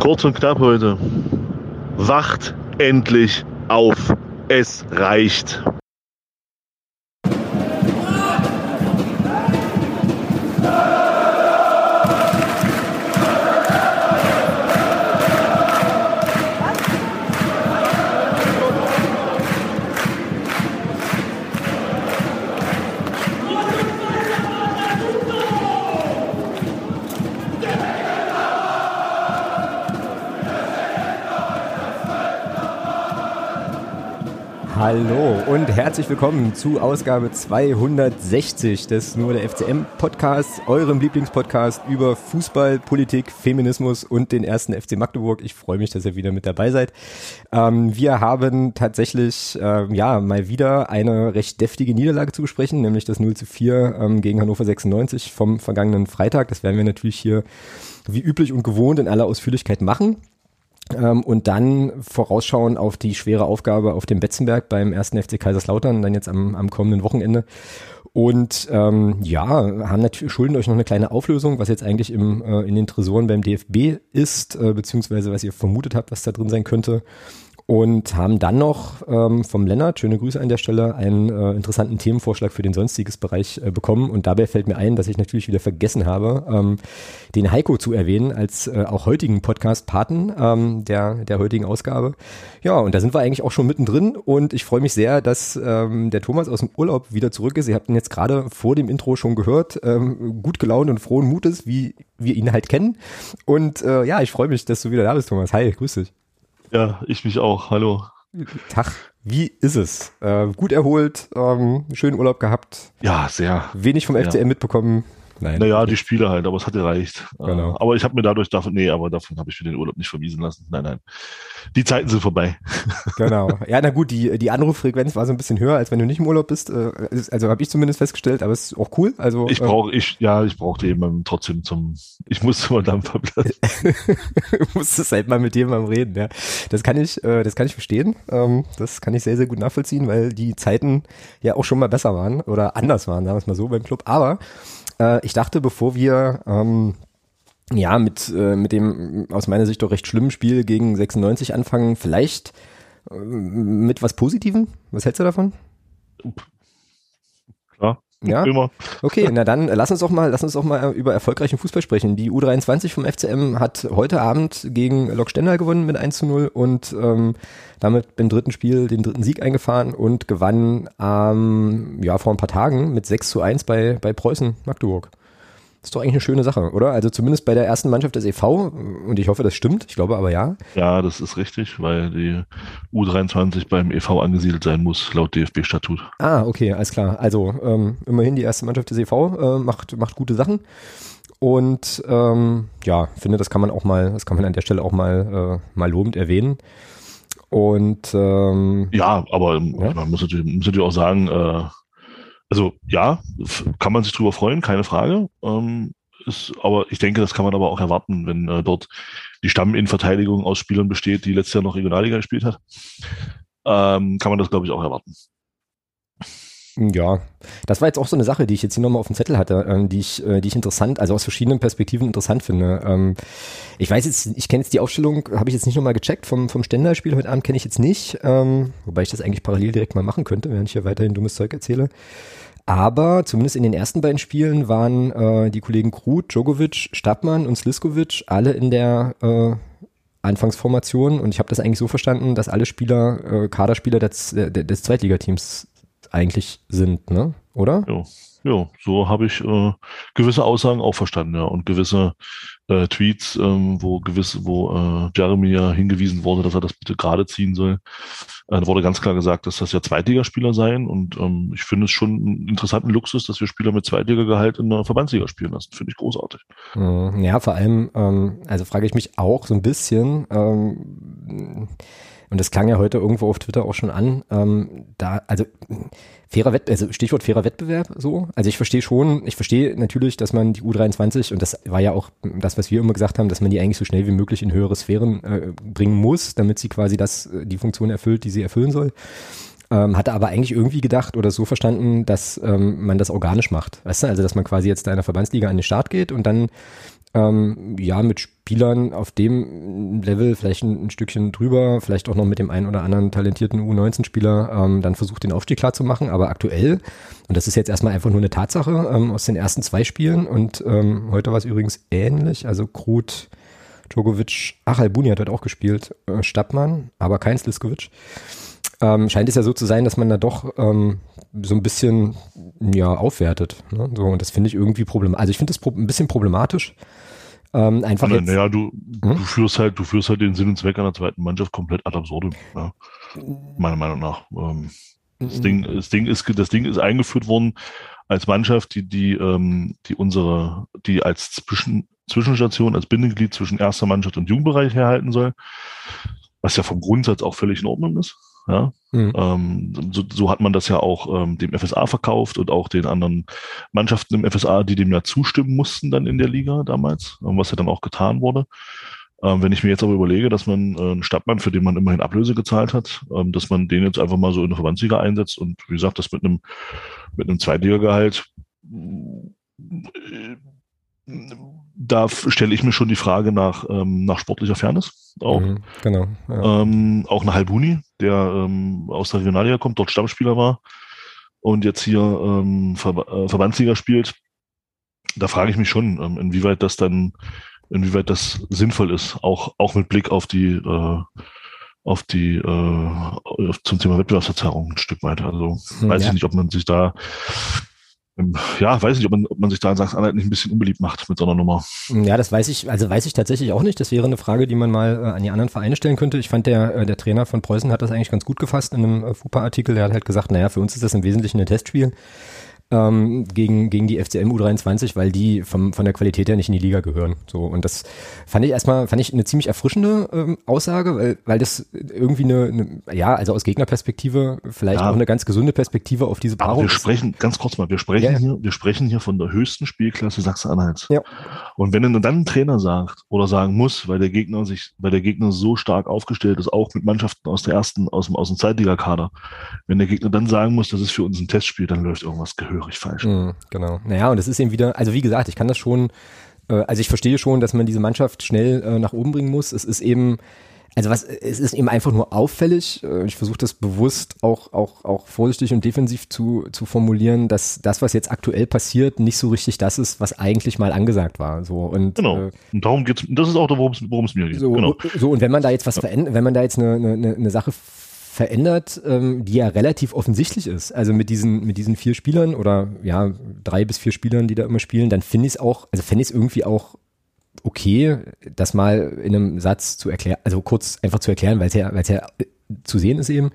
Kurz und knapp heute. Wacht endlich auf. Es reicht. Hallo und herzlich willkommen zu Ausgabe 260 des Nur der FCM Podcasts, eurem Lieblingspodcast über Fußball, Politik, Feminismus und den ersten FC Magdeburg. Ich freue mich, dass ihr wieder mit dabei seid. Ähm, wir haben tatsächlich, ähm, ja, mal wieder eine recht deftige Niederlage zu besprechen, nämlich das 0 zu 4 ähm, gegen Hannover 96 vom vergangenen Freitag. Das werden wir natürlich hier wie üblich und gewohnt in aller Ausführlichkeit machen. Ähm, und dann vorausschauen auf die schwere Aufgabe auf dem Betzenberg beim ersten FC Kaiserslautern, dann jetzt am, am kommenden Wochenende. Und ähm, ja, haben natürlich schulden euch noch eine kleine Auflösung, was jetzt eigentlich im, äh, in den Tresoren beim DFB ist, äh, beziehungsweise was ihr vermutet habt, was da drin sein könnte und haben dann noch ähm, vom Lennart, schöne Grüße an der Stelle, einen äh, interessanten Themenvorschlag für den sonstiges Bereich äh, bekommen. Und dabei fällt mir ein, dass ich natürlich wieder vergessen habe, ähm, den Heiko zu erwähnen als äh, auch heutigen Podcast-Paten ähm, der, der heutigen Ausgabe. Ja, und da sind wir eigentlich auch schon mittendrin und ich freue mich sehr, dass ähm, der Thomas aus dem Urlaub wieder zurück ist. Ihr habt ihn jetzt gerade vor dem Intro schon gehört, ähm, gut gelaunt und frohen Mutes, wie wir ihn halt kennen. Und äh, ja, ich freue mich, dass du wieder da bist, Thomas. Hi, grüß dich. Ja, ich mich auch. Hallo. Tag. Wie ist es? Äh, gut erholt, ähm, schönen Urlaub gehabt. Ja, sehr. Wenig vom FCM ja. mitbekommen. Nein. Naja, die Spiele halt, aber es hat gereicht. Genau. aber ich habe mir dadurch davon, nee, aber davon habe ich mir den Urlaub nicht verwiesen lassen. Nein, nein. Die Zeiten sind vorbei. Genau. Ja, na gut, die, die Anruffrequenz war so ein bisschen höher, als wenn du nicht im Urlaub bist. Äh, also habe ich zumindest festgestellt, aber es ist auch cool. Also, ich brauche, äh, ich, ja, ich brauchte jemanden trotzdem zum, ich musste mal dann verblassen. du musstest halt mal mit jemandem reden, ja. Das kann ich, äh, das kann ich verstehen. Ähm, das kann ich sehr, sehr gut nachvollziehen, weil die Zeiten ja auch schon mal besser waren oder anders waren, sagen wir es mal so beim Club. Aber äh, ich dachte, bevor wir ähm, ja mit, äh, mit dem aus meiner Sicht doch recht schlimmen Spiel gegen 96 anfangen, vielleicht äh, mit was Positivem? Was hältst du davon? Ja. Immer. Okay, na dann lass uns doch mal, lass uns doch mal über erfolgreichen Fußball sprechen. Die U23 vom FCM hat heute Abend gegen Lok Stendal gewonnen mit 1 zu 0 und ähm, damit beim dritten Spiel den dritten Sieg eingefahren und gewann ähm, ja vor ein paar Tagen mit 6 zu 1 bei, bei Preußen Magdeburg. Das ist doch eigentlich eine schöne Sache, oder? Also zumindest bei der ersten Mannschaft des EV, und ich hoffe, das stimmt, ich glaube aber ja. Ja, das ist richtig, weil die U23 beim EV angesiedelt sein muss, laut DFB-Statut. Ah, okay, alles klar. Also ähm, immerhin die erste Mannschaft des EV äh, macht, macht gute Sachen. Und ähm, ja, finde, das kann man auch mal, das kann man an der Stelle auch mal, äh, mal lobend erwähnen. Und ähm, ja, aber ja? man muss natürlich, muss natürlich auch sagen, äh, also ja, kann man sich drüber freuen, keine Frage. Ähm, ist, aber ich denke, das kann man aber auch erwarten, wenn äh, dort die Stamminnenverteidigung aus Spielern besteht, die letztes Jahr noch Regionalliga gespielt hat. Ähm, kann man das, glaube ich, auch erwarten. Ja, das war jetzt auch so eine Sache, die ich jetzt hier nochmal auf dem Zettel hatte, ähm, die ich, äh, die ich interessant, also aus verschiedenen Perspektiven interessant finde. Ähm, ich weiß jetzt, ich kenne jetzt die Aufstellung, habe ich jetzt nicht nochmal gecheckt, vom, vom Ständerspiel heute Abend kenne ich jetzt nicht, ähm, wobei ich das eigentlich parallel direkt mal machen könnte, während ich hier weiterhin dummes Zeug erzähle. Aber zumindest in den ersten beiden Spielen waren äh, die Kollegen Krut, Djokovic, Stabmann und Sliskovic alle in der äh, Anfangsformation und ich habe das eigentlich so verstanden, dass alle Spieler äh, Kaderspieler des, des Zweitligateams eigentlich sind, ne? Oder? Ja, ja so habe ich äh, gewisse Aussagen auch verstanden, ja. Und gewisse äh, Tweets, ähm, wo gewisse, wo äh, Jeremy ja hingewiesen wurde, dass er das bitte gerade ziehen soll. Äh, wurde ganz klar gesagt, dass das ja Zweitligaspieler seien. Und ähm, ich finde es schon einen interessanten Luxus, dass wir Spieler mit Zweitligagehalt in der Verbandsliga spielen lassen. Finde ich großartig. Mhm. Ja, vor allem, ähm, also frage ich mich auch so ein bisschen, ähm, und das klang ja heute irgendwo auf Twitter auch schon an, ähm, da, also fairer Wettbewerb, also Stichwort fairer Wettbewerb so. Also ich verstehe schon, ich verstehe natürlich, dass man die U23, und das war ja auch das, was wir immer gesagt haben, dass man die eigentlich so schnell wie möglich in höhere Sphären äh, bringen muss, damit sie quasi das, äh, die Funktion erfüllt, die sie erfüllen soll. Ähm, hatte aber eigentlich irgendwie gedacht oder so verstanden, dass ähm, man das organisch macht. Weißt du, also dass man quasi jetzt da in der Verbandsliga an den Start geht und dann ähm, ja mit Spielern auf dem Level, vielleicht ein, ein, Stückchen drüber, vielleicht auch noch mit dem einen oder anderen talentierten U19-Spieler, ähm, dann versucht den Aufstieg klar zu machen. Aber aktuell, und das ist jetzt erstmal einfach nur eine Tatsache ähm, aus den ersten zwei Spielen und ähm, heute war es übrigens ähnlich, also Krut, Djokovic, ach, Albuni hat heute auch gespielt, äh, Stappmann, aber kein Sliskovic. Ähm, scheint es ja so zu sein, dass man da doch ähm, so ein bisschen ja aufwertet. Ne? So und das finde ich irgendwie problematisch. Also ich finde das ein bisschen problematisch. Ähm, einfach jetzt, naja, du, hm? du führst halt, du führst halt den Sinn und Zweck einer zweiten Mannschaft komplett ad absurdum, ja? meiner Meinung nach. Ähm, das. Ding, das Ding ist, das Ding ist eingeführt worden als Mannschaft, die, die, ähm, die unsere, die als Zwischen, Zwischenstation, als Bindeglied zwischen erster Mannschaft und Jugendbereich herhalten soll, was ja vom Grundsatz auch völlig in Ordnung ist. Ja? Mhm. Ähm, so, so, hat man das ja auch ähm, dem FSA verkauft und auch den anderen Mannschaften im FSA, die dem ja zustimmen mussten dann in der Liga damals, ähm, was ja dann auch getan wurde. Ähm, wenn ich mir jetzt aber überlege, dass man äh, einen Stadtmann, für den man immerhin Ablöse gezahlt hat, ähm, dass man den jetzt einfach mal so in der Verbandsliga einsetzt und wie gesagt, das mit einem mit einem Zweitligagehalt äh, da stelle ich mir schon die Frage nach, ähm, nach sportlicher Fairness auch. Mhm, genau. Ja. Ähm, auch nach Halbuni, der ähm, aus der Regionalliga kommt, dort Stammspieler war und jetzt hier ähm, Ver äh, Verbandsliga spielt. Da frage ich mich schon, ähm, inwieweit das dann, inwieweit das sinnvoll ist, auch, auch mit Blick auf die, äh, auf die äh, zum Thema Wettbewerbsverzerrung ein Stück weit. Also hm, weiß ja. ich nicht, ob man sich da ja, weiß nicht, ob man, ob man sich da in Sachsen-Anhalt nicht ein bisschen unbeliebt macht mit so einer Nummer. Ja, das weiß ich, also weiß ich tatsächlich auch nicht. Das wäre eine Frage, die man mal äh, an die anderen Vereine stellen könnte. Ich fand, der, äh, der Trainer von Preußen hat das eigentlich ganz gut gefasst in einem äh, FUPA-Artikel. Der hat halt gesagt, naja, für uns ist das im Wesentlichen ein Testspiel ähm, gegen, gegen die FCM U23, weil die vom, von der Qualität her nicht in die Liga gehören. So, und das fand ich erstmal, fand ich eine ziemlich erfrischende ähm, Aussage, weil, weil das irgendwie eine, eine, ja, also aus Gegnerperspektive vielleicht ja. auch eine ganz gesunde Perspektive auf diese Paarung. Aber wir sprechen, ganz kurz mal, wir sprechen ja, ja. hier, wir sprechen hier von der höchsten Spielklasse Sachsen-Anhalt. Ja. Und wenn dann ein Trainer sagt oder sagen muss, weil der Gegner sich, weil der Gegner so stark aufgestellt ist, auch mit Mannschaften aus der ersten, aus dem, aus dem Zweitligakader, wenn der Gegner dann sagen muss, das ist für uns ein Testspiel, dann läuft irgendwas gehört gehörig falsch. Mhm, genau. Naja, und es ist eben wieder, also wie gesagt, ich kann das schon, äh, also ich verstehe schon, dass man diese Mannschaft schnell äh, nach oben bringen muss. Es ist eben, also was, es ist eben einfach nur auffällig. Äh, ich versuche das bewusst auch, auch, auch vorsichtig und defensiv zu, zu formulieren, dass das, was jetzt aktuell passiert, nicht so richtig das ist, was eigentlich mal angesagt war. So und genau. Äh, und darum geht's. Das ist auch, worum es mir geht. So, genau. so und wenn man da jetzt was verändert, wenn man da jetzt eine, eine, eine Sache verändert, ähm, die ja relativ offensichtlich ist. Also mit diesen, mit diesen vier Spielern oder ja, drei bis vier Spielern, die da immer spielen, dann finde ich es auch, also fände ich es irgendwie auch okay, das mal in einem Satz zu erklären, also kurz einfach zu erklären, weil es ja, weil es ja zu sehen ist eben.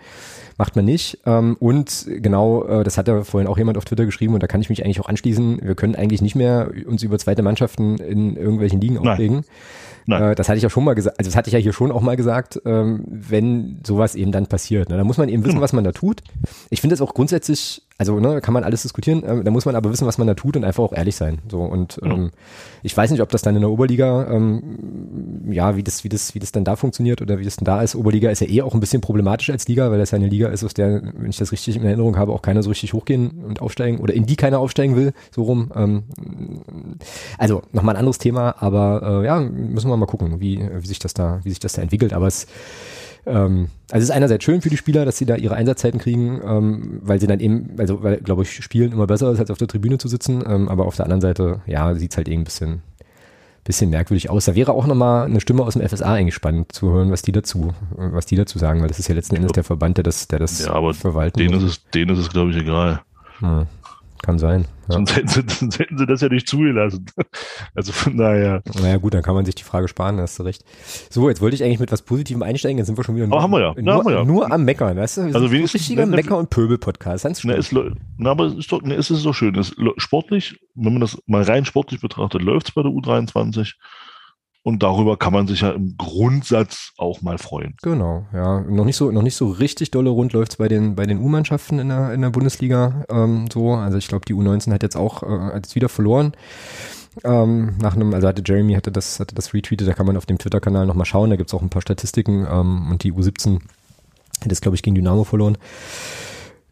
Macht man nicht. Ähm, und genau, äh, das hat ja vorhin auch jemand auf Twitter geschrieben und da kann ich mich eigentlich auch anschließen. Wir können eigentlich nicht mehr uns über zweite Mannschaften in irgendwelchen Ligen aufregen. Nein. Nein. Äh, das hatte ich ja schon mal gesagt, also das hatte ich ja hier schon auch mal gesagt, ähm, wenn sowas eben dann passiert. Ne? Da muss man eben wissen, genau. was man da tut. Ich finde es auch grundsätzlich also ne, kann man alles diskutieren, äh, da muss man aber wissen, was man da tut und einfach auch ehrlich sein. So und mhm. ähm, ich weiß nicht, ob das dann in der Oberliga, ähm, ja, wie das, wie das, wie das dann da funktioniert oder wie das denn da ist. Oberliga ist ja eh auch ein bisschen problematisch als Liga, weil das ja eine Liga ist, aus der, wenn ich das richtig in Erinnerung habe, auch keiner so richtig hochgehen und aufsteigen oder in die keiner aufsteigen will, so rum. Ähm, also nochmal ein anderes Thema, aber äh, ja, müssen wir mal gucken, wie, wie sich das da, wie sich das da entwickelt. Aber es ähm, also es ist einerseits schön für die Spieler, dass sie da ihre Einsatzzeiten kriegen, ähm, weil sie dann eben, also weil, glaube ich, Spielen immer besser ist, als auf der Tribüne zu sitzen. Ähm, aber auf der anderen Seite, ja, sieht's halt eben ein bisschen, bisschen merkwürdig aus. Da wäre auch nochmal eine Stimme aus dem FSA eigentlich spannend zu hören, was die dazu, was die dazu sagen, weil das ist ja letzten Endes der Verband, der das, der das ja, aber verwalten denen muss. Ist es, denen ist es, glaube ich, egal. Hm. Kann sein. Ja. Sonst, hätten sie, sonst hätten sie das ja nicht zugelassen. Also von daher. Naja, gut, dann kann man sich die Frage sparen, hast du recht. So, jetzt wollte ich eigentlich mit was Positivem einsteigen, jetzt sind wir schon wieder nur, haben wir ja. nur, na, haben wir ja. nur am Meckern, weißt du? Wir also wenigstens, richtiger ne, Mecker- und Pöbel-Podcast. Na, ist, na, aber es ist doch, es ist so schön. Es, sportlich, wenn man das mal rein sportlich betrachtet, läuft's bei der U23. Und darüber kann man sich ja im Grundsatz auch mal freuen. Genau, ja. Noch nicht so, noch nicht so richtig dolle rund läuft's bei den, bei den U-Mannschaften in der, in der Bundesliga, ähm, so. Also ich glaube, die U19 hat jetzt auch, äh, hat jetzt wieder verloren. Ähm, nach einem, also hatte Jeremy hatte das, hatte das retweetet, da kann man auf dem Twitter-Kanal nochmal schauen, da gibt's auch ein paar Statistiken, ähm, und die U17 hat jetzt, glaube ich, gegen Dynamo verloren.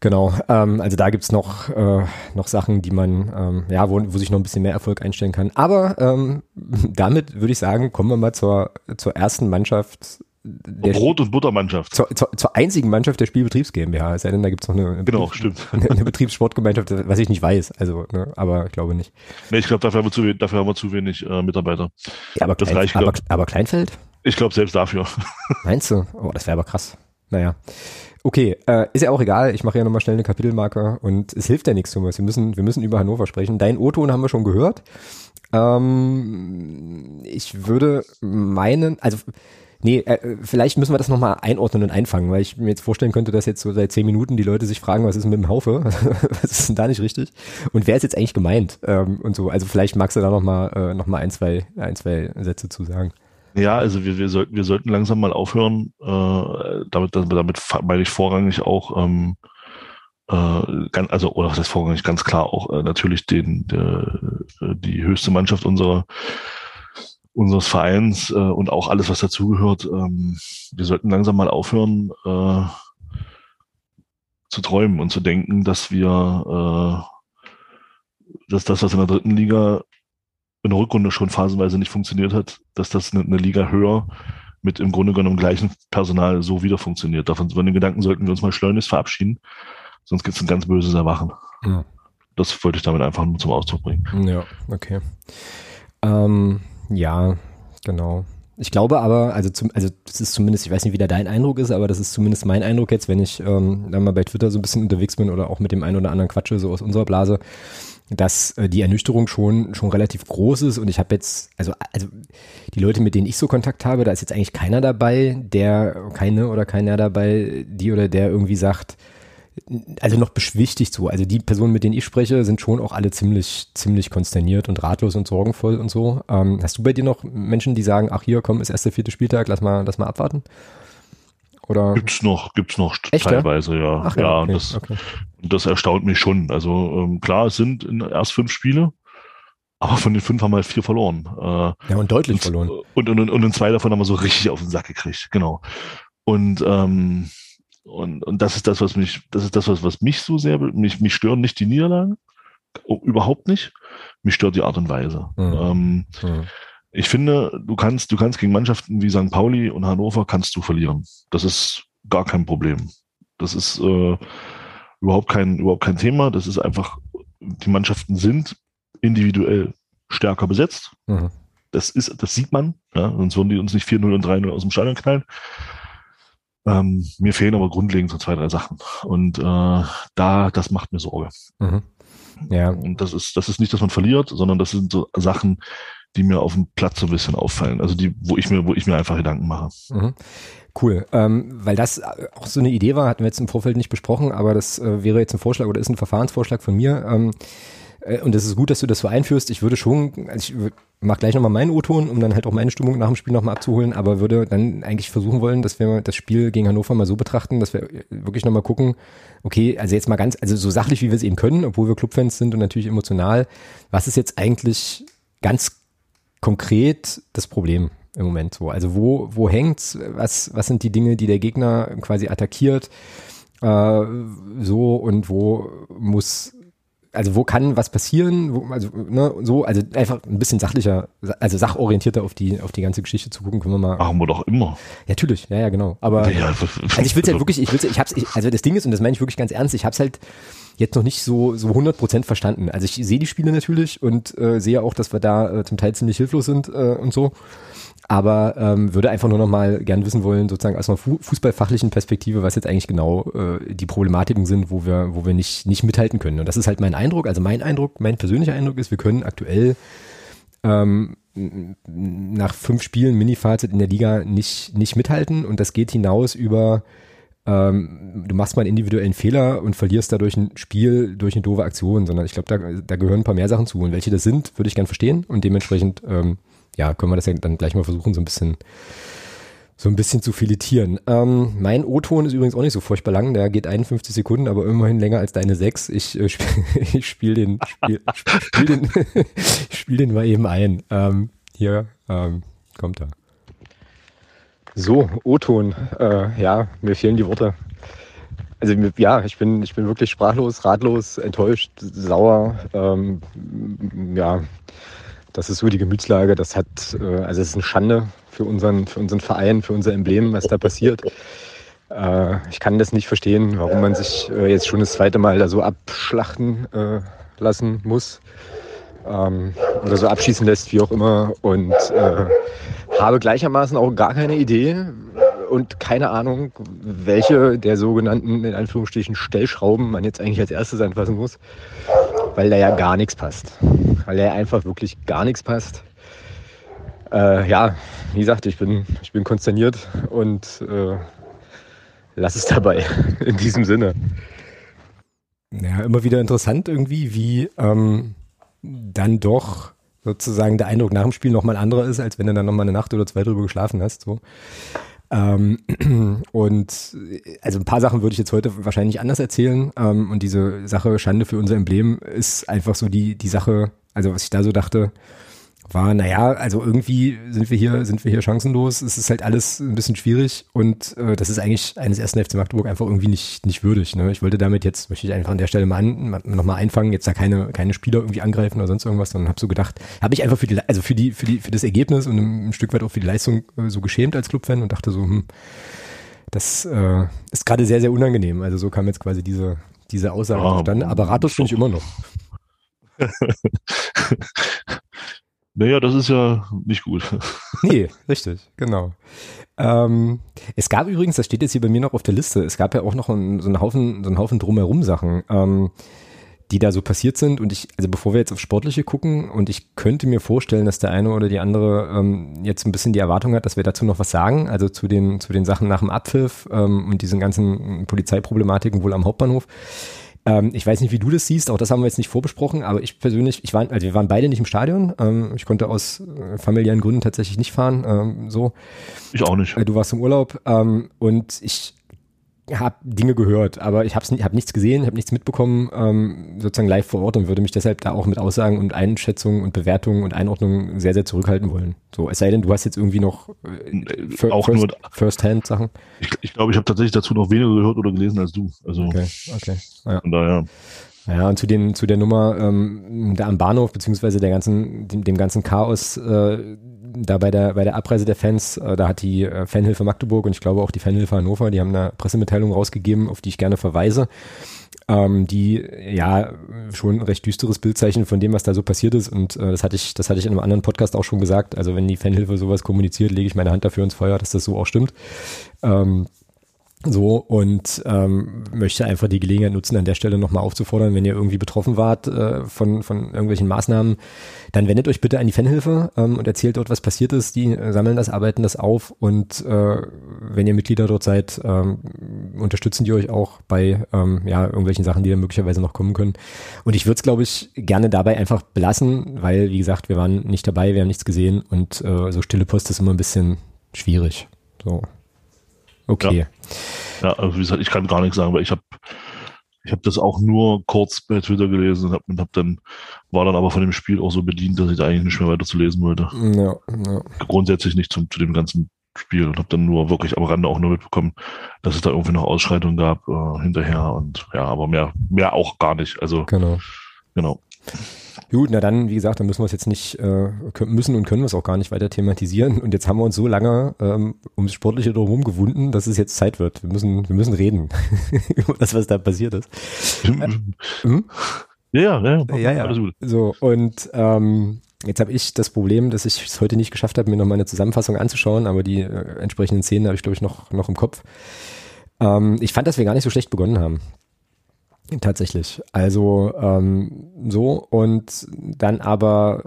Genau, ähm, also da gibt's noch, äh, noch Sachen, die man, ähm, ja, wo, wo sich noch ein bisschen mehr Erfolg einstellen kann. Aber ähm, damit würde ich sagen, kommen wir mal zur, zur ersten Mannschaft. Der Brot- und Buttermannschaft. Zur, zur, zur einzigen Mannschaft der Spielbetriebs GmbH. Es sei denn, da gibt's noch eine, genau, stimmt. eine, eine Betriebssportgemeinschaft, was ich nicht weiß. Also, ne, aber ich glaube nicht. Nee, ich glaube, dafür haben wir zu, dafür haben wir zu wenig äh, Mitarbeiter. Ja, aber, das Klein, reicht, aber, aber Kleinfeld? Ich glaube selbst dafür. Meinst du? Oh, das wäre aber krass. Naja. Okay, äh, ist ja auch egal. Ich mache ja nochmal schnell eine Kapitelmarke und es hilft ja nichts, Thomas. Wir müssen, wir müssen über Hannover sprechen. Dein O-Ton haben wir schon gehört. Ähm, ich würde meinen, also nee, äh, vielleicht müssen wir das nochmal einordnen und einfangen, weil ich mir jetzt vorstellen könnte, dass jetzt so seit zehn Minuten die Leute sich fragen, was ist mit dem Haufe? was ist denn da nicht richtig? Und wer ist jetzt eigentlich gemeint? Ähm, und so. Also vielleicht magst du da nochmal äh, noch ein, zwei, ein, zwei Sätze zu sagen. Ja, also wir, wir sollten, wir sollten langsam mal aufhören, äh, damit, damit meine ich vorrangig auch, ähm, äh, ganz, also, oder heißt vorrangig, ganz klar auch äh, natürlich den, der, äh, die höchste Mannschaft unserer, unseres Vereins äh, und auch alles, was dazugehört. Ähm, wir sollten langsam mal aufhören, äh, zu träumen und zu denken, dass wir, äh, dass das, was in der dritten Liga in der Rückrunde schon phasenweise nicht funktioniert hat, dass das eine, eine Liga höher mit im Grunde genommen gleichen Personal so wieder funktioniert. Davon von den Gedanken sollten wir uns mal schleunigst verabschieden, sonst gibt es ein ganz böses Erwachen. Ja. Das wollte ich damit einfach nur zum Ausdruck bringen. Ja, okay. Ähm, ja, genau. Ich glaube aber, also zum, also das ist zumindest, ich weiß nicht, wie da dein Eindruck ist, aber das ist zumindest mein Eindruck jetzt, wenn ich ähm, dann mal bei Twitter so ein bisschen unterwegs bin oder auch mit dem einen oder anderen Quatsche so aus unserer Blase, dass äh, die Ernüchterung schon schon relativ groß ist und ich habe jetzt, also also die Leute, mit denen ich so Kontakt habe, da ist jetzt eigentlich keiner dabei, der keine oder keiner dabei, die oder der irgendwie sagt, also noch beschwichtigt so. Also die Personen, mit denen ich spreche, sind schon auch alle ziemlich, ziemlich konsterniert und ratlos und sorgenvoll und so. Ähm, hast du bei dir noch Menschen, die sagen, ach hier, komm, ist erst der vierte Spieltag, lass mal, lass mal abwarten? Oder? Gibt's noch, gibt's noch Echt, teilweise, ja. Ach ja, okay, das, okay. das erstaunt mich schon. Also ähm, klar, es sind in erst fünf Spiele, aber von den fünf haben wir halt vier verloren. Äh, Ja, und deutlich und, verloren. Und, und, und in zwei davon haben wir so richtig auf den Sack gekriegt, genau. Und, ähm, und, und das ist das, was mich, das ist das, was, was mich so sehr, mich, mich stören nicht die Niederlagen, überhaupt nicht. Mich stört die Art und Weise. Mhm. Ähm, Hm. ich finde, du kannst, du kannst gegen Mannschaften wie St. Pauli und Hannover kannst du verlieren. Das ist gar kein Problem. Das ist äh, überhaupt kein, überhaupt kein Thema. Das ist einfach, die Mannschaften sind individuell stärker besetzt. Mhm. Das ist, das sieht man, ja, sonst würden die uns nicht 4-0 und 3-0 aus dem Stadion knallen. Ähm, mir fehlen aber grundlegend so zwei, drei Sachen. Und äh, da, das macht mir Sorge. Mhm. Ja, Und das ist, das ist nicht, dass man verliert, sondern das sind so Sachen, die mir auf dem Platz so ein bisschen auffallen. Also die, wo ich mir, wo ich mir einfach Gedanken mache. Mhm. Cool, ähm, weil das auch so eine Idee war, hatten wir jetzt im Vorfeld nicht besprochen, aber das äh, wäre jetzt ein Vorschlag oder ist ein Verfahrensvorschlag von mir. Ähm, äh, und es ist gut, dass du das so einführst. Ich würde schon, also ich würd- mach gleich nochmal meinen O-Ton, um dann halt auch meine Stimmung nach dem Spiel nochmal abzuholen, aber würde dann eigentlich versuchen wollen, dass wir das Spiel gegen Hannover mal so betrachten, dass wir wirklich nochmal gucken, okay, also jetzt mal ganz, also so sachlich, wie wir es eben können, obwohl wir Clubfans sind und natürlich emotional, was ist jetzt eigentlich ganz konkret das Problem im Moment so? Also wo, wo hängt's? Was, was sind die Dinge, die der Gegner quasi attackiert? Äh, so und wo muss, also wo kann was passieren? Wo, also, ne, so, also einfach ein bisschen sachlicher, also sachorientierter auf die, auf die ganze Geschichte zu gucken, können wir mal. Machen wir doch immer. Ja, natürlich, ja, ja, genau. Aber Ja, also ich will es halt wirklich, ich will's, ich hab's, ich, also das Ding ist, und das meine ich wirklich ganz ernst, ich hab's halt jetzt noch nicht so, so 100% verstanden. Also ich sehe die Spiele natürlich und äh, sehe auch, dass wir da äh, zum Teil ziemlich hilflos sind äh, und so. Aber ähm, würde einfach nur noch mal gern wissen wollen, sozusagen aus einer fu fußballfachlichen Perspektive, was jetzt eigentlich genau äh, die Problematiken sind, wo wir, wo wir nicht, nicht mithalten können. Und das ist halt mein Eindruck. Also mein Eindruck, mein persönlicher Eindruck ist, wir können aktuell ähm, nach fünf Spielen Mini-Fazit in der Liga nicht, nicht mithalten und das geht hinaus über ähm, du machst mal einen individuellen Fehler und verlierst dadurch ein Spiel durch eine doofe Aktion, sondern ich glaube, da, da gehören ein paar mehr Sachen zu und welche das sind, würde ich gern verstehen und dementsprechend ähm, ja, können wir das ja dann gleich mal versuchen, so ein bisschen so ein bisschen zu filetieren. Ähm, mein O-Ton ist übrigens auch nicht so furchtbar lang, der geht 51 Sekunden, aber immerhin länger als deine sechs. Ich, äh, spiel, ich spiele den, spiel, spiel den, spiel den mal eben ein. Ähm, hier ähm, kommt er. So, O-Ton. Äh, ja, mir fehlen die Worte. also ja, ich bin, ich bin wirklich sprachlos, ratlos, enttäuscht, sauer. Ähm, ja, das ist so die Gemütslage. Das hat, äh, also es ist eine Schande für unseren, für unseren Verein, für unser Emblem, was da passiert. Äh, ich kann das nicht verstehen, warum man sich äh, jetzt schon das zweite Mal da so abschlachten äh, lassen muss ähm, oder so abschießen lässt, wie auch immer. Und äh, habe gleichermaßen auch gar keine Idee und keine Ahnung, welche der sogenannten, in Anführungsstrichen, Stellschrauben man jetzt eigentlich als erstes anfassen muss, weil da ja gar nichts passt. Weil da ja einfach wirklich gar nichts passt. Äh, ja, wie gesagt, ich bin, ich bin konsterniert und äh, lass es dabei in diesem Sinne. Ja, immer wieder interessant irgendwie, wie ähm, dann doch sozusagen der Eindruck nach dem Spiel nochmal anderer ist, als wenn du dann nochmal eine Nacht oder zwei drüber geschlafen hast. So. Ähm, und also ein paar Sachen würde ich jetzt heute wahrscheinlich anders erzählen. Ähm, und diese Sache Schande für unser Emblem ist einfach so die, die Sache, also was ich da so dachte, war, naja, also irgendwie sind wir hier, sind wir hier chancenlos. Es ist halt alles ein bisschen schwierig und äh, das ist eigentlich eines ersten FC Magdeburg einfach irgendwie nicht, nicht würdig. Ne? Ich wollte damit jetzt, möchte ich einfach an der Stelle mal an, nochmal einfangen, jetzt da keine, keine Spieler irgendwie angreifen oder sonst irgendwas, sondern habe so gedacht, habe ich einfach für die, also für die, für die, für das Ergebnis und ein, Stück weit auch für die Leistung äh, so geschämt als Clubfan und dachte so, hm, das äh, ist gerade sehr, sehr unangenehm. Also so kam jetzt quasi diese, diese Aussage ah, zustande. Aber Ratos finde ich immer noch. Naja, das ist ja nicht gut. nee, richtig, genau. Ähm, es gab übrigens, das steht jetzt hier bei mir noch auf der Liste, es gab ja auch noch einen, so einen Haufen, so einen Haufen drumherum Sachen, ähm, die da so passiert sind. Und ich, also bevor wir jetzt auf Sportliche gucken, und ich könnte mir vorstellen, dass der eine oder die andere ähm, jetzt ein bisschen die Erwartung hat, dass wir dazu noch was sagen, also zu den, zu den Sachen nach dem Abpfiff ähm, und diesen ganzen Polizeiproblematiken wohl am Hauptbahnhof. Ähm, ich weiß nicht, wie du das siehst, auch das haben wir jetzt nicht vorbesprochen, aber ich persönlich, ich war, also wir waren beide nicht im Stadion. Ähm, ich konnte aus äh, familiären Gründen tatsächlich nicht fahren. Ähm, so. Ich auch nicht. Äh, du warst im Urlaub ähm, und ich habe Dinge gehört, aber ich habe hab nichts gesehen, habe nichts mitbekommen, ähm, sozusagen live vor Ort und würde mich deshalb da auch mit Aussagen und Einschätzungen und Bewertungen und Einordnungen sehr, sehr zurückhalten wollen. So, es sei denn, du hast jetzt irgendwie noch äh, auch first, nur First-Hand-Sachen. Ich glaube, ich, glaub, ich habe tatsächlich dazu noch weniger gehört oder gelesen als du. Also okay, okay. Ja. Von daher. Ja, und zu den zu der Nummer ähm, da am Bahnhof beziehungsweise der ganzen dem, dem ganzen Chaos äh, da bei der, bei der Abreise der Fans, äh, da hat die äh, Fanhilfe Magdeburg und ich glaube auch die Fanhilfe Hannover, die haben eine Pressemitteilung rausgegeben, auf die ich gerne verweise, ähm, die ja schon ein recht düsteres Bildzeichen von dem, was da so passiert ist. Und äh, das hatte ich, das hatte ich in einem anderen Podcast auch schon gesagt. Also wenn die Fanhilfe sowas kommuniziert, lege ich meine Hand dafür ins Feuer, dass das so auch stimmt. Ähm, so und ähm, möchte einfach die Gelegenheit nutzen, an der Stelle nochmal aufzufordern, wenn ihr irgendwie betroffen wart äh, von, von irgendwelchen Maßnahmen, dann wendet euch bitte an die Fanhilfe ähm, und erzählt dort, was passiert ist. Die äh, sammeln das, arbeiten das auf und äh, wenn ihr Mitglieder dort seid, ähm, unterstützen die euch auch bei ähm, ja, irgendwelchen Sachen, die dann möglicherweise noch kommen können. Und ich würde es, glaube ich, gerne dabei einfach belassen, weil, wie gesagt, wir waren nicht dabei, wir haben nichts gesehen und äh, so stille Post ist immer ein bisschen schwierig. So. Okay. Ja. Ja, also wie gesagt, ich kann gar nichts sagen, weil ich habe ich habe das auch nur kurz bei Twitter gelesen und hab, und hab dann, war dann aber von dem Spiel auch so bedient, dass ich da eigentlich nicht mehr weiter zu lesen wollte. Ja, ja. Grundsätzlich nicht zum, zu dem ganzen Spiel und habe dann nur wirklich am Rande auch nur mitbekommen, dass es da irgendwie noch Ausschreitungen gab äh, hinterher und ja, aber mehr, mehr auch gar nicht. Also genau. Genau. Gut, na dann, wie gesagt, dann müssen wir es jetzt nicht, äh, müssen und können wir es auch gar nicht weiter thematisieren. Und jetzt haben wir uns so lange ähm, ums Sportliche drumherum gewunden, dass es jetzt Zeit wird. Wir müssen, wir müssen reden über das, was da passiert ist. hm? Ja, ja, ja, ja. Alles gut. So, und ähm, Jetzt habe ich das Problem, dass ich es heute nicht geschafft habe, mir noch mal eine Zusammenfassung anzuschauen, aber die äh, entsprechenden Szenen habe ich, glaube ich, noch, noch im Kopf. Ähm, ich fand, dass wir gar nicht so schlecht begonnen haben. Tatsächlich. Also ähm, so und dann aber,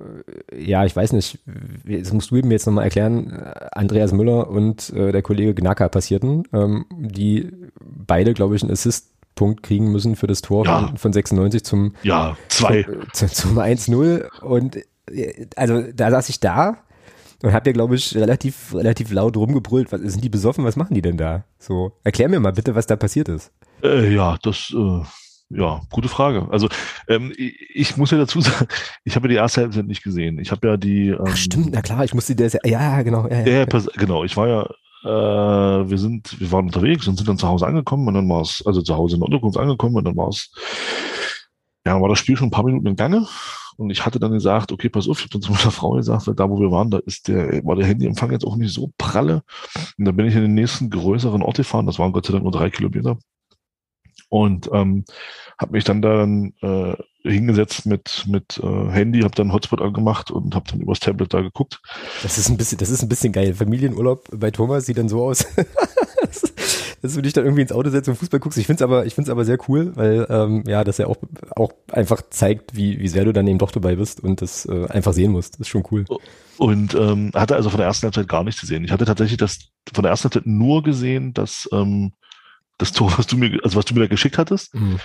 ja, ich weiß nicht, das musst du mir jetzt nochmal erklären, Andreas Müller und äh, der Kollege Gnacker passierten, ähm, die beide, glaube ich, einen Assist-Punkt kriegen müssen für das Tor ja. von, von 96 zum, ja, zwei. zum, zum 1-0 und äh, also da saß ich da und hab ja, glaube ich, relativ, relativ laut rumgebrüllt. Was, sind die besoffen? Was machen die denn da? So, erklär mir mal bitte, was da passiert ist. Äh, ja, das, äh, ja, gute Frage. Also ähm, ich, muss ja dazu sagen, ich habe ja die erste Halbzeit nicht gesehen. Ich habe ja die. Ähm, Ach, stimmt, na klar, ich musste das ja, ja, genau. Ja, ja, ja, genau, ich war ja äh, wir sind, wir waren unterwegs und sind dann zu Hause angekommen und dann war es, also zu Hause in der Unterkunft angekommen und dann war es, ja, war das Spiel schon ein paar Minuten in Gange und ich hatte dann gesagt, okay, pass auf, ich habe dann zu meiner Frau gesagt, weil da, wo wir waren, da ist der, war der Handyempfang jetzt auch nicht so pralle. Und dann bin ich in den nächsten größeren Ort gefahren, das waren Gott sei Dank nur drei Kilometer. Und ähm, habe mich dann dann äh, hingesetzt mit mit äh, Handy, habe dann Hotspot angemacht und habe dann übers Tablet da geguckt. Das ist ein bisschen, das ist ein bisschen geil. Familienurlaub bei Thomas sieht dann so aus. dass du dich dann irgendwie ins Auto setzt und Fußball guckst. Ich finde es aber, ich aber sehr cool, weil ähm, ja, das ja auch auch einfach zeigt, wie wie sehr du dann eben doch dabei bist und das äh, einfach sehen musst. Das ist schon cool. Und ähm, hatte also von der ersten Halbzeit gar nichts gesehen. Ich hatte tatsächlich das von der ersten Halbzeit nur gesehen, dass ähm, das Tor, was du mir, also was du mir da geschickt hattest, mhm.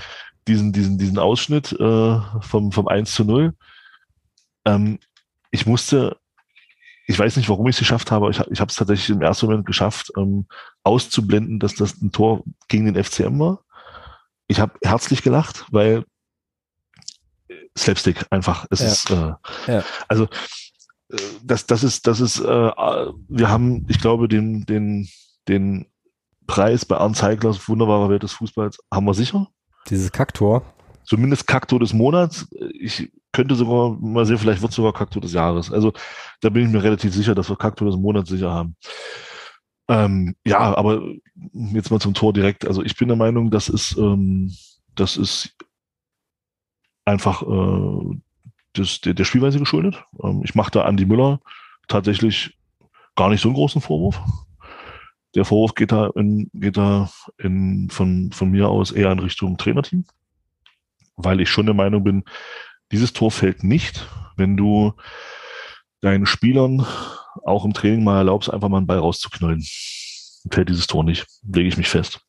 diesen, diesen, diesen Ausschnitt äh, vom, vom 1 zu 0. Ähm, ich musste, ich weiß nicht, warum ich es geschafft habe, ich, ich habe es tatsächlich im ersten Moment geschafft, ähm, auszublenden, dass das ein Tor gegen den FCM war. Ich habe herzlich gelacht, weil Slapstick einfach. Es ja. ist äh, ja. also äh, das, das ist, das ist, äh, wir haben, ich glaube, den, den, den Preis bei Arndt Zeiglers, wunderbarer Welt des Fußballs, haben wir sicher. Dieses Kaktor. Zumindest Kaktor des Monats. Ich könnte sogar mal sehen, vielleicht wird sogar Kaktor des Jahres. Also da bin ich mir relativ sicher, dass wir Kaktor des Monats sicher haben. Ähm, ja, aber jetzt mal zum Tor direkt. Also ich bin der Meinung, das ist, ähm, das ist einfach äh, das, der, der Spielweise geschuldet. Ähm, ich mache da Andi Müller tatsächlich gar nicht so einen großen Vorwurf. Der Vorwurf geht da, in, geht da in, von, von mir aus eher in Richtung Trainerteam, weil ich schon der Meinung bin, dieses Tor fällt nicht, wenn du deinen Spielern auch im Training mal erlaubst, einfach mal einen Ball rauszuknallen. Fällt dieses Tor nicht, lege ich mich fest.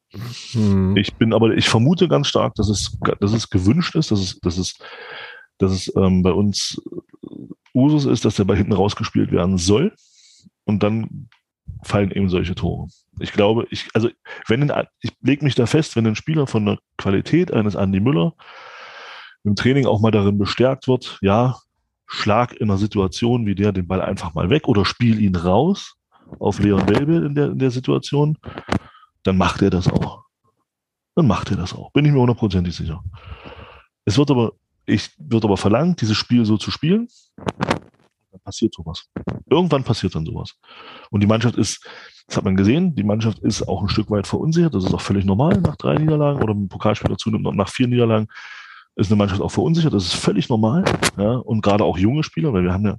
Hm. Ich bin aber, ich vermute ganz stark, dass es, dass es gewünscht ist, dass es, dass es, dass es ähm, bei uns Usus ist, dass der Ball hinten rausgespielt werden soll. Und dann fallen eben solche Tore. Ich glaube, ich, also wenn ich lege mich da fest, wenn ein Spieler von der Qualität eines Andy Müller im Training auch mal darin bestärkt wird, ja, schlag in einer Situation wie der den Ball einfach mal weg oder spiel ihn raus auf Leon Welbe in der, in der Situation, dann macht er das auch. Dann macht er das auch. Bin ich mir hundertprozentig sicher. Es wird aber, ich, wird aber verlangt, dieses Spiel so zu spielen passiert sowas. Irgendwann passiert dann sowas. Und die Mannschaft ist, das hat man gesehen, die Mannschaft ist auch ein Stück weit verunsichert. Das ist auch völlig normal nach drei Niederlagen oder ein Pokalspiel dazu nimmt nach vier Niederlagen ist eine Mannschaft auch verunsichert. Das ist völlig normal. Ja, und gerade auch junge Spieler, weil wir haben ja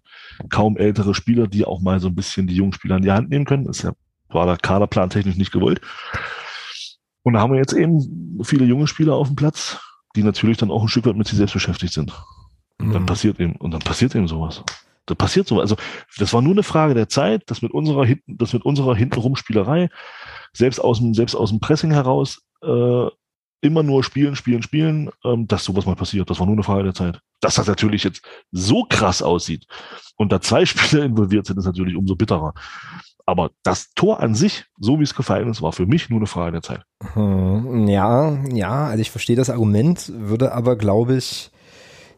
kaum ältere Spieler, die auch mal so ein bisschen die jungen Spieler in die Hand nehmen können. Das ist ja, war der Kaderplan technisch nicht gewollt. Und da haben wir jetzt eben viele junge Spieler auf dem Platz, die natürlich dann auch ein Stück weit mit sich selbst beschäftigt sind. Und dann mhm. passiert eben, und dann passiert eben sowas. Da passiert so. Also das war nur eine Frage der Zeit, dass mit unserer hinten, das mit unserer hintenrum Spielerei, selbst aus dem, selbst aus dem Pressing heraus, äh, immer nur spielen, spielen, spielen, ähm, dass sowas mal passiert. Das war nur eine Frage der Zeit. Dass das natürlich jetzt so krass aussieht und da zwei Spieler involviert sind, ist natürlich umso bitterer. Aber das Tor an sich, so wie es gefallen ist, war für mich nur eine Frage der Zeit. Hm, ja, ja, also ich verstehe das Argument, würde aber, glaube ich,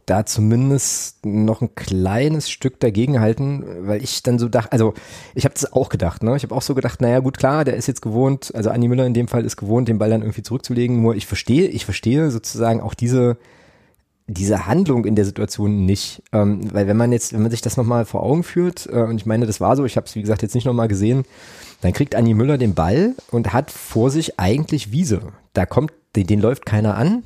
da zumindest noch ein kleines Stück dagegen halten, weil ich dann so dachte, also ich habe das auch gedacht, ne? Ich habe auch so gedacht, naja, gut, klar, der ist jetzt gewohnt, also Anni Müller in dem Fall ist gewohnt, den Ball dann irgendwie zurückzulegen. Nur ich verstehe, ich verstehe sozusagen auch diese diese Handlung in der Situation nicht, ähm, weil wenn man jetzt, wenn man sich das nochmal vor Augen führt, äh, und ich meine, das war so, ich habe es wie gesagt jetzt nicht nochmal gesehen, dann kriegt Anni Müller den Ball und hat vor sich eigentlich Wiese. Da kommt, den, den läuft keiner an,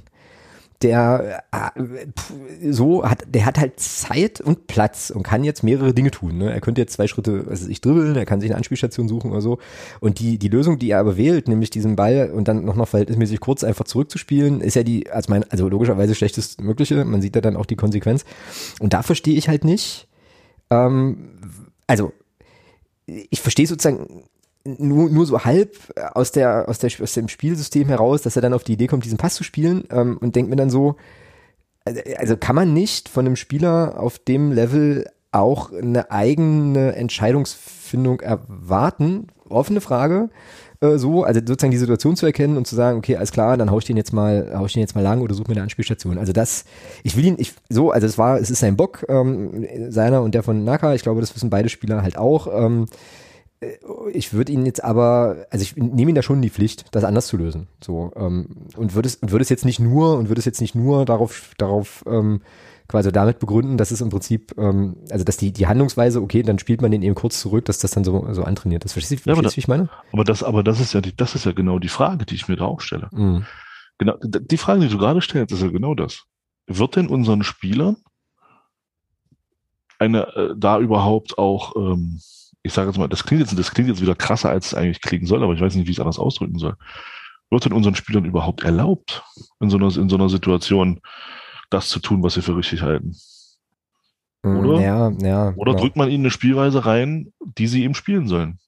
der äh, so hat, der hat halt Zeit und Platz und kann jetzt mehrere Dinge tun. Ne? Er könnte jetzt zwei Schritte, also ich dribbeln, er kann sich eine Anspielstation suchen oder so. Und die die Lösung, die er aber wählt, nämlich diesen Ball und dann noch noch verhältnismäßig kurz einfach zurückzuspielen, ist ja die, als mein, also logischerweise schlechtest mögliche. Man sieht da dann auch die Konsequenz. Und da verstehe ich halt nicht. Ähm, also ich verstehe sozusagen nur, nur so halb aus, der, aus, der, aus dem Spielsystem heraus, dass er dann auf die Idee kommt, diesen Pass zu spielen ähm, und denkt mir dann so, also, also kann man nicht von einem Spieler auf dem Level auch eine eigene Entscheidungsfindung erwarten? Offene Frage. Äh, so, also sozusagen die Situation zu erkennen und zu sagen, okay, alles klar, dann hau ich den jetzt mal, hau ich den jetzt mal lang oder suche mir eine Anspielstation. Also das, ich will ihn, ich, so, also es war, es ist sein Bock, ähm, seiner und der von Naka, ich glaube, das wissen beide Spieler halt auch. Ähm, äh, ich würde ihn jetzt aber, also ich nehme ihn da schon die Pflicht, das anders zu lösen. So ähm, und würde es und würde es jetzt nicht nur und würde es jetzt nicht nur darauf darauf ähm, quasi damit begründen, dass es im Prinzip, ähm, also dass die die Handlungsweise, okay, dann spielt man den eben kurz zurück, dass das dann so so antrainiert ist. Verstehst du, ja, wie ich meine? Aber das, aber das ist ja die, das ist ja genau die Frage, die ich mir da auch stelle. Mhm. Genau, die Frage, die du gerade stellst, ist ja genau das. Wird denn unseren Spielern eine äh, da überhaupt auch ähm, ich sage jetzt mal, das klingt jetzt, das klingt jetzt wieder krasser, als es eigentlich klingen soll, aber ich weiß nicht, wie ich es anders ausdrücken soll. Wird denn unseren Spielern überhaupt erlaubt, in so einer, in so einer Situation das zu tun, was sie für richtig halten? Mm, Oder? Ja, ja, Oder ja. drückt man ihnen eine Spielweise rein, die sie eben spielen sollen?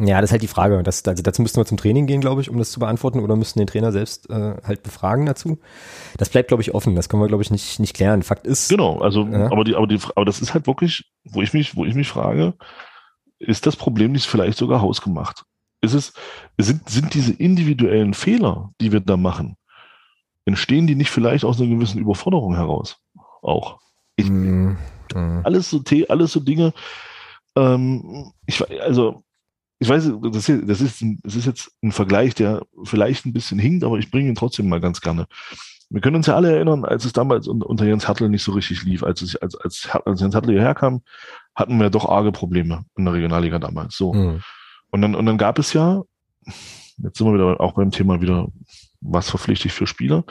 Ja, das ist halt die Frage. Das, also dazu müssten wir zum Training gehen, glaube ich, um das zu beantworten, oder müssten den Trainer selbst äh, halt befragen dazu. Das bleibt, glaube ich, offen. Das können wir, glaube ich, nicht, nicht klären. Fakt ist. Genau, also, ja. aber die, aber die, aber das ist halt wirklich, wo ich mich, wo ich mich frage, ist das Problem nicht vielleicht sogar hausgemacht? Ist es, sind, sind diese individuellen Fehler, die wir da machen, entstehen die nicht vielleicht aus einer gewissen Überforderung heraus? Auch. Ich, mm, mm. Alles so, alles so Dinge, ähm, ich, also, ich weiß, das ist, das, ist, das ist jetzt ein Vergleich, der vielleicht ein bisschen hinkt, aber ich bringe ihn trotzdem mal ganz gerne. Wir können uns ja alle erinnern, als es damals unter Jens Hartl nicht so richtig lief. Als, es, als, als, als Jens Hartl hierher kam, hatten wir doch arge Probleme in der Regionalliga damals. So. Mhm. Und, dann, und dann gab es ja, jetzt sind wir wieder auch beim Thema wieder, was verpflichtet für Spieler.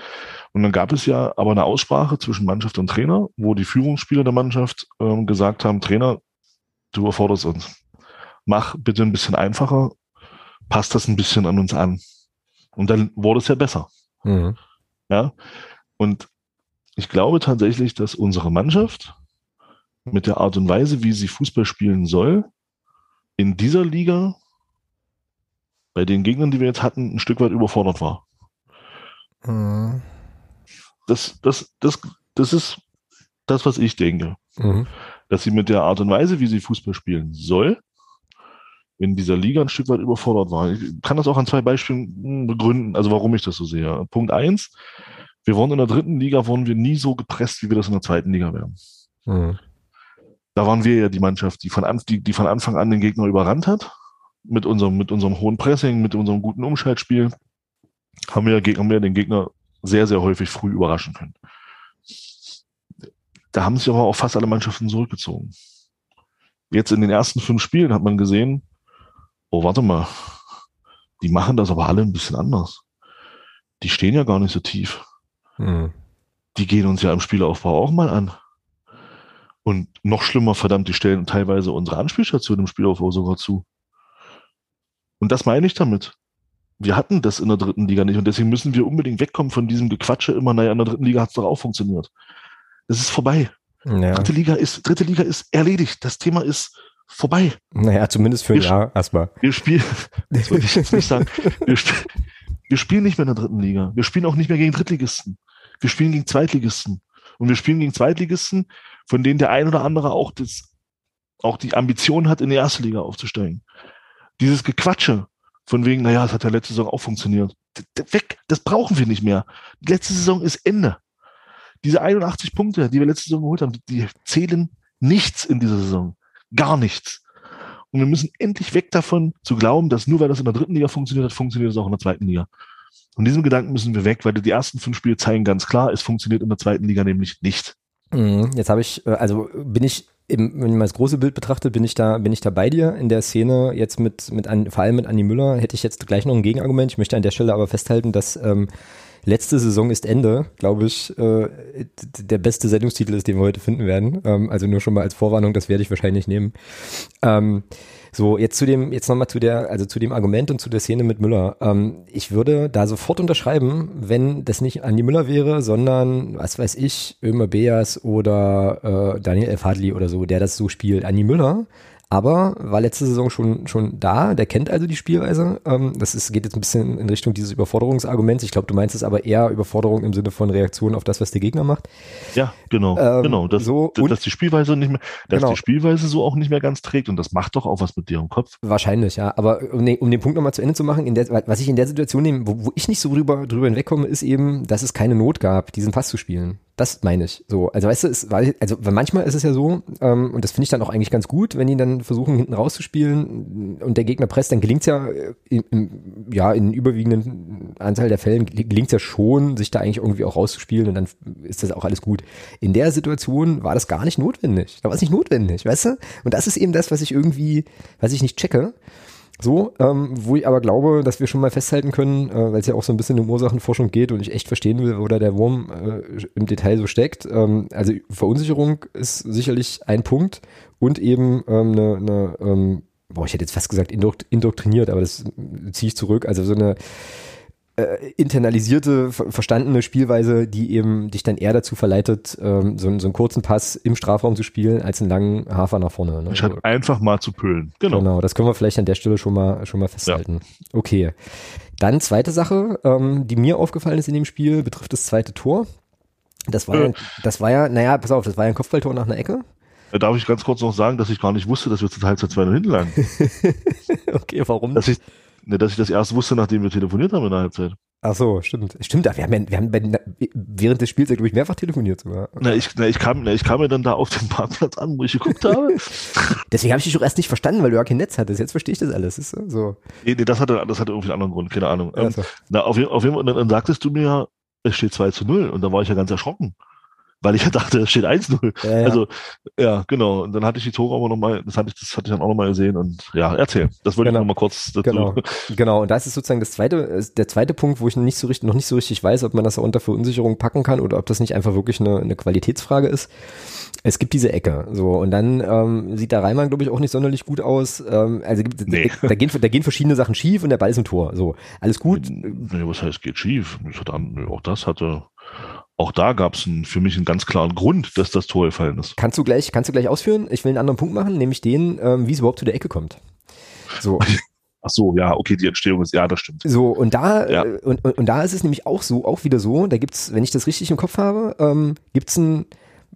Und dann gab es ja aber eine Aussprache zwischen Mannschaft und Trainer, wo die Führungsspieler der Mannschaft ähm, gesagt haben, Trainer, du erforderst uns mach bitte ein bisschen einfacher, passt das ein bisschen an uns an. Und dann wurde es ja besser. Mhm. Ja. Und ich glaube tatsächlich, dass unsere Mannschaft mit der Art und Weise, wie sie Fußball spielen soll, in dieser Liga bei den Gegnern, die wir jetzt hatten, ein Stück weit überfordert war. Mhm. Das, das, das, das ist das, was ich denke. Mhm. Dass sie mit der Art und Weise, wie sie Fußball spielen soll, in dieser Liga ein Stück weit überfordert war. Ich kann das auch an zwei Beispielen begründen, also warum ich das so sehe. Punkt eins, wir wurden in der dritten Liga, wurden wir nie so gepresst, wie wir das in der zweiten Liga werden. Mhm. Da waren wir ja die Mannschaft, die von, die, die von Anfang an den Gegner überrannt hat. Mit unserem, mit unserem hohen Pressing, mit unserem guten Umschaltspiel haben wir, haben wir den Gegner sehr, sehr häufig früh überraschen können. Da haben sich aber auch fast alle Mannschaften zurückgezogen. Jetzt in den ersten fünf Spielen hat man gesehen, oh, warte mal, die machen das aber alle ein bisschen anders. Die stehen ja gar nicht so tief. Mhm. Die gehen uns ja im Spielaufbau auch mal an. Und noch schlimmer, verdammt, die stellen teilweise unsere Anspielstation im Spielaufbau sogar zu. Und das meine ich damit. Wir hatten das in der dritten Liga nicht und deswegen müssen wir unbedingt wegkommen von diesem Gequatsche immer, naja, in der dritten Liga hat es doch auch funktioniert. Das ist vorbei. Ja. Dritte Liga ist, dritte Liga ist erledigt. Das Thema ist vorbei. Naja, zumindest für ein wir Jahr erstmal. Wir spielen, das wollte ich jetzt nicht sagen. Wir, sp wir spielen nicht mehr in der dritten Liga. Wir spielen auch nicht mehr gegen Drittligisten. Wir spielen gegen Zweitligisten. Und wir spielen gegen Zweitligisten, von denen der ein oder andere auch das, auch die Ambition hat, in die erste Liga aufzusteigen. Dieses Gequatsche, von wegen, naja, es hat ja letzte Saison auch funktioniert. Weg, das brauchen wir nicht mehr. Die letzte Saison ist Ende. Diese 81 Punkte, die wir letzte Saison geholt haben, die zählen nichts in dieser Saison. Gar nichts. Und wir müssen endlich weg davon zu glauben, dass nur weil das in der dritten Liga funktioniert hat, funktioniert es auch in der zweiten Liga. Von diesem Gedanken müssen wir weg, weil die ersten fünf Spiele zeigen ganz klar, es funktioniert in der zweiten Liga nämlich nicht. Mhm. Jetzt habe ich, äh, also bin ich, wenn ich mal das große Bild betrachte, bin ich da, bin ich da bei dir in der Szene jetzt mit, mit vor allem mit Andi Müller hätte ich jetzt gleich noch ein Gegenargument. Ich möchte an der Stelle aber festhalten, dass ähm, Letzte Saison ist Ende, glaube ich, äh, der beste Sendungstitel ist, den wir heute finden werden. Ähm, also nur schon mal als Vorwarnung, das werde ich wahrscheinlich nehmen. Ähm, so, jetzt zu dem, jetzt nochmal zu der, also zu dem Argument und zu der Szene mit Müller. Ähm, ich würde da sofort unterschreiben, wenn das nicht Andi Müller wäre, sondern, was weiß ich, Ömer Beas oder äh, Daniel Elfadli oder so, der das so spielt. Andi Müller aber war letzte Saison schon, schon da, der kennt also die Spielweise. Ähm, das ist, geht jetzt ein bisschen in Richtung dieses Überforderungsarguments. Ich glaube, du meinst es aber eher Überforderung im Sinne von Reaktion auf das, was der Gegner macht. Ja, genau, ähm, genau. Dass, so, und, dass die Spielweise nicht mehr, dass genau. die Spielweise so auch nicht mehr ganz trägt und das macht doch auch was mit dir im Kopf. Wahrscheinlich, ja. Aber um, den, um den Punkt nochmal zu Ende zu machen, der, was ich in der Situation nehme, wo, wo ich nicht so drüber, drüber hinwegkomme, ist eben, dass es keine Not gab, diesen Pass zu spielen. Das meine ich. So, also weißt du, es also manchmal ist es ja so, ähm, und das finde ich dann auch eigentlich ganz gut, wenn die dann versuchen, hinten rauszuspielen und der Gegner presst, dann gelingt es ja, äh, im, im, ja, in überwiegenden Anteil der Fällen gelingt es ja schon, sich da eigentlich irgendwie auch rauszuspielen und dann ist das auch alles gut. In der Situation war das gar nicht notwendig. Da war es nicht notwendig, weißt du? Und das ist eben das, was ich irgendwie, was ich nicht checke. So, ähm, wo ich aber glaube, dass wir schon mal festhalten können, äh, weil es ja auch so ein bisschen um Ursachenforschung geht und ich echt verstehen will, wo da der Wurm äh, im Detail so steckt. Ähm, also Verunsicherung ist sicherlich ein Punkt und eben ähm, eine, eine ähm, boah, ich hätte jetzt fast gesagt indoktriniert, aber das ziehe ich zurück. Also so eine äh, internalisierte, verstandene Spielweise, die eben dich dann eher dazu verleitet, ähm, so, so einen kurzen Pass im Strafraum zu spielen, als einen langen Hafer nach vorne. Ne? Statt einfach mal zu püllen. Genau. Genau, das können wir vielleicht an der Stelle schon mal, schon mal festhalten. Ja. Okay. Dann zweite Sache, ähm, die mir aufgefallen ist in dem Spiel, betrifft das zweite Tor. Das war, äh. ja, das war ja, naja, pass auf, das war ja ein Kopfballtor nach einer Ecke. Darf ich ganz kurz noch sagen, dass ich gar nicht wusste, dass wir zur Halbzeit 2 hinten lagen. okay, warum? Dass ich, Ne, dass ich das erst wusste, nachdem wir telefoniert haben in der Halbzeit. Ach so, stimmt. Stimmt, wir haben, ja, wir haben während des Spiels, glaube ich, mehrfach telefoniert sogar. Na, ich, na, ich, kam, na, ich kam mir dann da auf den Parkplatz an, wo ich geguckt habe. Deswegen habe ich dich doch erst nicht verstanden, weil du ja kein Netz hattest. Jetzt verstehe ich das alles. Ist so. Nee, nee, das hatte, das hatte irgendwie einen anderen Grund, keine Ahnung. Ja, ähm, na, auf, auf jeden Fall, dann, dann sagtest du mir ja, es steht 2 zu 0 und da war ich ja ganz erschrocken weil ich ja dachte, es steht 1-0. Ja, ja. Also, ja, genau. Und dann hatte ich die Tore aber nochmal, das hatte ich, das hatte ich dann auch nochmal gesehen und ja, erzähl. Das wollte genau. ich nochmal kurz dazu. Genau. genau. Und das ist sozusagen das zweite, der zweite Punkt, wo ich nicht so richtig, noch nicht so richtig weiß, ob man das unter Verunsicherung packen kann oder ob das nicht einfach wirklich eine, eine Qualitätsfrage ist. Es gibt diese Ecke, so und dann ähm, sieht der Reimann, glaube ich, auch nicht sonderlich gut aus. Ähm, also gibt, nee. da, da, gehen, da gehen verschiedene Sachen schief und der Ball ist im Tor. So, alles gut. Nee, was heißt geht schief? Auch das hatte auch da gab es für mich einen ganz klaren Grund, dass das Tor gefallen ist. Kannst du gleich, kannst du gleich ausführen? Ich will einen anderen Punkt machen, nämlich den, ähm, wie es überhaupt zu der Ecke kommt. So. Ach so, ja, okay, die Entstehung ist, ja, das stimmt. So, und da, ja. äh, und, und, und, da ist es nämlich auch so, auch wieder so, da gibt's, wenn ich das richtig im Kopf habe, ähm, gibt's einen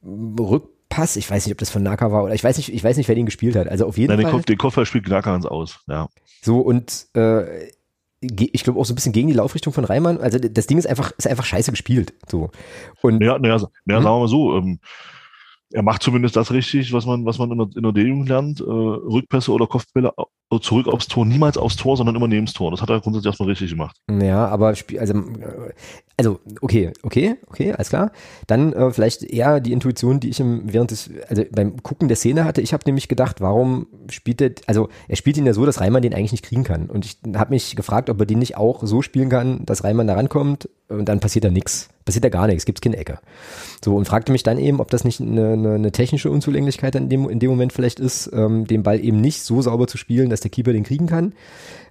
Rückpass, ich weiß nicht, ob das von Naka war oder ich weiß nicht, ich weiß nicht, wer den gespielt hat. Also auf jeden Nein, Fall. Den, Kopf, den Kopfball spielt Naka ans Aus, ja. So, und äh, ich glaube auch so ein bisschen gegen die Laufrichtung von Reimann. Also das Ding ist einfach, ist einfach scheiße gespielt. So. Und, ja, naja, naja hm? sagen wir mal so, ähm, er macht zumindest das richtig, was man, was man in der, in der D-Jugend lernt. Äh, Rückpässe oder Kopfbälle zurück aufs Tor, niemals aufs Tor, sondern immer neben das Tor. Das hat er grundsätzlich erstmal richtig gemacht. Ja, aber also, also okay, okay, okay, alles klar. Dann äh, vielleicht eher die Intuition, die ich im, während des, also beim Gucken der Szene hatte. Ich habe nämlich gedacht, warum spielt er, also er spielt ihn ja so, dass Reimann den eigentlich nicht kriegen kann. Und ich habe mich gefragt, ob er den nicht auch so spielen kann, dass Reimann da rankommt und dann passiert da nichts. Passiert da gar nichts, gibt's keine Ecke. So, und fragte mich dann eben, ob das nicht eine, eine, eine technische Unzulänglichkeit in dem, in dem Moment vielleicht ist, ähm, den Ball eben nicht so sauber zu spielen, dass der Keeper den kriegen kann.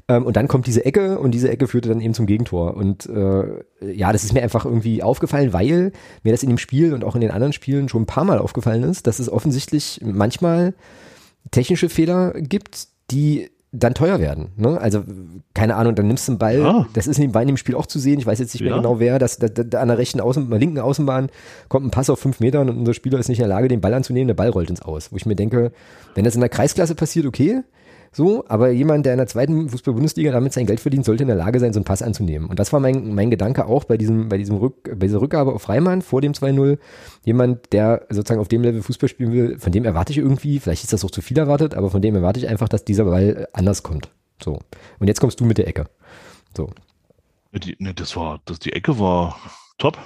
Ähm, und dann kommt diese Ecke und diese Ecke führte dann eben zum Gegentor. Und äh, ja, das ist mir einfach irgendwie aufgefallen, weil mir das in dem Spiel und auch in den anderen Spielen schon ein paar Mal aufgefallen ist, dass es offensichtlich manchmal technische Fehler gibt, die dann teuer werden. Ne? Also, keine Ahnung, dann nimmst du einen Ball, ja. das ist in dem Spiel auch zu sehen, ich weiß jetzt nicht mehr ja. genau wer, dass, dass, dass an der rechten Außen, der linken Außenbahn kommt ein Pass auf fünf Metern und unser Spieler ist nicht in der Lage, den Ball anzunehmen, der Ball rollt ins Aus. Wo ich mir denke, wenn das in der Kreisklasse passiert, okay, so, aber jemand, der in der zweiten Fußball-Bundesliga damit sein Geld verdient, sollte in der Lage sein, so einen Pass anzunehmen. Und das war mein, mein Gedanke auch bei diesem, bei diesem Rück, bei dieser Rückgabe auf Reimann vor dem 2-0. Jemand, der sozusagen auf dem Level Fußball spielen will, von dem erwarte ich irgendwie, vielleicht ist das auch zu viel erwartet, aber von dem erwarte ich einfach, dass dieser Ball anders kommt. So. Und jetzt kommst du mit der Ecke. So. Die, ne, das war, das, die Ecke war top.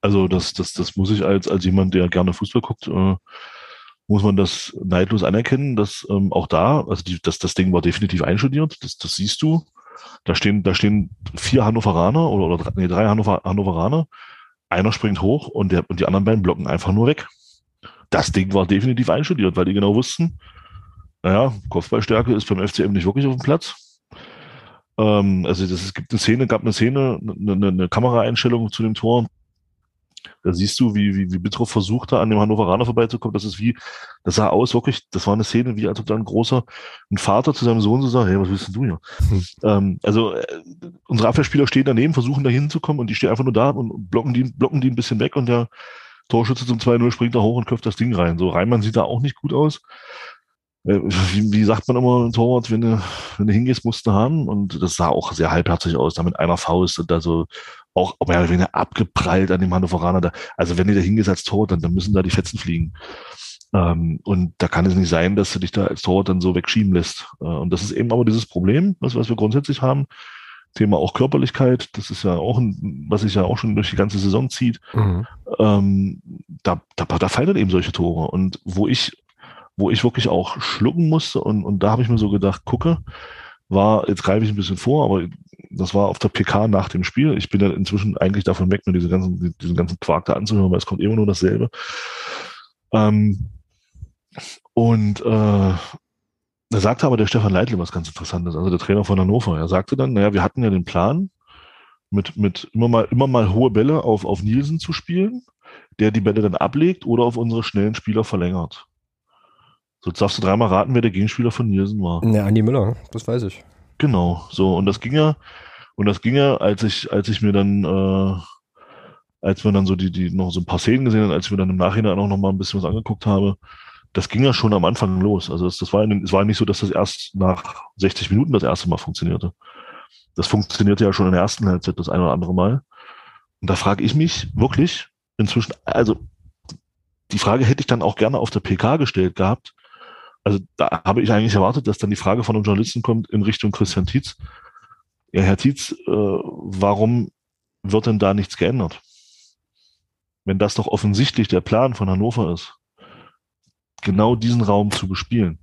Also das, das, das muss ich als, als jemand, der gerne Fußball guckt, äh, muss man das neidlos anerkennen, dass ähm, auch da, also die, das, das Ding war definitiv einstudiert, das, das siehst du. Da stehen, da stehen vier Hannoveraner oder, oder nee, drei Hannover, Hannoveraner. Einer springt hoch und, der, und die anderen beiden blocken einfach nur weg. Das Ding war definitiv einstudiert, weil die genau wussten, naja, Kopfballstärke ist beim FCM nicht wirklich auf dem Platz. Ähm, also das, es gibt eine Szene, gab eine Szene, eine, eine Kameraeinstellung zu dem Tor, da siehst du, wie, wie, wie Bittroff versucht, da an dem Hannoveraner vorbeizukommen. Das ist wie, das sah aus wirklich, das war eine Szene, wie als ob da ein großer, ein Vater zu seinem Sohn so sagt, hey, was willst denn du hier? Hm. Ähm, also äh, unsere Abwehrspieler stehen daneben, versuchen da hinzukommen und die stehen einfach nur da und blocken die, blocken die ein bisschen weg und der Torschütze zum 2-0 springt da hoch und köpft das Ding rein. So Reimann sieht da auch nicht gut aus. Äh, wie, wie sagt man immer ein Torwart, wenn du, wenn du hingehst, musst du haben. Und das sah auch sehr halbherzig aus, da mit einer Faust und da so auch mehr oder weniger abgeprallt an dem Hannoveraner. Da, also wenn die da hingeht als Tor, dann, dann müssen da die Fetzen fliegen. Ähm, und da kann es nicht sein, dass du dich da als Tor dann so wegschieben lässt. Äh, und das ist eben aber dieses Problem, was, was wir grundsätzlich haben. Thema auch Körperlichkeit, das ist ja auch ein, was sich ja auch schon durch die ganze Saison zieht. Mhm. Ähm, da, da, da fallen dann eben solche Tore. Und wo ich, wo ich wirklich auch schlucken musste und, und da habe ich mir so gedacht, gucke, war, jetzt greife ich ein bisschen vor, aber das war auf der PK nach dem Spiel. Ich bin ja inzwischen eigentlich davon weg, mir diese ganzen, diesen ganzen Quark da anzuhören, weil es kommt immer nur dasselbe. Ähm, und äh, da sagte aber der Stefan Leitl was ganz Interessantes, also der Trainer von Hannover. Er sagte dann, naja, wir hatten ja den Plan, mit, mit immer mal, immer mal hohe Bälle auf, auf Nielsen zu spielen, der die Bälle dann ablegt oder auf unsere schnellen Spieler verlängert. So, jetzt darfst du dreimal raten, wer der Gegenspieler von Nielsen war. Ja, Andi Müller, das weiß ich. Genau, so, und das ging ja, und das ging ja, als ich, als ich mir dann, äh, als wir dann so die, die noch so ein paar Szenen gesehen haben, als mir dann im Nachhinein auch noch mal ein bisschen was angeguckt habe, das ging ja schon am Anfang los. Also das, das war, es war nicht so, dass das erst nach 60 Minuten das erste Mal funktionierte. Das funktionierte ja schon in der ersten Halbzeit das ein oder andere Mal. Und da frage ich mich wirklich inzwischen, also die Frage hätte ich dann auch gerne auf der PK gestellt gehabt. Also da habe ich eigentlich erwartet, dass dann die Frage von einem Journalisten kommt in Richtung Christian Tietz. Ja, Herr Tietz, äh, warum wird denn da nichts geändert? Wenn das doch offensichtlich der Plan von Hannover ist genau diesen Raum zu bespielen.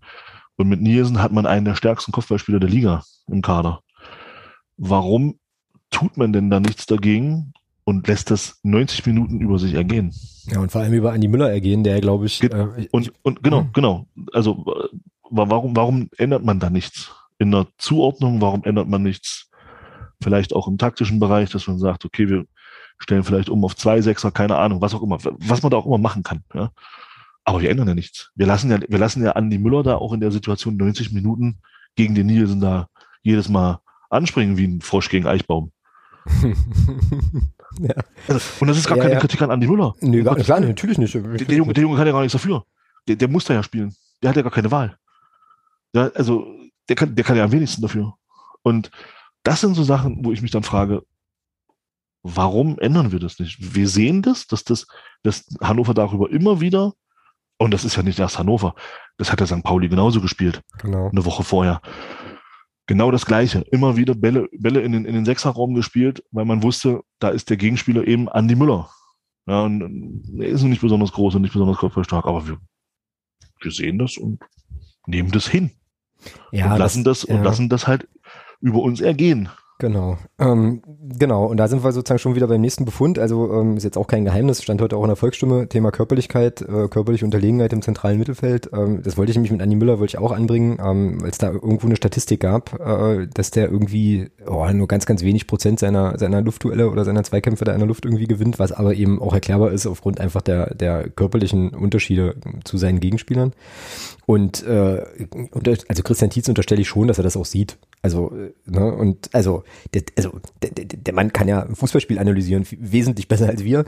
Und mit Nielsen hat man einen der stärksten Kopfballspieler der Liga im Kader. Warum tut man denn da nichts dagegen und lässt das 90 Minuten über sich ergehen? Ja, und vor allem über Andi Müller ergehen, der glaube ich. Äh, und, und genau, mhm. genau. Also warum, warum ändert man da nichts? In der Zuordnung, warum ändert man nichts? Vielleicht auch im taktischen Bereich, dass man sagt, okay, wir stellen vielleicht um auf zwei Sechser, keine Ahnung, was auch immer, was man da auch immer machen kann. Ja? Aber wir ändern ja nichts. Wir lassen ja, wir lassen ja Andi Müller da auch in der Situation 90 Minuten gegen den Nielsen da jedes Mal anspringen wie ein Frosch gegen Eichbaum. ja. also, und das ist gar ja, keine ja. Kritik an Andi Müller. Nee, gar, klar, natürlich nicht. Der, der, Junge, der Junge kann ja gar nichts dafür. Der, der muss da ja spielen. Der hat ja gar keine Wahl. Ja, also, der kann, der kann ja am wenigsten dafür. Und das sind so Sachen, wo ich mich dann frage, warum ändern wir das nicht? Wir sehen das, dass das, dass Hannover darüber immer wieder und das ist ja nicht erst Hannover. Das hat der St. Pauli genauso gespielt. Genau. Eine Woche vorher. Genau das Gleiche. Immer wieder Bälle, Bälle in den, in den Sechserraum gespielt, weil man wusste, da ist der Gegenspieler eben Andi Müller. Ja, und er ist nicht besonders groß und nicht besonders körperstark, aber wir, wir sehen das und nehmen das hin. Ja, und lassen das, das ja. und lassen das halt über uns ergehen. Genau, ähm, genau. Und da sind wir sozusagen schon wieder beim nächsten Befund. Also ähm, ist jetzt auch kein Geheimnis, stand heute auch in der Volksstimme, Thema Körperlichkeit, äh, körperliche Unterlegenheit im zentralen Mittelfeld. Ähm, das wollte ich nämlich mit Andi Müller wollte ich auch anbringen, ähm, weil es da irgendwo eine Statistik gab, äh, dass der irgendwie oh, nur ganz, ganz wenig Prozent seiner, seiner Luftduelle oder seiner Zweikämpfe da in der Luft irgendwie gewinnt, was aber eben auch erklärbar ist aufgrund einfach der, der körperlichen Unterschiede zu seinen Gegenspielern. Und äh, also Christian Tietz unterstelle ich schon, dass er das auch sieht. Also, ne, und also, der, also der, der Mann kann ja ein Fußballspiel analysieren, wesentlich besser als wir.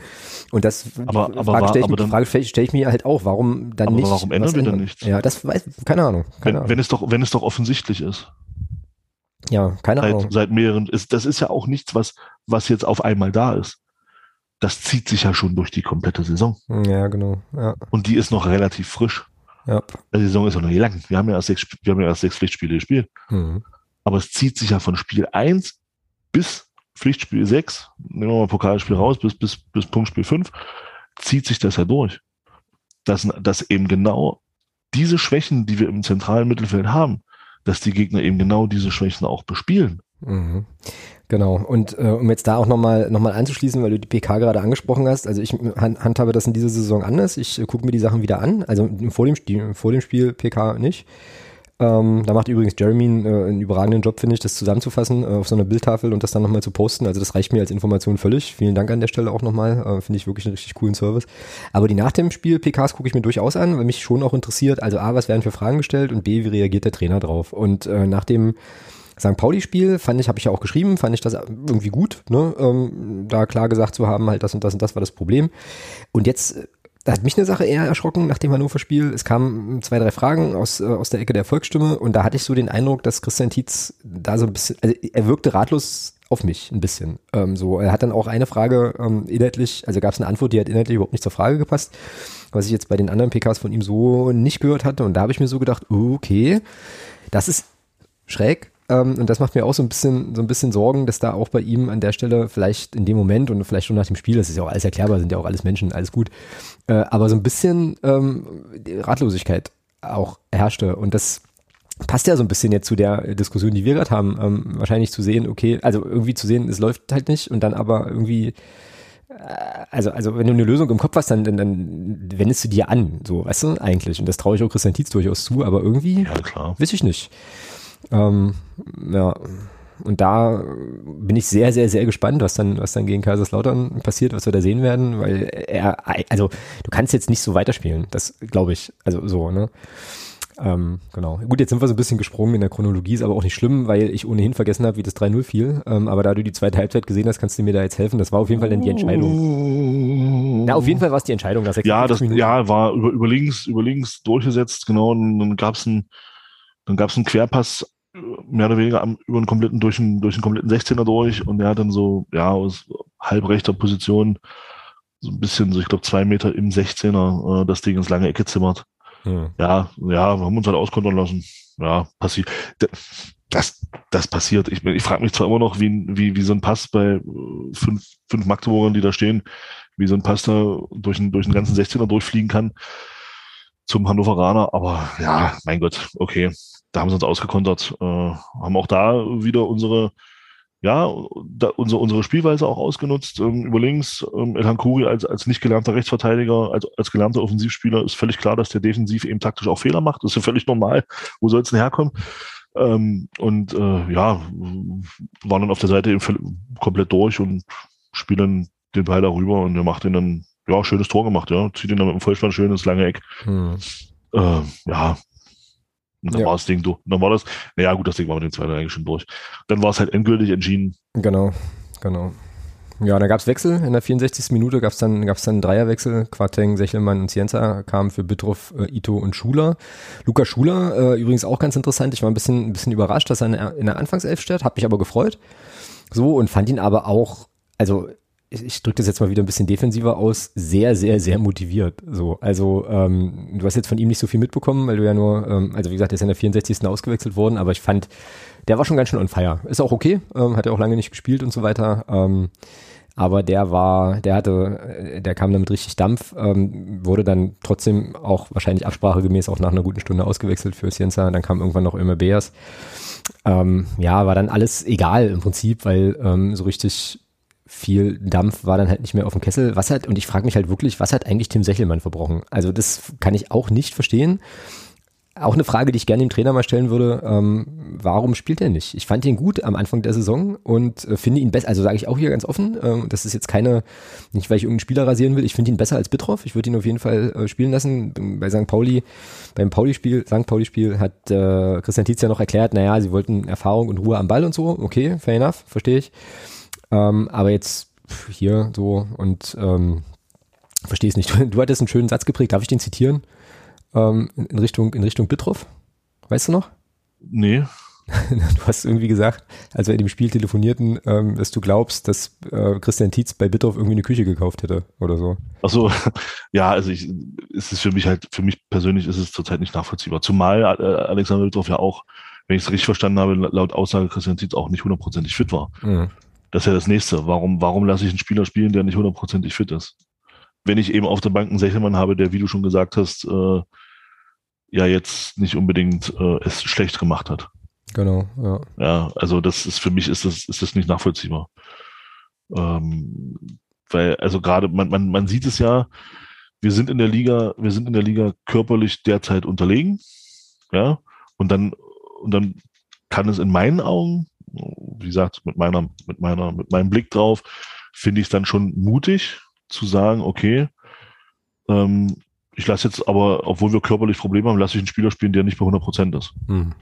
Und das aber, aber, Frage stelle ich, aber Frage stelle stell ich mir halt auch, warum dann aber nicht. Warum ändern wir dann nichts? Ja, das weiß, keine Ahnung. Keine wenn, Ahnung. wenn es doch, wenn es doch offensichtlich ist. Ja, keine seit, Ahnung. Seit mehreren, ist, das ist ja auch nichts, was, was jetzt auf einmal da ist. Das zieht sich ja schon durch die komplette Saison. Ja, genau. Ja. Und die ist noch relativ frisch. Ja. Die Saison ist noch nicht lang. Wir haben ja erst sechs, wir haben ja erst sechs Pflichtspiele gespielt. Mhm. Aber es zieht sich ja von Spiel 1 bis Pflichtspiel 6, nehmen wir mal Pokalspiel raus, bis, bis, bis Punktspiel 5, zieht sich das ja durch. Dass, dass eben genau diese Schwächen, die wir im zentralen Mittelfeld haben, dass die Gegner eben genau diese Schwächen auch bespielen. Mhm. Genau. Und äh, um jetzt da auch nochmal noch mal anzuschließen, weil du die PK gerade angesprochen hast, also ich handhabe das in dieser Saison anders. Ich äh, gucke mir die Sachen wieder an. Also vor dem, Spiel, vor dem Spiel PK nicht. Ähm, da macht übrigens Jeremy äh, einen überragenden Job, finde ich, das zusammenzufassen äh, auf so einer Bildtafel und das dann nochmal zu posten. Also das reicht mir als Information völlig. Vielen Dank an der Stelle auch nochmal. Äh, finde ich wirklich einen richtig coolen Service. Aber die nach dem Spiel PKs gucke ich mir durchaus an, weil mich schon auch interessiert, also A, was werden für Fragen gestellt und B, wie reagiert der Trainer drauf. Und äh, nach dem St. Pauli-Spiel fand ich, habe ich ja auch geschrieben, fand ich das irgendwie gut, ne? ähm, da klar gesagt zu haben, halt das und das und das war das Problem. Und jetzt da hat mich eine Sache eher erschrocken nach dem Hannover-Spiel. Es kamen zwei, drei Fragen aus, äh, aus der Ecke der Volksstimme und da hatte ich so den Eindruck, dass Christian Tietz da so ein bisschen, also er wirkte ratlos auf mich ein bisschen. Ähm, so, er hat dann auch eine Frage ähm, inhaltlich, also gab es eine Antwort, die hat inhaltlich überhaupt nicht zur Frage gepasst, was ich jetzt bei den anderen PKs von ihm so nicht gehört hatte. Und da habe ich mir so gedacht, okay, das ist schräg. Ähm, und das macht mir auch so ein bisschen, so ein bisschen Sorgen, dass da auch bei ihm an der Stelle vielleicht in dem Moment und vielleicht schon nach dem Spiel, das ist ja auch alles erklärbar, sind ja auch alles Menschen, alles gut, äh, aber so ein bisschen ähm, Ratlosigkeit auch herrschte. Und das passt ja so ein bisschen jetzt zu der Diskussion, die wir gerade haben. Ähm, wahrscheinlich zu sehen, okay, also irgendwie zu sehen, es läuft halt nicht und dann aber irgendwie, äh, also, also wenn du eine Lösung im Kopf hast, dann, dann, dann wendest du dir an, so, weißt du, eigentlich. Und das traue ich auch Christian Tietz durchaus zu, aber irgendwie, ja, klar. weiß ich nicht. Ähm, ja. Und da bin ich sehr, sehr, sehr gespannt, was dann, was dann gegen Kaiserslautern passiert, was wir da sehen werden, weil er, also du kannst jetzt nicht so weiterspielen, das glaube ich, also so, ne? Ähm, genau. Gut, jetzt sind wir so ein bisschen gesprungen in der Chronologie, ist aber auch nicht schlimm, weil ich ohnehin vergessen habe, wie das 3-0 fiel. Ähm, aber da du die zweite Halbzeit gesehen hast, kannst du mir da jetzt helfen. Das war auf jeden Fall dann die Entscheidung. Na, auf jeden Fall war es die Entscheidung. Nach ja, das Minuten. ja, war über, über links, über links durchgesetzt, genau. Und dann gab es einen, dann gab's einen Querpass mehr oder weniger am, über einen kompletten, durch einen, durch einen kompletten 16er durch und der hat dann so, ja, aus halbrechter Position so ein bisschen, so ich glaube zwei Meter im 16er äh, das Ding ins lange Ecke zimmert. Hm. Ja, ja, wir haben uns halt auskontern lassen. Ja, passiert. Das, das passiert. Ich, ich frage mich zwar immer noch, wie, wie, wie so ein Pass bei äh, fünf, fünf Magdeburgern, die da stehen, wie so ein Pass da durch, den, durch den ganzen 16er durchfliegen kann zum Hannoveraner, aber ja, mein Gott, okay, da haben sie uns ausgekontert, äh, haben auch da wieder unsere ja, da, unsere, unsere Spielweise auch ausgenutzt. Ähm, über links, ähm, Elhan Kuri als, als nicht gelernter Rechtsverteidiger, als, als gelernter Offensivspieler ist völlig klar, dass der defensiv eben taktisch auch Fehler macht. Das ist ja völlig normal. Wo soll es denn herkommen? Ähm, und äh, ja, waren dann auf der Seite eben komplett durch und spielen den Ball darüber und der macht den dann, ja, schönes Tor gemacht, ja. Zieht ihn dann mit dem Vollspann schönes lange Eck. Hm. Äh, ja, und dann ja. war das Ding durch. dann war das, naja, gut, das Ding war mit dem zweiten eigentlich schon durch. Dann war es halt endgültig entschieden. Genau, genau. Ja, da gab es Wechsel. In der 64. Minute gab es dann, gab's dann einen Dreierwechsel. Quateng, Sechelmann und Cienza kamen für Bitroff, äh, Ito und Schuler. Luca Schuler, äh, übrigens auch ganz interessant. Ich war ein bisschen, ein bisschen überrascht, dass er in der, in der Anfangself steht. Hab mich aber gefreut. So, und fand ihn aber auch, also ich, drücke das jetzt mal wieder ein bisschen defensiver aus, sehr, sehr, sehr motiviert. So, also ähm, du hast jetzt von ihm nicht so viel mitbekommen, weil du ja nur, ähm, also wie gesagt, er ist in der 64. ausgewechselt worden, aber ich fand, der war schon ganz schön on fire. Ist auch okay, ähm, hat er auch lange nicht gespielt und so weiter. Ähm, aber der war, der hatte, äh, der kam damit richtig Dampf, ähm, wurde dann trotzdem auch wahrscheinlich absprachegemäß auch nach einer guten Stunde ausgewechselt für Cienza. Dann kam irgendwann noch Ömer Beers. Ähm, ja, war dann alles egal im Prinzip, weil ähm, so richtig viel Dampf war dann halt nicht mehr auf dem Kessel. Was hat, und ich frage mich halt wirklich, was hat eigentlich Tim Sechelmann verbrochen? Also das kann ich auch nicht verstehen. Auch eine Frage, die ich gerne dem Trainer mal stellen würde, ähm, warum spielt er nicht? Ich fand ihn gut am Anfang der Saison und äh, finde ihn besser, also sage ich auch hier ganz offen, äh, das ist jetzt keine, nicht weil ich irgendeinen Spieler rasieren will, ich finde ihn besser als Bitroff, ich würde ihn auf jeden Fall äh, spielen lassen. Bei St. Pauli, beim Pauli-Spiel, St. Pauli-Spiel hat äh, Christian Tietz ja noch erklärt, naja, sie wollten Erfahrung und Ruhe am Ball und so, okay, fair enough, verstehe ich. Ähm, aber jetzt hier so und ähm, verstehe es nicht. Du, du, hattest einen schönen Satz geprägt, darf ich den zitieren? Ähm, in Richtung, in Richtung Bitroff? Weißt du noch? Nee. Du hast irgendwie gesagt, als wir in dem Spiel telefonierten, ähm, dass du glaubst, dass äh, Christian Tietz bei Bitroff irgendwie eine Küche gekauft hätte oder so. Ach so, ja, also ich, ist es für mich halt, für mich persönlich ist es zurzeit nicht nachvollziehbar. Zumal äh, Alexander Bitroff ja auch, wenn ich es richtig verstanden habe, laut Aussage Christian Tietz auch nicht hundertprozentig fit war. Mhm. Das ist ja das Nächste. Warum, warum lasse ich einen Spieler spielen, der nicht hundertprozentig fit ist? Wenn ich eben auf der Bank einen Sechelmann habe, der, wie du schon gesagt hast, äh, ja jetzt nicht unbedingt äh, es schlecht gemacht hat. Genau, ja. Ja, also das ist für mich ist das, ist das nicht nachvollziehbar. Ähm, weil, also gerade, man, man, man sieht es ja, wir sind in der Liga, wir sind in der Liga körperlich derzeit unterlegen. Ja, und dann, und dann kann es in meinen Augen wie gesagt, mit meiner, mit meiner, mit meinem Blick drauf, finde ich es dann schon mutig zu sagen, okay, ähm, ich lasse jetzt aber, obwohl wir körperlich Probleme haben, lasse ich einen Spieler spielen, der nicht bei 100 Prozent ist. Hm.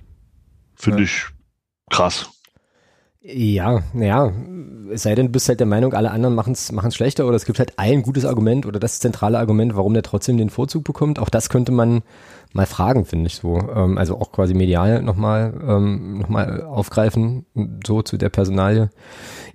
Finde ja. ich krass. Ja, naja, es sei denn, du bist halt der Meinung, alle anderen machen es schlechter oder es gibt halt ein gutes Argument oder das zentrale Argument, warum der trotzdem den Vorzug bekommt. Auch das könnte man mal fragen, finde ich so. Ähm, also auch quasi medial nochmal ähm, noch aufgreifen, so zu der Personalie.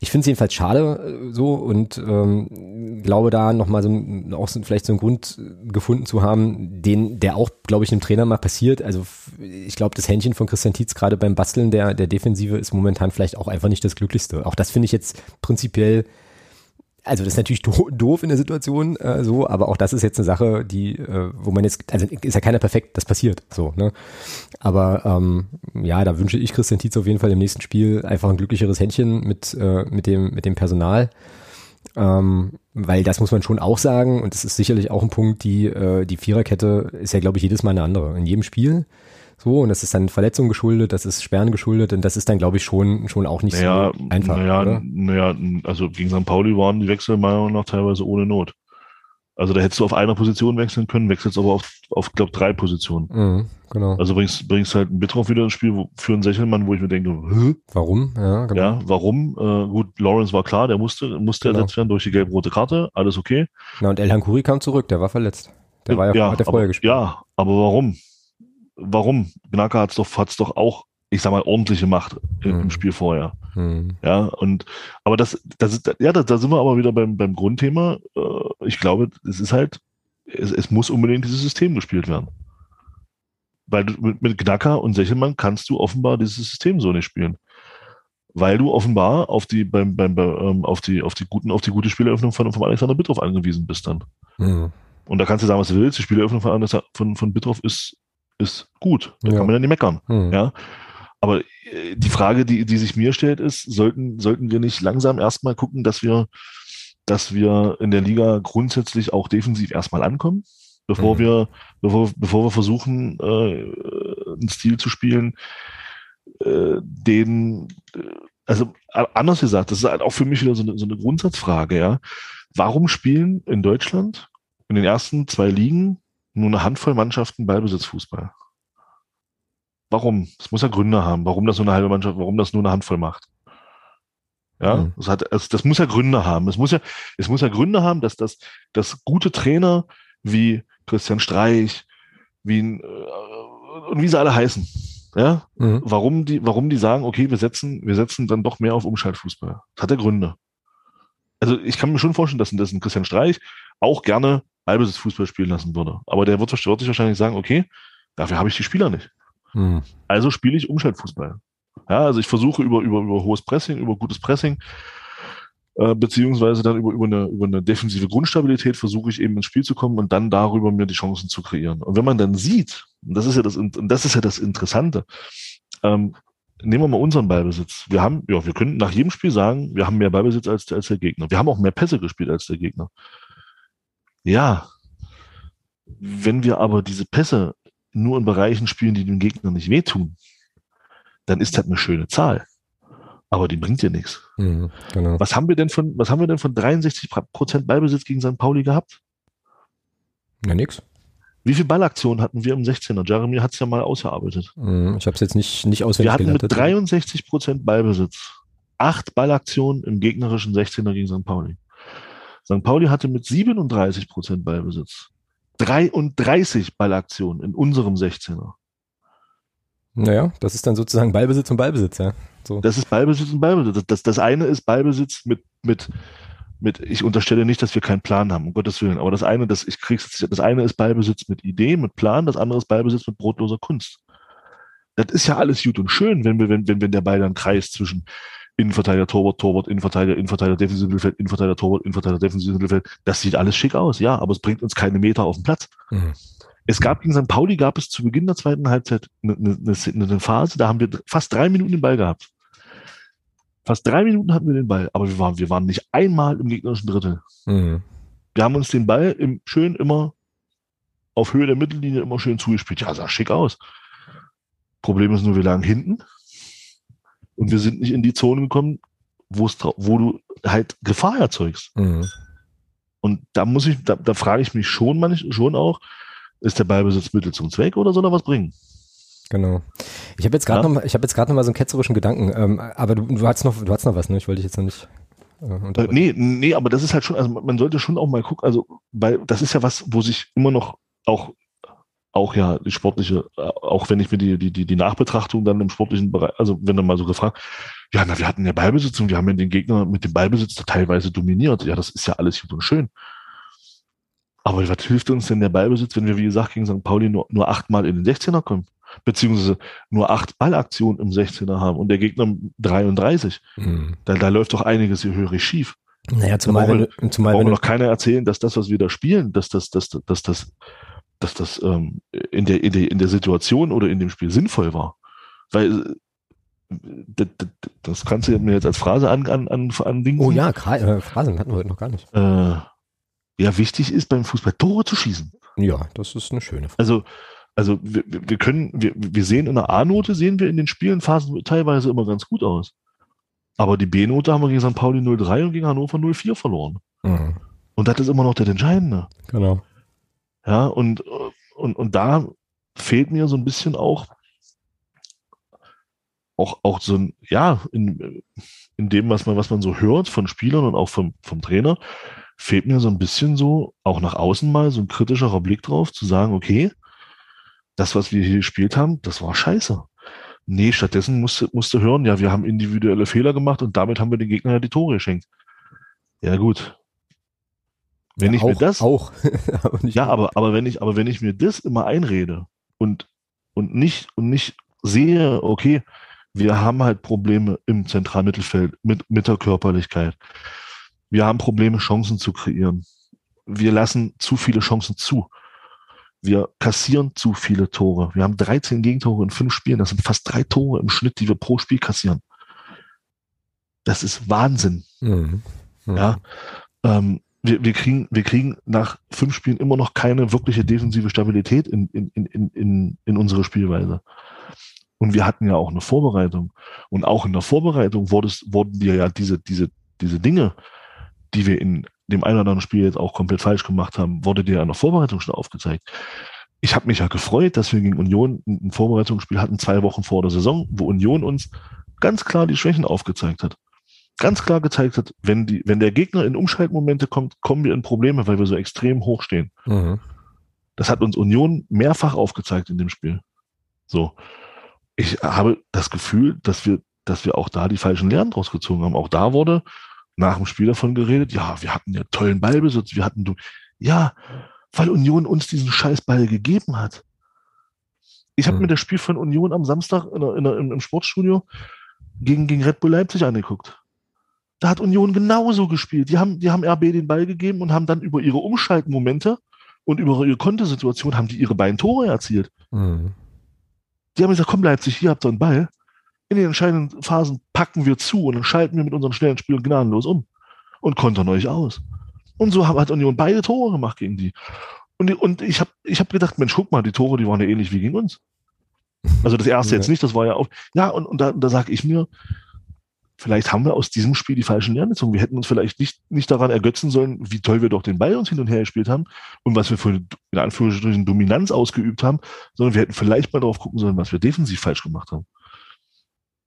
Ich finde es jedenfalls schade äh, so und ähm, glaube da nochmal so auch so, vielleicht so einen Grund gefunden zu haben, den, der auch, glaube ich, einem Trainer mal passiert. Also ich glaube, das Händchen von Christian Tietz gerade beim Basteln der, der Defensive ist momentan vielleicht auch einfach nicht das Glücklichste. Auch das finde ich jetzt prinzipiell also das ist natürlich doof in der Situation äh, so, aber auch das ist jetzt eine Sache, die, äh, wo man jetzt, also ist ja keiner perfekt, das passiert so, ne? Aber ähm, ja, da wünsche ich Christian Tietz auf jeden Fall im nächsten Spiel einfach ein glücklicheres Händchen mit, äh, mit, dem, mit dem Personal. Ähm, weil das muss man schon auch sagen, und das ist sicherlich auch ein Punkt, die, äh, die Viererkette ist ja, glaube ich, jedes Mal eine andere. In jedem Spiel so, und das ist dann Verletzung geschuldet, das ist Sperren geschuldet und das ist dann, glaube ich, schon, schon auch nicht naja, so einfach. Naja, naja, also gegen St. Pauli waren die Wechsel meiner Meinung nach teilweise ohne Not. Also da hättest du auf einer Position wechseln können, wechselst aber auf, auf glaube drei Positionen. Mhm, genau. Also bringst, bringst halt einen Bittroff wieder ins Spiel wo, für einen Sechelmann, wo ich mir denke, Hö? warum? Ja, genau. ja warum? Äh, gut, Lawrence war klar, der musste, musste genau. ersetzt werden durch die gelb-rote Karte, alles okay. Na und Elhan Kuri kam zurück, der war verletzt. Der war ja, ja der vorher gespielt. Ja, aber warum? Warum? Gnaka hat's doch, hat's doch auch, ich sag mal, ordentliche Macht im, hm. im Spiel vorher. Hm. Ja, und, aber das, das ist, ja, da, da sind wir aber wieder beim, beim Grundthema. Äh, ich glaube, es ist halt, es, es muss unbedingt dieses System gespielt werden. Weil du, mit, mit Knacker und Sechelmann kannst du offenbar dieses System so nicht spielen. Weil du offenbar auf die, beim, beim, beim ähm, auf die, auf die guten, auf die gute Spieleröffnung von, von Alexander Bittroff angewiesen bist dann. Mhm. Und da kannst du sagen, was du willst. Die Spieleröffnung von, von, von Bittroff ist ist gut. Da ja. kann man ja nicht meckern. Mhm. Ja. Aber äh, die Frage, die, die sich mir stellt, ist, sollten, sollten wir nicht langsam erstmal gucken, dass wir, dass wir in der Liga grundsätzlich auch defensiv erstmal ankommen, bevor mhm. wir, bevor, bevor wir versuchen, äh, einen Stil zu spielen, äh, den, äh, also anders gesagt, das ist halt auch für mich wieder so eine, so eine Grundsatzfrage, ja. Warum spielen in Deutschland in den ersten zwei Ligen nur eine Handvoll Mannschaften Ballbesitzfußball. Warum? Es muss ja Gründe haben, warum das nur eine halbe Mannschaft, warum das nur eine Handvoll macht. Ja, mhm. das hat, also das muss ja Gründe haben. Es muss ja, es muss ja Gründe haben, dass das, dass gute Trainer wie Christian Streich, wie äh, und wie sie alle heißen, ja, mhm. warum die, warum die sagen, okay, wir setzen, wir setzen dann doch mehr auf Umschaltfußball. Das hat ja Gründe. Also ich kann mir schon vorstellen, dass, dass ein Christian Streich auch gerne Albus Fußball spielen lassen würde. Aber der wird, wird sich wahrscheinlich sagen, okay, dafür habe ich die Spieler nicht. Hm. Also spiele ich Umschaltfußball. Ja, also ich versuche über, über, über hohes Pressing, über gutes Pressing, äh, beziehungsweise dann über, über, eine, über eine defensive Grundstabilität versuche ich eben ins Spiel zu kommen und dann darüber mir die Chancen zu kreieren. Und wenn man dann sieht, und das ist ja das, und das ist ja das Interessante, ähm, nehmen wir mal unseren Ballbesitz. Wir haben, ja, wir können nach jedem Spiel sagen, wir haben mehr Ballbesitz als, als der Gegner. Wir haben auch mehr Pässe gespielt als der Gegner. Ja, wenn wir aber diese Pässe nur in Bereichen spielen, die dem Gegner nicht wehtun, dann ist das eine schöne Zahl. Aber die bringt dir nichts. Mhm, genau. Was haben wir denn von, was haben wir denn von 63 Prozent Ballbesitz gegen St. Pauli gehabt? Ja, nix. Wie viele Ballaktionen hatten wir im 16er? Jeremy hat es ja mal ausgearbeitet. Mhm, ich habe es jetzt nicht, nicht auswendig Wir hatten geleitet. mit 63 Prozent Ballbesitz acht Ballaktionen im gegnerischen 16er gegen St. Pauli. St. Pauli hatte mit 37 Prozent Ballbesitz 33 Ballaktionen in unserem 16er. Naja, das ist dann sozusagen Ballbesitz und Ballbesitz, ja. So. Das ist Ballbesitz und Ballbesitz. Das, das, eine ist Ballbesitz mit, mit, mit, ich unterstelle nicht, dass wir keinen Plan haben, um Gottes Willen. Aber das eine, das, ich krieg's, das eine ist Ballbesitz mit Idee, mit Plan, das andere ist Ballbesitz mit brotloser Kunst. Das ist ja alles gut und schön, wenn wir, wenn, wenn, wenn der Ball dann kreist zwischen Innenverteidiger, Torwart, Torwart, Innenverteidiger, Innenverteidiger, defensives Mittelfeld, Innenverteidiger, Torwart, Innenverteidiger, defensives Mittelfeld. Das sieht alles schick aus, ja, aber es bringt uns keine Meter auf den Platz. Mhm. Es gab gegen St. Pauli gab es zu Beginn der zweiten Halbzeit eine, eine, eine, Phase, da haben wir fast drei Minuten den Ball gehabt. Fast drei Minuten hatten wir den Ball, aber wir waren, wir waren nicht einmal im gegnerischen Drittel. Mhm. Wir haben uns den Ball im, schön immer auf Höhe der Mittellinie immer schön zugespielt. Ja, sah schick aus. Problem ist nur, wir lagen hinten und wir sind nicht in die Zone gekommen, wo du halt Gefahr erzeugst. Mhm. Und da muss ich, da, da frage ich mich schon manchmal, schon auch, ist der Ballbesitz Mittel zum Zweck oder soll er was bringen? Genau. Ich habe jetzt gerade ja? noch, ich habe jetzt gerade noch mal so einen ketzerischen Gedanken. Ähm, aber du, du hast noch, du hast noch was, ne? Ich wollte dich jetzt noch nicht. Äh, nee, nee, aber das ist halt schon, also man sollte schon auch mal gucken, also, weil das ist ja was, wo sich immer noch auch auch ja die sportliche, äh, auch wenn ich mir die, die, die, die Nachbetrachtung dann im sportlichen Bereich, also wenn dann mal so gefragt, ja, na, wir hatten ja Ballbesitz und wir haben ja den Gegner mit dem Ballbesitz teilweise dominiert. Ja, das ist ja alles gut und schön. Aber was hilft uns denn der Ballbesitz, wenn wir, wie gesagt, gegen St. Pauli nur, nur achtmal in den 16er kommen? Beziehungsweise nur acht Ballaktionen im 16er haben und der Gegner 33. Mhm. Da, da läuft doch einiges hier hörig schief. Naja, zumal, wenn, du, zumal wenn noch keiner erzählen, dass das, was wir da spielen, dass das, dass, dass, dass das, dass das ähm, in, der, in, der, in der Situation oder in dem Spiel sinnvoll war. Weil das, das kannst du mir jetzt als Phrase an, an, an, an Oh ja, äh, Phrasen hatten wir heute noch gar nicht. Äh, ja, wichtig ist beim Fußball Tore zu schießen. Ja, das ist eine schöne Frage. Also, also wir, wir können, wir, wir sehen in der A-Note, sehen wir in den Spielen Phasen teilweise immer ganz gut aus. Aber die B-Note haben wir gegen St. Pauli 0-3 und gegen Hannover 0-4 verloren. Mhm. Und das ist immer noch das Entscheidende. Genau. Ja, und, und, und da fehlt mir so ein bisschen auch, auch, auch so ein, ja, in, in dem, was man, was man so hört von Spielern und auch vom, vom Trainer, fehlt mir so ein bisschen so, auch nach außen mal, so ein kritischerer Blick drauf, zu sagen, okay, das, was wir hier gespielt haben, das war scheiße. Nee, stattdessen musste, musste hören, ja, wir haben individuelle Fehler gemacht und damit haben wir den Gegner ja die Tore geschenkt. Ja, gut. Wenn ja, ich auch, mir das. Auch. ja, aber, aber wenn ich, aber wenn ich mir das immer einrede und, und nicht, und nicht sehe, okay, wir haben halt Probleme im Zentralmittelfeld mit, mit der Körperlichkeit. Wir haben Probleme, Chancen zu kreieren. Wir lassen zu viele Chancen zu. Wir kassieren zu viele Tore. Wir haben 13 Gegentore in fünf Spielen. Das sind fast drei Tore im Schnitt, die wir pro Spiel kassieren. Das ist Wahnsinn. Mhm. Mhm. Ja. Ähm, wir, wir, kriegen, wir kriegen nach fünf Spielen immer noch keine wirkliche defensive Stabilität in, in, in, in, in unsere Spielweise. Und wir hatten ja auch eine Vorbereitung. Und auch in der Vorbereitung wurde es, wurden dir ja diese, diese, diese Dinge, die wir in dem einen oder anderen Spiel jetzt auch komplett falsch gemacht haben, wurde dir in der Vorbereitung schon aufgezeigt. Ich habe mich ja gefreut, dass wir gegen Union ein Vorbereitungsspiel hatten, zwei Wochen vor der Saison, wo Union uns ganz klar die Schwächen aufgezeigt hat. Ganz klar gezeigt hat, wenn, die, wenn der Gegner in Umschaltmomente kommt, kommen wir in Probleme, weil wir so extrem hoch stehen. Mhm. Das hat uns Union mehrfach aufgezeigt in dem Spiel. So. Ich habe das Gefühl, dass wir, dass wir auch da die falschen Lehren draus gezogen haben. Auch da wurde nach dem Spiel davon geredet, ja, wir hatten ja tollen Ballbesitz, wir hatten, ja, weil Union uns diesen Scheißball gegeben hat. Ich habe mhm. mir das Spiel von Union am Samstag in der, in der, im Sportstudio gegen, gegen Red Bull Leipzig angeguckt. Da hat Union genauso gespielt. Die haben, die haben RB den Ball gegeben und haben dann über ihre Umschaltmomente und über ihre Kontosituation haben die ihre beiden Tore erzielt. Mhm. Die haben gesagt, komm Leipzig, hier habt ihr einen Ball in den entscheidenden Phasen packen wir zu und dann schalten wir mit unseren schnellen Spielern gnadenlos um und kontern euch aus. Und so hat Union beide Tore gemacht gegen die. Und, und ich habe ich hab gedacht, Mensch, guck mal, die Tore, die waren ja ähnlich wie gegen uns. Also das erste ja. jetzt nicht, das war ja auch. Ja, und, und da, da sage ich mir, vielleicht haben wir aus diesem Spiel die falschen Lernen gezogen. Wir hätten uns vielleicht nicht, nicht daran ergötzen sollen, wie toll wir doch den Ball uns hin und her gespielt haben und was wir für in Anführungsstrichen Dominanz ausgeübt haben, sondern wir hätten vielleicht mal darauf gucken sollen, was wir defensiv falsch gemacht haben.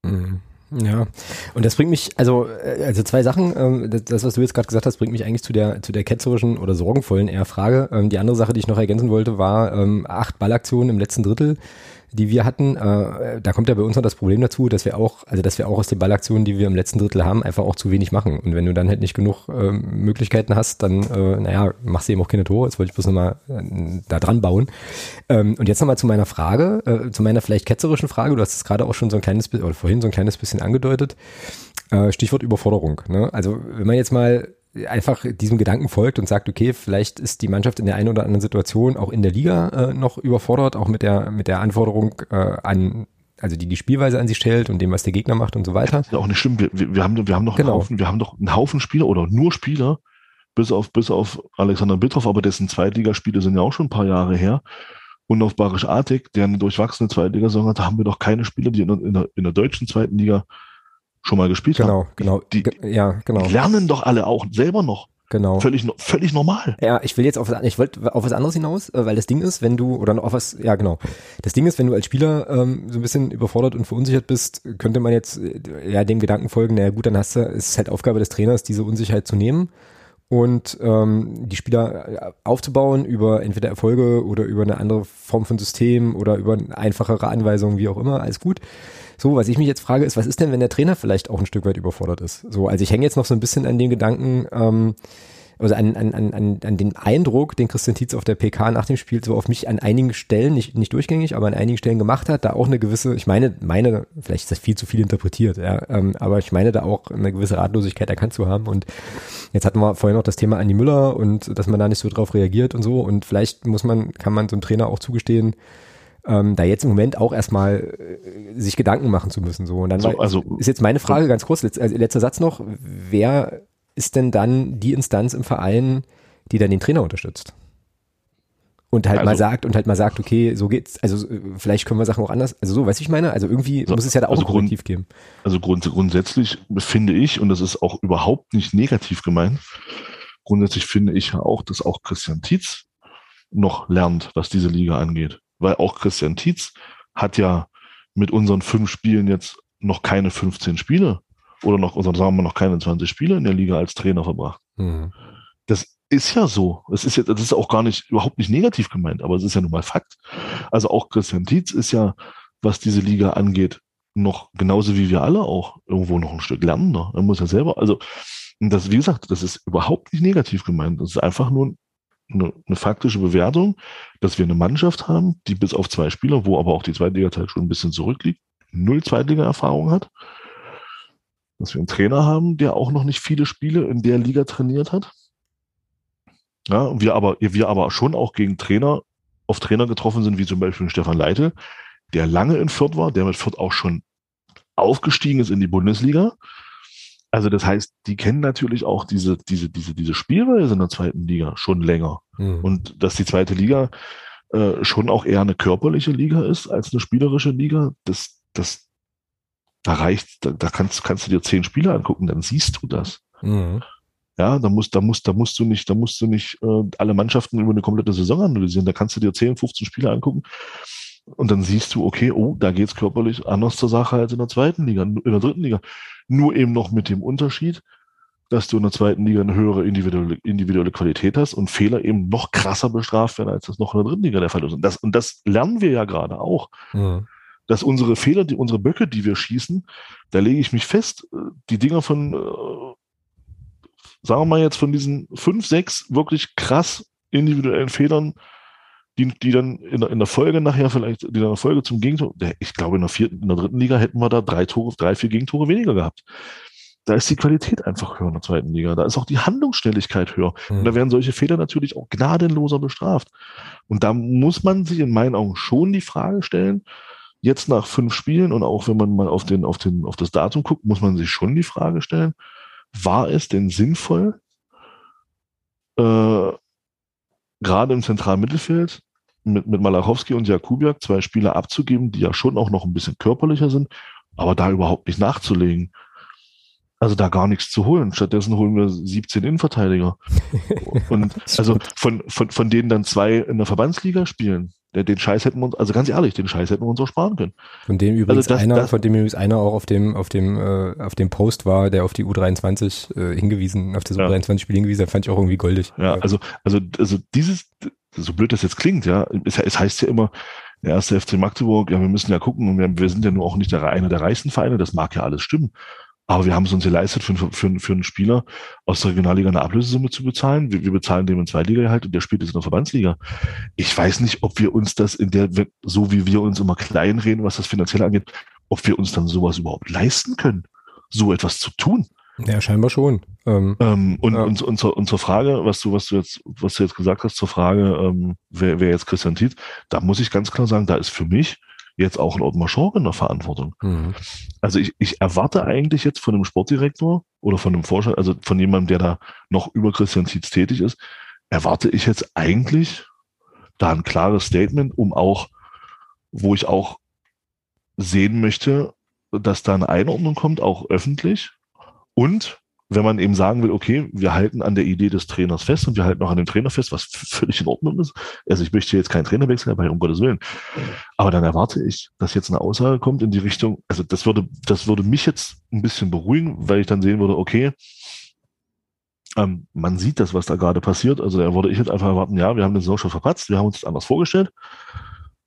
Mhm. Ja, und das bringt mich, also, äh, also zwei Sachen, ähm, das, was du jetzt gerade gesagt hast, bringt mich eigentlich zu der, zu der ketzerischen oder sorgenvollen eher Frage. Ähm, die andere Sache, die ich noch ergänzen wollte, war ähm, acht Ballaktionen im letzten Drittel die wir hatten, äh, da kommt ja bei uns noch das Problem dazu, dass wir auch, also dass wir auch aus den Ballaktionen, die wir im letzten Drittel haben, einfach auch zu wenig machen. Und wenn du dann halt nicht genug äh, Möglichkeiten hast, dann, äh, naja, machst du eben auch keine Tore. Jetzt wollte ich bloß nochmal äh, da dran bauen. Ähm, und jetzt nochmal zu meiner Frage, äh, zu meiner vielleicht ketzerischen Frage. Du hast es gerade auch schon so ein kleines bisschen, oder vorhin so ein kleines bisschen angedeutet. Äh, Stichwort Überforderung. Ne? Also wenn man jetzt mal einfach diesem Gedanken folgt und sagt, okay, vielleicht ist die Mannschaft in der einen oder anderen Situation auch in der Liga äh, noch überfordert, auch mit der, mit der Anforderung äh, an, also die die Spielweise an sich stellt und dem, was der Gegner macht und so weiter. Das ist auch nicht schlimm. Wir, wir, haben, wir haben noch genau. einen Haufen, wir haben noch einen Haufen Spieler oder nur Spieler, bis auf, bis auf Alexander Bittroff, aber dessen Zweitligaspiele sind ja auch schon ein paar Jahre her. Und auf Barisch Artig, der eine durchwachsene Zweitligasaison hat, haben wir doch keine Spieler, die in, in, der, in der deutschen zweiten Liga schon mal gespielt genau, haben. Genau, genau. Ja, genau. Die lernen doch alle auch selber noch. Genau. Völlig, völlig normal. Ja, ich will jetzt auf, ich wollte auf was anderes hinaus, äh, weil das Ding ist, wenn du, oder auf was, ja genau. Das Ding ist, wenn du als Spieler ähm, so ein bisschen überfordert und verunsichert bist, könnte man jetzt äh, ja dem Gedanken folgen, naja gut, dann hast du, ist halt Aufgabe des Trainers, diese Unsicherheit zu nehmen und ähm, die Spieler äh, aufzubauen über entweder Erfolge oder über eine andere Form von System oder über einfachere Anweisungen, wie auch immer, alles gut. So, was ich mich jetzt frage, ist, was ist denn, wenn der Trainer vielleicht auch ein Stück weit überfordert ist? So, also ich hänge jetzt noch so ein bisschen an den Gedanken, ähm, also an, an, an, an den Eindruck, den Christian Tietz auf der PK nach dem Spiel so auf mich an einigen Stellen, nicht, nicht durchgängig, aber an einigen Stellen gemacht hat, da auch eine gewisse, ich meine, meine, vielleicht ist das viel zu viel interpretiert, ja, ähm, aber ich meine da auch eine gewisse Ratlosigkeit erkannt zu haben und jetzt hatten wir vorhin noch das Thema Andi Müller und dass man da nicht so drauf reagiert und so und vielleicht muss man, kann man so einem Trainer auch zugestehen, ähm, da jetzt im Moment auch erstmal äh, sich Gedanken machen zu müssen. So. Und dann so, also, ist jetzt meine Frage ganz kurz, letz, also letzter Satz noch, wer ist denn dann die Instanz im Verein, die dann den Trainer unterstützt? Und halt also, mal sagt, und halt mal sagt, okay, so geht's, also äh, vielleicht können wir Sachen auch anders, also so, weißt du, ich meine? Also irgendwie so, muss es ja da auch also ein Korrektiv geben. Also grund, grundsätzlich finde ich, und das ist auch überhaupt nicht negativ gemeint, grundsätzlich finde ich ja auch, dass auch Christian Tietz noch lernt, was diese Liga angeht. Weil auch Christian Tietz hat ja mit unseren fünf Spielen jetzt noch keine 15 Spiele oder noch, sagen wir noch keine 20 Spiele in der Liga als Trainer verbracht. Mhm. Das ist ja so. Es ist ja, das ist auch gar nicht, überhaupt nicht negativ gemeint, aber es ist ja nun mal Fakt. Also auch Christian Tietz ist ja, was diese Liga angeht, noch genauso wie wir alle auch irgendwo noch ein Stück lernender. Er muss ja selber, also, das, wie gesagt, das ist überhaupt nicht negativ gemeint. Das ist einfach nur eine, eine faktische Bewertung, dass wir eine Mannschaft haben, die bis auf zwei Spieler, wo aber auch die Zweitliga-Zeit schon ein bisschen zurückliegt, null Zweitliga-Erfahrung hat dass wir einen Trainer haben, der auch noch nicht viele Spiele in der Liga trainiert hat. Ja, wir aber, wir aber schon auch gegen Trainer auf Trainer getroffen sind, wie zum Beispiel Stefan Leite, der lange in Fürth war, der mit Fürth auch schon aufgestiegen ist in die Bundesliga. Also das heißt, die kennen natürlich auch diese, diese, diese, diese Spielweise in der zweiten Liga schon länger. Mhm. Und dass die zweite Liga äh, schon auch eher eine körperliche Liga ist als eine spielerische Liga, das, das, da reicht, da, da kannst, kannst du dir zehn Spiele angucken, dann siehst du das. Mhm. Ja, da musst, da musst, da musst du nicht, da musst du nicht äh, alle Mannschaften über eine komplette Saison analysieren. Da kannst du dir 10, 15 Spiele angucken und dann siehst du, okay, oh, da geht's körperlich anders zur Sache als in der zweiten Liga, in der dritten Liga. Nur eben noch mit dem Unterschied, dass du in der zweiten Liga eine höhere individuelle, individuelle Qualität hast und Fehler eben noch krasser bestraft werden, als das noch in der dritten Liga der Fall ist. Und das, und das lernen wir ja gerade auch. Mhm dass unsere Fehler, die unsere Böcke, die wir schießen, da lege ich mich fest, äh, die Dinger von, äh, sagen wir mal jetzt von diesen fünf, sechs wirklich krass individuellen Fehlern, die, die dann in der, in der Folge nachher vielleicht, die in der Folge zum Gegentor, ich glaube in der vierten, in der dritten Liga hätten wir da drei Tore, drei, vier Gegentore weniger gehabt. Da ist die Qualität einfach höher in der zweiten Liga. Da ist auch die Handlungsschnelligkeit höher. Mhm. Und da werden solche Fehler natürlich auch gnadenloser bestraft. Und da muss man sich in meinen Augen schon die Frage stellen, jetzt nach fünf Spielen und auch wenn man mal auf den, auf den, auf das Datum guckt, muss man sich schon die Frage stellen, war es denn sinnvoll, äh, gerade im zentralen Mittelfeld mit, mit Malachowski und Jakubiak zwei Spieler abzugeben, die ja schon auch noch ein bisschen körperlicher sind, aber da überhaupt nicht nachzulegen. Also da gar nichts zu holen. Stattdessen holen wir 17 Innenverteidiger. Und also von, von, von denen dann zwei in der Verbandsliga spielen. Den Scheiß hätten wir uns, also ganz ehrlich, den Scheiß hätten wir uns auch sparen können. Von dem übrigens also das, einer, das, von dem übrigens einer auch auf dem, auf dem, äh, auf dem Post war, der auf die U23 äh, hingewiesen, auf das ja. U23-Spiel hingewiesen hat, fand ich auch irgendwie goldig. Ja, also, also, also dieses, so blöd das jetzt klingt, ja, es, es heißt ja immer, der erste FC Magdeburg, ja, wir müssen ja gucken, wir, wir sind ja nur auch nicht der, einer der reichsten Vereine, das mag ja alles stimmen. Aber wir haben es uns geleistet, für, für, für einen Spieler aus der Regionalliga eine Ablösesumme zu bezahlen. Wir, wir bezahlen dem in Zweitliga halt und der spielt jetzt in der Verbandsliga. Ich weiß nicht, ob wir uns das in der, so wie wir uns immer klein reden, was das finanziell angeht, ob wir uns dann sowas überhaupt leisten können, so etwas zu tun. Ja, scheinbar schon. Ähm, ähm, und, ja. und, und, zur, und zur Frage, was du, was du jetzt, was du jetzt gesagt hast, zur Frage, ähm, wer, wer jetzt Christian Tietz, da muss ich ganz klar sagen, da ist für mich jetzt auch ein Ottmar Schork in der Verantwortung. Mhm. Also ich, ich erwarte eigentlich jetzt von einem Sportdirektor oder von einem Vorstand, also von jemandem, der da noch über Christian Zietz tätig ist, erwarte ich jetzt eigentlich da ein klares Statement, um auch, wo ich auch sehen möchte, dass da eine Einordnung kommt, auch öffentlich und wenn man eben sagen will, okay, wir halten an der Idee des Trainers fest und wir halten auch an dem Trainer fest, was völlig in Ordnung ist. Also ich möchte jetzt keinen Trainerwechsel dabei, um Gottes Willen. Aber dann erwarte ich, dass jetzt eine Aussage kommt in die Richtung, also das würde, das würde mich jetzt ein bisschen beruhigen, weil ich dann sehen würde, okay, Ähm, man sieht das, was da gerade passiert. Also da würde ich jetzt einfach erwarten, ja, wir haben den Saison schon verpatzt, wir haben uns das anders vorgestellt.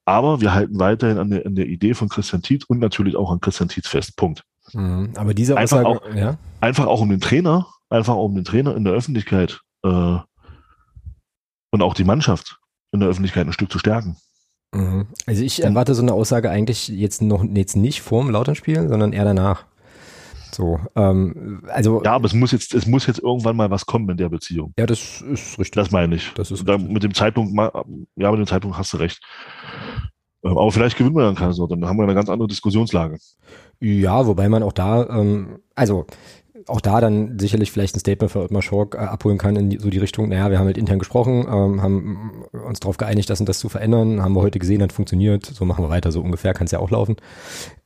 Aber wir halten weiterhin an der, an der Idee von Christian Tietz und natürlich auch an Christian Tietz fest. Punkt. Mhm, aber diese einfach Aussage, auch, ja? einfach auch um den Trainer, einfach auch um den Trainer in der Öffentlichkeit äh, und auch die Mannschaft in der Öffentlichkeit ein Stück zu stärken. Mhm. Also ich erwarte so eine Aussage eigentlich jetzt noch jetzt nicht vorm Lauternspiel, sondern eher danach. So, ähm, also Ja, aber es muss jetzt, es muss jetzt irgendwann mal was kommen in der Beziehung. ja, das ist richtig. Das meine ich. Das ist da, mit dem Zeitpunkt, ja, mit dem Zeitpunkt hast du recht. Aber vielleicht gewinnen wir dann Kaiser, dann haben wir eine ganz andere Diskussionslage. Ja, wobei man auch da, ähm, also auch da dann sicherlich vielleicht ein Statement für Ottmar Schork äh, abholen kann in die, so die Richtung, naja, wir haben halt intern gesprochen, ähm, haben uns darauf geeinigt, das und das zu verändern, haben wir heute gesehen, hat funktioniert, so machen wir weiter, so ungefähr kann es ja auch laufen.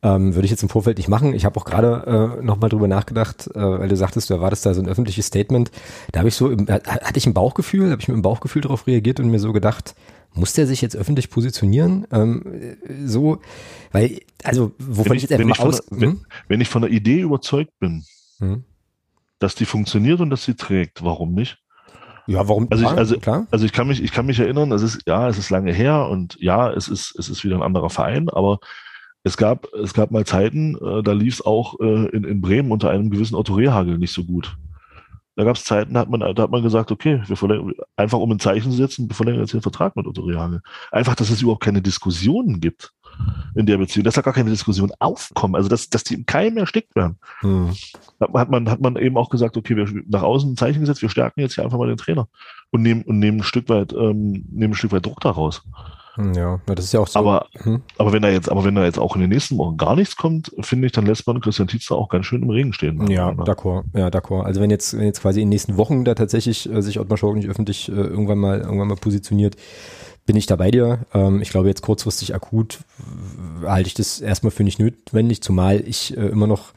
Ähm, würde ich jetzt im Vorfeld nicht machen. Ich habe auch gerade äh, nochmal drüber nachgedacht, äh, weil du sagtest, du erwartest da so ein öffentliches Statement. Da habe ich so, im, äh, hatte ich ein Bauchgefühl, habe ich mit dem Bauchgefühl darauf reagiert und mir so gedacht, muss der sich jetzt öffentlich positionieren? Ähm, äh, so, weil, also, wovon Wenn ich jetzt einfach wenn, mal aus... der- wenn, Hm? wenn ich von der Idee überzeugt bin, Hm? dass die funktioniert und dass sie trägt, warum nicht? Ja, warum? Also ich- also- klar. Also ich kann mich, ich kann mich erinnern, es ist, ja, es ist lange her und ja, es ist, es ist wieder ein anderer Verein, aber es gab, es gab mal Zeiten, äh, da lief es auch äh, in, in Bremen unter einem gewissen Otto Rehagel nicht so gut. Da gab es Zeiten, da hat man, da hat man gesagt, okay, wir verlängern, einfach um ein Zeichen zu setzen, wir verlängern jetzt den Vertrag mit Otto Rehagel. Einfach, dass es überhaupt keine Diskussionen gibt in der Beziehung, dass da gar keine Diskussionen aufkommen, also dass, dass die im Keim erstickt werden. Hm. Hat man- hat man, eben auch gesagt, okay, wir nach außen ein Zeichen gesetzt, wir stärken jetzt hier einfach mal den Trainer und nehmen, und nehmen ein Stück weit, ähm, nehmen ein Stück weit Druck daraus. Ja, das ist ja auch so. Aber, hm. aber wenn da jetzt, aber wenn da jetzt auch in den nächsten Wochen gar nichts kommt, finde ich, dann lässt man Christian Tietz da auch ganz schön im Regen stehen. Ja, d'accord, ja, d'accord. Also wenn jetzt, wenn jetzt quasi in den nächsten Wochen da tatsächlich äh, sich Ottmar Schork nicht öffentlich äh, irgendwann mal, irgendwann mal positioniert, bin ich da bei dir. Ähm, ich glaube jetzt kurzfristig akut halte ich das erstmal für nicht notwendig, zumal ich äh, immer noch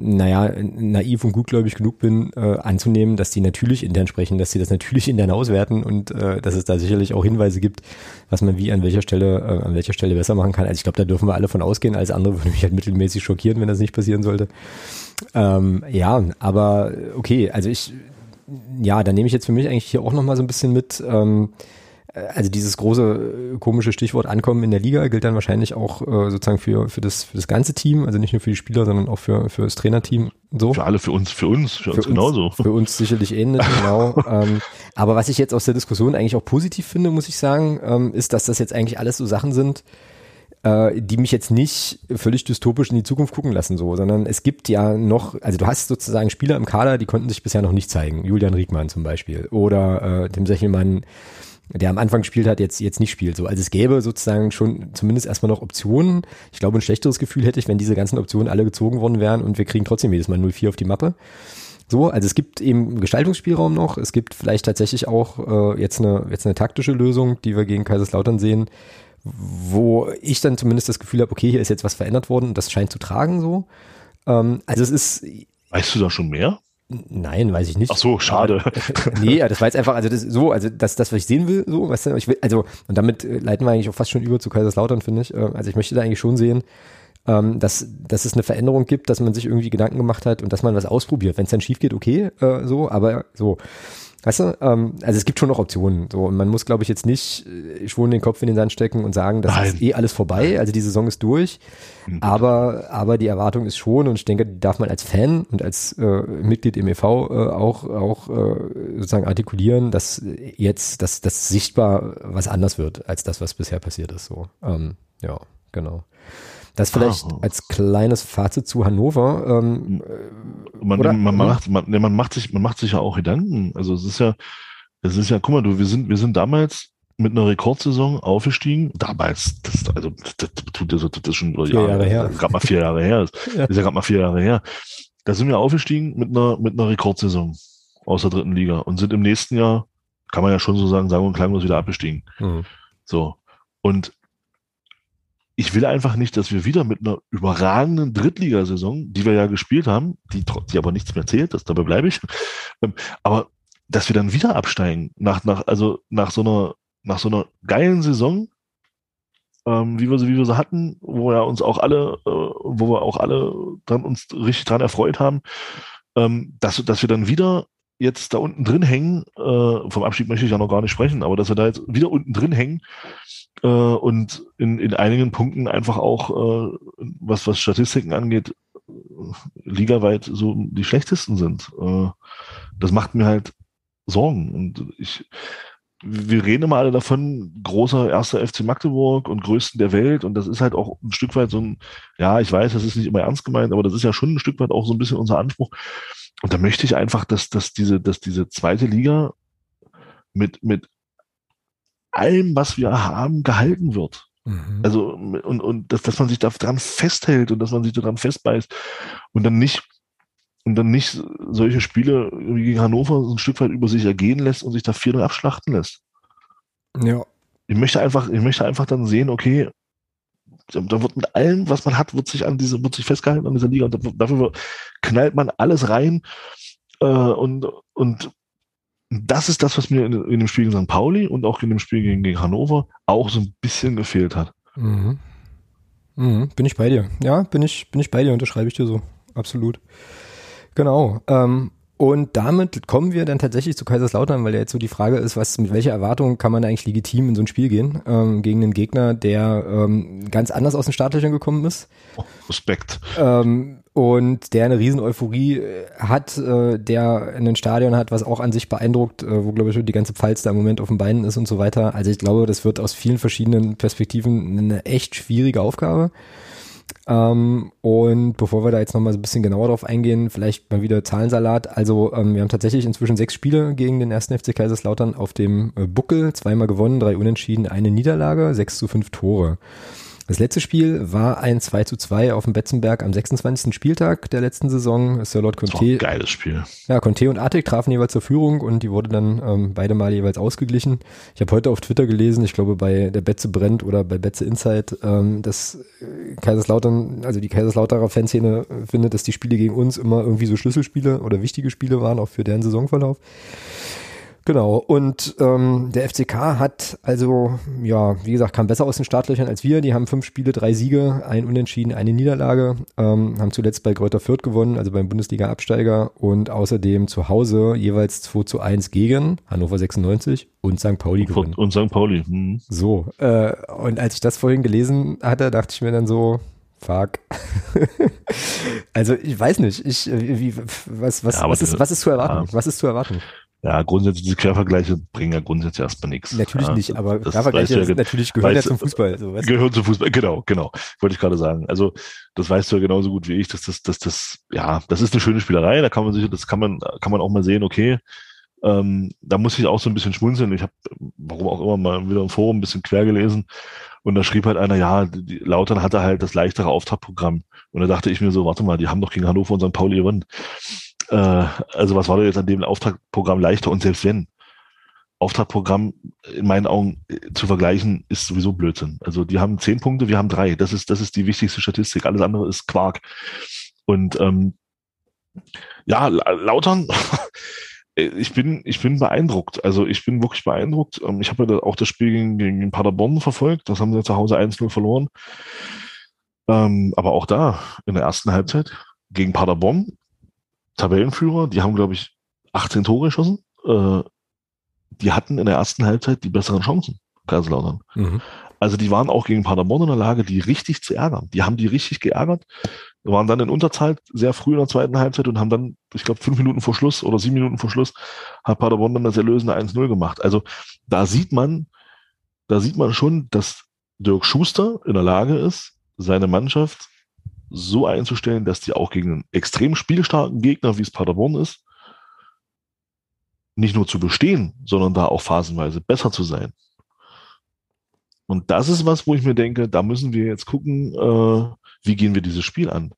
naja, naiv und gutgläubig genug bin, äh, anzunehmen, dass die natürlich intern sprechen, dass sie das natürlich intern auswerten und äh, dass es da sicherlich auch Hinweise gibt, was man wie an welcher Stelle, äh, an welcher Stelle besser machen kann. Also ich glaube, da dürfen wir alle von ausgehen. Alles andere würde mich halt mittelmäßig schockieren, wenn das nicht passieren sollte. Ähm, ja, aber okay, also ich, ja, da nehme ich jetzt für mich eigentlich hier auch nochmal so ein bisschen mit, ähm, äh, also dieses große äh, komische Stichwort Ankommen in der Liga gilt dann wahrscheinlich auch äh, sozusagen für, für, das, für das ganze Team, also nicht nur für die Spieler, sondern auch für, für das Trainerteam so. Für alle, für uns, für uns, für, uns Für genauso. Für uns sicherlich ähnlich, genau. ähm, aber was ich jetzt aus der Diskussion eigentlich auch positiv finde, muss ich sagen, ähm, ist, dass das jetzt eigentlich alles so Sachen sind, äh, die mich jetzt nicht völlig dystopisch in die Zukunft gucken lassen, so, sondern es gibt ja noch, also du hast sozusagen Spieler im Kader, die konnten sich bisher noch nicht zeigen. Julian Riegmann zum Beispiel oder äh, Tim Sechelmann, der am Anfang gespielt hat, jetzt, jetzt nicht spielt. So, also es gäbe sozusagen schon zumindest erstmal noch Optionen. Ich glaube, ein schlechteres Gefühl hätte ich, wenn diese ganzen Optionen alle gezogen worden wären und wir kriegen trotzdem jedes Mal 0-4 auf die Mappe. So, also es gibt eben Gestaltungsspielraum noch. Es gibt vielleicht tatsächlich auch äh, jetzt eine jetzt eine taktische Lösung, die wir gegen Kaiserslautern sehen, wo ich dann zumindest das Gefühl habe, okay, hier ist jetzt was verändert worden und das scheint zu tragen so. Ähm, also es ist Weißt du da schon mehr? Nein, weiß ich nicht. Ach so, schade. nee, ja, das war jetzt einfach, also das so, also das, das, was ich sehen will, so, weißt du, ich will, also, und damit äh, leiten wir eigentlich auch fast schon über zu Kaiserslautern, finde ich. Äh, Also ich möchte da eigentlich schon sehen, ähm, dass, dass es eine Veränderung gibt, dass man sich irgendwie Gedanken gemacht hat und dass man was ausprobiert. Wenn es dann schief geht, okay, äh, so, aber so. Weißt du, ähm, also es gibt schon noch Optionen. So, und man muss, glaube ich, jetzt nicht äh, schwuren den Kopf in den Sand stecken und sagen, das Nein. ist eh alles vorbei. Also die Saison ist durch. Aber, aber die Erwartung ist schon, und ich denke, die darf man als Fan und als äh, Mitglied im EV äh, auch, auch äh, sozusagen artikulieren, dass jetzt, dass das sichtbar was anders wird als das, was bisher passiert ist. So, ähm, ja, genau. Das vielleicht Ah. als kleines Fazit zu Hannover. Ähm, Man, Oder- man, macht, man, man macht sich, man macht sich ja auch Gedanken. Also es ist ja, es ist ja, guck mal, du, wir sind, wir sind damals mit einer Rekordsaison aufgestiegen. Damals, das, also, das, das, tut das, ist schon Vier Jahre her. Gerade mal vier Jahre her. Ja. Das ist ja gerade mal vier Jahre her. Da sind wir aufgestiegen mit einer, mit einer Rekordsaison aus der dritten Liga und sind im nächsten Jahr, kann man ja schon so sagen, sagen und klanglos wieder abgestiegen. hm. So. Und ich will einfach nicht, dass wir wieder mit einer überragenden Drittligasaison, die wir ja gespielt haben, die, die aber nichts mehr zählt, das dabei bleibe ich, ähm, aber dass wir dann wieder absteigen, nach, nach, also nach so einer, nach so einer geilen Saison, ähm, wie wir sie, wie wir sie hatten, wo wir uns auch alle, äh, wo wir auch alle dran, uns richtig dran erfreut haben, ähm, dass, dass wir dann wieder jetzt da unten drin hängen, äh, vom Abstieg möchte ich ja noch gar nicht sprechen, aber dass wir da jetzt wieder unten drin hängen äh, und in, in einigen Punkten einfach auch, äh, was, was Statistiken angeht, ligaweit so die schlechtesten sind. Äh, das macht mir halt Sorgen. Und ich, wir reden immer alle davon, großer erster FC Magdeburg und größten der Welt. Und das ist halt auch ein Stück weit so ein, ja, ich weiß, das ist nicht immer ernst gemeint, aber das ist ja schon ein Stück weit auch so ein bisschen unser Anspruch. Und da möchte ich einfach, dass, dass diese, dass diese zweite Liga mit, mit allem, was wir haben, gehalten wird. Mhm. Also, und, und dass, dass man sich daran festhält und dass man sich daran festbeißt und dann nicht, und dann nicht solche Spiele wie gegen Hannover so ein Stück weit über sich ergehen lässt und sich da 4 abschlachten lässt. Ja. Ich möchte einfach, ich möchte einfach dann sehen, okay, da wird mit allem, was man hat, wird sich an diese, wird sich festgehalten an dieser Liga und dafür knallt man alles rein äh, und, und das ist das, was mir in, in, dem Spiel gegen St. Pauli und auch in dem Spiel gegen, gegen Hannover auch so ein bisschen gefehlt hat. Mhm. Mhm, bin ich bei dir. Ja, bin ich, bin ich bei dir, unterschreibe ich dir so. Absolut. Genau. Ähm, und damit kommen wir dann tatsächlich zu Kaiserslautern, weil ja jetzt so die Frage ist, was mit welcher Erwartung kann man eigentlich legitim in so ein Spiel gehen ähm, gegen einen Gegner, der ähm, ganz anders aus den Startlöchern gekommen ist. Oh, Respekt. Ähm, und der eine riesen Euphorie äh, hat, äh, der ein Stadion hat, was auch an sich beeindruckt, äh, wo glaube ich die ganze Pfalz da im Moment auf den Beinen ist und so weiter. Also ich glaube, das wird aus vielen verschiedenen Perspektiven eine echt schwierige Aufgabe. Ähm, und bevor wir da jetzt nochmal so ein bisschen genauer drauf eingehen, vielleicht mal wieder Zahlensalat. Also ähm, wir haben tatsächlich inzwischen sechs Spiele gegen den ersten FC Kaiserslautern auf dem äh, Buckel, zweimal gewonnen, drei Unentschieden, eine Niederlage, sechs zu fünf Tore. Das letzte Spiel war ein 2 zu 2 auf dem Betzenberg am 26. Spieltag der letzten Saison. Sir Lord Conte. geiles Spiel. Ja, Conte und Artig trafen jeweils zur Führung und die wurde dann ähm, beide Mal jeweils ausgeglichen. Ich habe heute auf Twitter gelesen, ich glaube bei der Betze brennt oder bei Betze Insight, ähm, dass äh, Kaiserslautern, also die Kaiserslauterer Fanszene findet, dass die Spiele gegen uns immer irgendwie so Schlüsselspiele oder wichtige Spiele waren, auch für deren Saisonverlauf. Genau, und ähm, der FCK hat also, ja, wie gesagt, kam besser aus den Startlöchern als wir. Die haben fünf Spiele, drei Siege, ein Unentschieden, eine Niederlage, ähm, haben zuletzt bei Kräuter Fürth gewonnen, also beim Bundesliga-Absteiger und außerdem zu Hause jeweils 2 zu 1 gegen Hannover 96 und St. Pauli gewonnen. Und St. Pauli. Hm. So, äh, und als ich das vorhin gelesen hatte, dachte ich mir dann so, fuck. also ich weiß nicht, ich, wie, was, was, ja, was, ist, was ist zu erwarten? Ja. Was ist zu erwarten? Ja, grundsätzlich, diese Quervergleiche bringen ja grundsätzlich erstmal nichts. Natürlich ja, nicht, aber Quervergleiche ja, natürlich gehören ja zum Fußball. So, weißt gehören zum Fußball, genau, genau. Wollte ich gerade sagen. Also, das weißt du ja genauso gut wie ich, dass das, dass das, ja, das ist eine schöne Spielerei, da kann man sich, das kann man, kann man auch mal sehen, okay, ähm, da muss ich auch so ein bisschen schmunzeln. Ich habe, warum auch immer, mal wieder im Forum ein bisschen quer gelesen und da schrieb halt einer, ja, die, Lautern hatte halt das leichtere Auftaktprogramm. Und da dachte ich mir so, warte mal, die haben doch gegen Hannover und St. Pauli gewonnen. Äh, also was war da jetzt an dem Auftragprogramm leichter? Und selbst wenn, Auftragprogramm in meinen Augen äh, zu vergleichen, ist sowieso Blödsinn. Also die haben zehn Punkte, wir haben drei. Das ist, das ist die wichtigste Statistik. Alles andere ist Quark. Und ähm, ja, Lautern, äh, ich bin, ich bin beeindruckt. Also ich bin wirklich beeindruckt. Ähm, ich habe ja auch das Spiel gegen, gegen Paderborn verfolgt. Das haben sie zu Hause 1-0 verloren. Ähm, aber auch da, in der ersten Halbzeit gegen Paderborn, Tabellenführer, die haben, glaube ich, 18 Tore geschossen. Äh, die hatten in der ersten Halbzeit die besseren Chancen, Kaiserslautern. Mhm. Also die waren auch gegen Paderborn in der Lage, die richtig zu ärgern. Die haben die richtig geärgert, waren dann in Unterzahl sehr früh in der zweiten Halbzeit und haben dann, ich glaube, fünf Minuten vor Schluss oder sieben Minuten vor Schluss, hat Paderborn dann das erlösende 1-0 gemacht. Also da sieht man, da sieht man schon, dass Dirk Schuster in der Lage ist, seine Mannschaft so einzustellen, dass die auch gegen einen extrem spielstarken Gegner, wie es Paderborn ist, nicht nur zu bestehen, sondern da auch phasenweise besser zu sein. Und das ist was, wo ich mir denke, da müssen wir jetzt gucken, äh, wie gehen wir dieses Spiel an.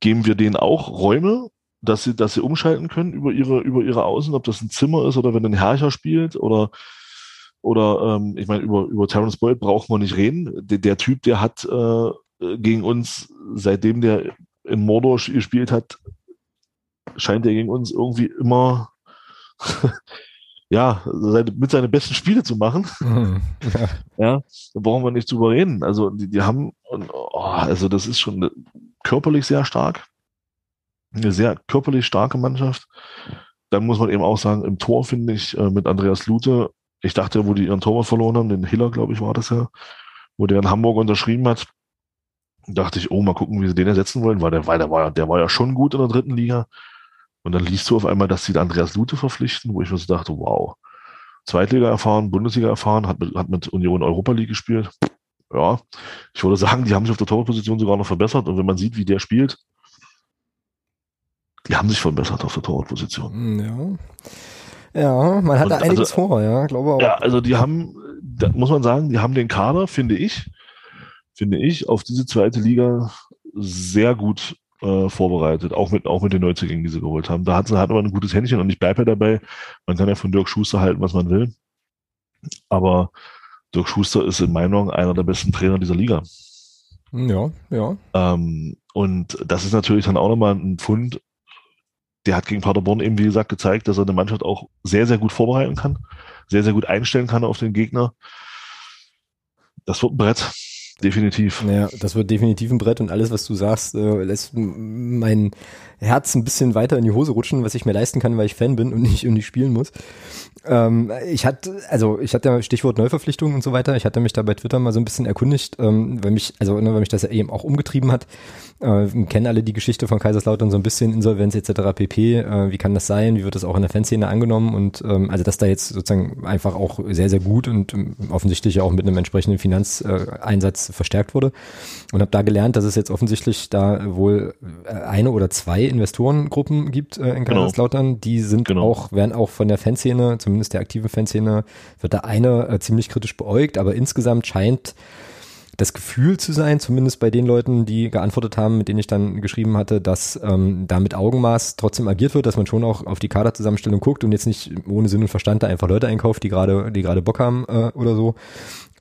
Geben wir denen auch Räume, dass sie, dass sie umschalten können über ihre, über ihre Außen, ob das ein Zimmer ist oder wenn ein Herrscher spielt oder oder ähm, ich meine, über, über Terence Boyd braucht man nicht reden. Der, der Typ, der hat äh, gegen uns, seitdem der in Mordor gespielt hat, scheint er gegen uns irgendwie immer ja, seine, mit seine besten Spiele zu machen. Mhm, ja. ja, da brauchen wir nicht drüber reden. Also die, die haben, oh, also das ist schon körperlich sehr stark. eine sehr körperlich starke Mannschaft. Dann muss man eben auch sagen, im Tor finde ich äh, mit Andreas Lute, ich dachte, wo die ihren Torwart verloren haben, den Hiller, glaube ich, war das ja, wo der in Hamburg unterschrieben hat, dachte ich, oh, mal gucken, wie sie den ersetzen wollen, weil der, weil der war ja, der war ja schon gut in der dritten Liga. Und dann liest du auf einmal, dass sie den Andreas Lute verpflichten, wo ich mir so dachte, wow. Zweitliga erfahren, Bundesliga erfahren, hat mit, hat mit Union Europa League gespielt. Ja, ich würde sagen, die haben sich auf der Torwartposition sogar noch verbessert. Und wenn man sieht, wie der spielt, die haben sich verbessert auf der Torwartposition. Ja. Ja, man hat und da einiges also, vor, ja, glaube auch. Ja, also die haben, da muss man sagen, die haben den Kader, finde ich, finde ich, auf diese zweite Liga sehr gut äh, vorbereitet, auch mit, auch mit den Neuzugängen, die sie geholt haben. Da hat halt aber ein gutes Händchen und ich bleibe ja dabei. Man kann ja von Dirk Schuster halten, was man will. Aber Dirk Schuster ist in meinen Augen einer der besten Trainer dieser Liga. Ja, ja. Ähm, und das ist natürlich dann auch nochmal ein Pfund, der hat gegen Paderborn eben, wie gesagt, gezeigt, dass er eine Mannschaft auch sehr, sehr gut vorbereiten kann, sehr, sehr gut einstellen kann auf den Gegner. Das wird ein Brett. Definitiv. Ja, das wird definitiv ein Brett und alles, was du sagst, äh, lässt mein Herz ein bisschen weiter in die Hose rutschen, was ich mir leisten kann, weil ich Fan bin und nicht, und nicht spielen muss. Ähm, ich hatte, also ich hatte ja Stichwort Neuverpflichtung und so weiter. Ich hatte mich da bei Twitter mal so ein bisschen erkundigt, ähm, weil mich, also ne, weil mich das eben auch umgetrieben hat. Äh, kennen alle die Geschichte von Kaiserslautern so ein bisschen, Insolvenz etc. pp. Äh, wie kann das sein? Wie wird das auch in der Fanszene angenommen? Und ähm, also dass da jetzt sozusagen einfach auch sehr, sehr gut und ähm, offensichtlich auch mit einem entsprechenden Finanzeinsatz verstärkt wurde. Und habe da gelernt, dass es jetzt offensichtlich da wohl äh, eine oder zwei Investorengruppen gibt äh, in genau. Kaiserslautern. Genau. Die sind genau. auch, werden auch von der Fanszene, zumindest der aktiven Fanszene, wird da eine äh, ziemlich kritisch beäugt, aber insgesamt scheint das Gefühl zu sein, zumindest bei den Leuten, die geantwortet haben, mit denen ich dann geschrieben hatte, dass ähm, da mit Augenmaß trotzdem agiert wird, dass man schon auch auf die Kaderzusammenstellung guckt und jetzt nicht ohne Sinn und Verstand da einfach Leute einkauft, die gerade, die gerade Bock haben äh, oder so.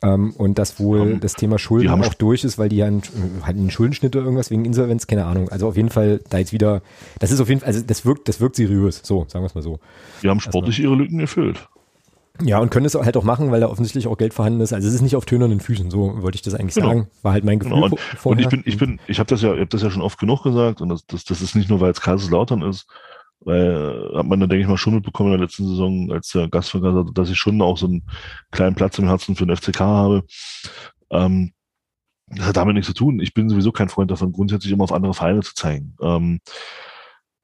Ähm, und dass wohl haben, das Thema Schulden auch durch ist, weil die ja einen, hatten einen Schuldenschnitt oder irgendwas wegen Insolvenz, keine Ahnung. Also auf jeden Fall da jetzt wieder, das ist auf jeden Fall, also das wirkt, das wirkt seriös, so, sagen wir es mal so. Die haben sportlich ihre Lücken erfüllt. Ja, und können es halt auch machen, weil da offensichtlich auch Geld vorhanden ist. Also es ist nicht auf tönernen Füßen, so wollte ich das eigentlich genau. sagen. War halt mein Gefühl genau. und, vorher. Und ich bin, ich bin, ich habe das ja, ich habe das ja schon oft genug gesagt und das, das, das ist nicht nur, weil es Kaiserslautern ist, weil hat man dann, denke ich mal, schon mitbekommen in der letzten Saison, als der Gastvergaser, dass ich schon auch so einen kleinen Platz im Herzen für den FCK habe. Ähm, das hat damit nichts zu tun. Ich bin sowieso kein Freund davon, grundsätzlich immer auf andere Vereine zu zeigen. Ähm,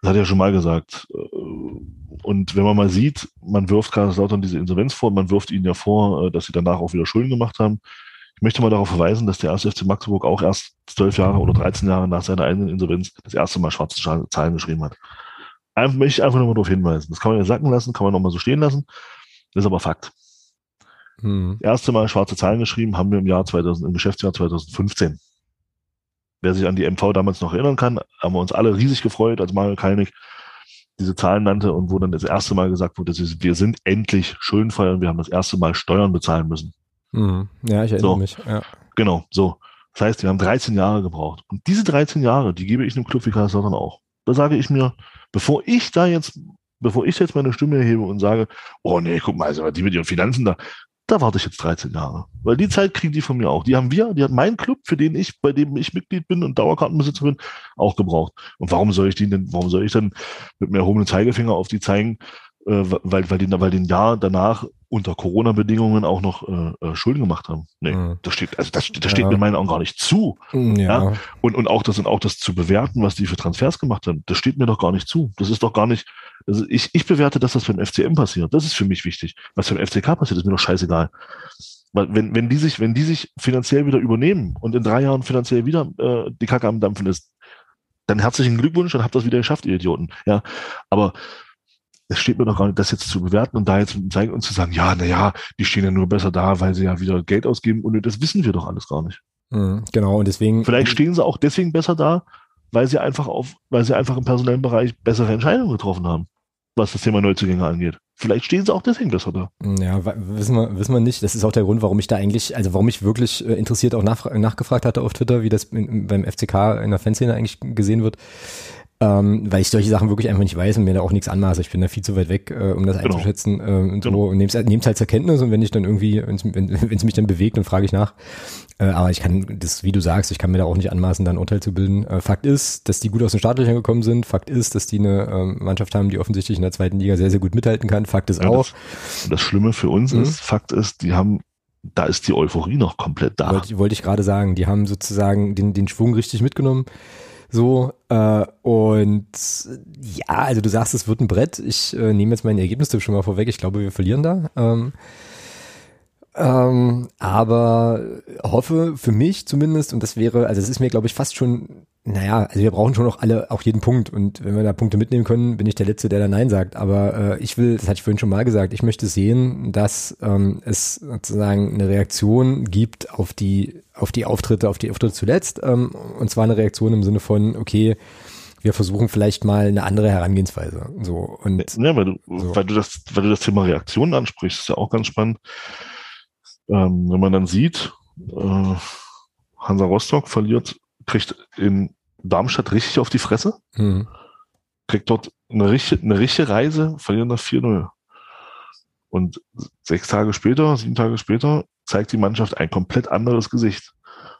das hat er ja schon mal gesagt. Und wenn man mal sieht, man wirft Kaiserslautern diese Insolvenz vor, man wirft ihnen ja vor, äh, dass sie danach auch wieder Schulden gemacht haben. Ich möchte mal darauf verweisen, dass der erste FC Magdeburg auch erst zwölf Jahre oder 13 Jahre nach seiner eigenen Insolvenz das erste Mal schwarze Zahlen geschrieben hat. Einfach, möchte ich einfach nur mal darauf hinweisen. Das kann man ja sacken lassen, kann man nochmal so stehen lassen. Das ist aber Fakt. Hm. Das erste Mal schwarze Zahlen geschrieben haben wir im Jahr 2000, im Geschäftsjahr 2015. Wer sich an die MV damals noch erinnern kann, haben wir uns alle riesig gefreut, als Mario Kalnick diese Zahlen nannte und wo dann das erste Mal gesagt wurde, wir sind endlich schuldenfrei und wir haben das erste Mal Steuern bezahlen müssen. Hm. Ja, ich erinnere so. mich. Ja. Genau, so. Das heißt, wir haben 13 Jahre gebraucht. Und diese 13 Jahre, die gebe ich einem Club wie Kaiserslautern auch. Da sage ich mir, bevor ich da jetzt, bevor ich jetzt meine Stimme erhebe und sage, oh nee, guck mal, also die mit ihren Finanzen da, da warte ich jetzt 13 Jahre. Weil die Zeit kriegen die von mir auch. Die haben wir, die hat mein Club, für den ich, bei dem ich Mitglied bin und Dauerkartenbesitzer bin, auch gebraucht. Und warum soll ich die denn, warum soll ich dann mit mir erhobenen Zeigefinger auf die zeigen, weil, weil, die, weil den Jahr danach unter Corona-Bedingungen auch noch äh, äh, Schulden gemacht haben. Nee, mhm. das steht, also das, das steht ja. mir in meinen Augen gar nicht zu. Mhm, ja. ja. Und, und auch das und auch das zu bewerten, was die für Transfers gemacht haben, das steht mir doch gar nicht zu. Das ist doch gar nicht, also ich, ich bewerte, dass das beim FCM passiert. Das ist für mich wichtig. Was beim FCK passiert, ist mir doch scheißegal. Weil wenn, wenn die sich, wenn die sich finanziell wieder übernehmen und in drei Jahren finanziell wieder äh, die Kacke am Dampfen ist, dann herzlichen Glückwunsch, dann habt das wieder geschafft, ihr Idioten. Ja. Aber es steht mir doch gar nicht, das jetzt zu bewerten und da jetzt zeigen und zu sagen, ja, na ja, die stehen ja nur besser da, weil sie ja wieder Geld ausgeben und das wissen wir doch alles gar nicht. Mhm, genau, und deswegen. Vielleicht stehen sie auch deswegen besser da, weil sie einfach auf, weil sie einfach im personellen Bereich bessere Entscheidungen getroffen haben, was das Thema Neuzugänge angeht. Vielleicht stehen sie auch deswegen besser da. Ja, wissen wir, wissen wir nicht. Das ist auch der Grund, warum ich da eigentlich, also warum ich wirklich äh, interessiert auch nach, nachgefragt hatte auf Twitter, wie das in, beim FCK in der Fanszene eigentlich gesehen wird ähm, weil ich solche Sachen wirklich einfach nicht weiß und mir da auch nichts anmaße. Ich bin da viel zu weit weg, äh, um das genau. einzuschätzen äh, und so genau. und nehme es halt zur Kenntnis und wenn ich dann irgendwie, wenn es mich dann bewegt, dann frage ich nach. Äh, aber ich kann das, wie du sagst, ich kann mir da auch nicht anmaßen, da ein Urteil zu bilden. Äh, Fakt ist, dass die gut aus den Startlöchern gekommen sind. Fakt ist, dass die eine äh, Mannschaft haben, die offensichtlich in der zweiten Liga sehr, sehr gut mithalten kann. Fakt ist ja, auch. Das, das Schlimme für uns mhm. ist, Fakt ist, die haben da ist die Euphorie noch komplett da. Wollte, wollte ich gerade sagen, die haben sozusagen den, den Schwung richtig mitgenommen. So, äh, und ja, also du sagst, es wird ein Brett. Ich äh, nehme jetzt meinen Ergebnistipp schon mal vorweg. Ich glaube, wir verlieren da. Ähm, ähm, aber hoffe für mich zumindest, und das wäre, also es ist mir, glaube ich, fast schon, naja, also wir brauchen schon noch alle auch jeden Punkt. Und wenn wir da Punkte mitnehmen können, bin ich der Letzte, der da Nein sagt. Aber äh, ich will, das hatte ich vorhin schon mal gesagt, ich möchte sehen, dass ähm, es sozusagen eine Reaktion gibt auf die, auf die Auftritte, auf die Auftritte zuletzt. Ähm, und zwar eine Reaktion im Sinne von, okay, wir versuchen vielleicht mal eine andere Herangehensweise. So und ja, weil du, so. weil du das, weil du das Thema Reaktionen ansprichst, ist ja auch ganz spannend. Ähm, wenn man dann sieht, äh, Hansa Rostock verliert, kriegt in Darmstadt richtig auf die Fresse, mhm. kriegt dort eine richtige, eine richtige Reise, verlieren nach 4-0. Und sechs Tage später, sieben Tage später, zeigt die Mannschaft ein komplett anderes Gesicht.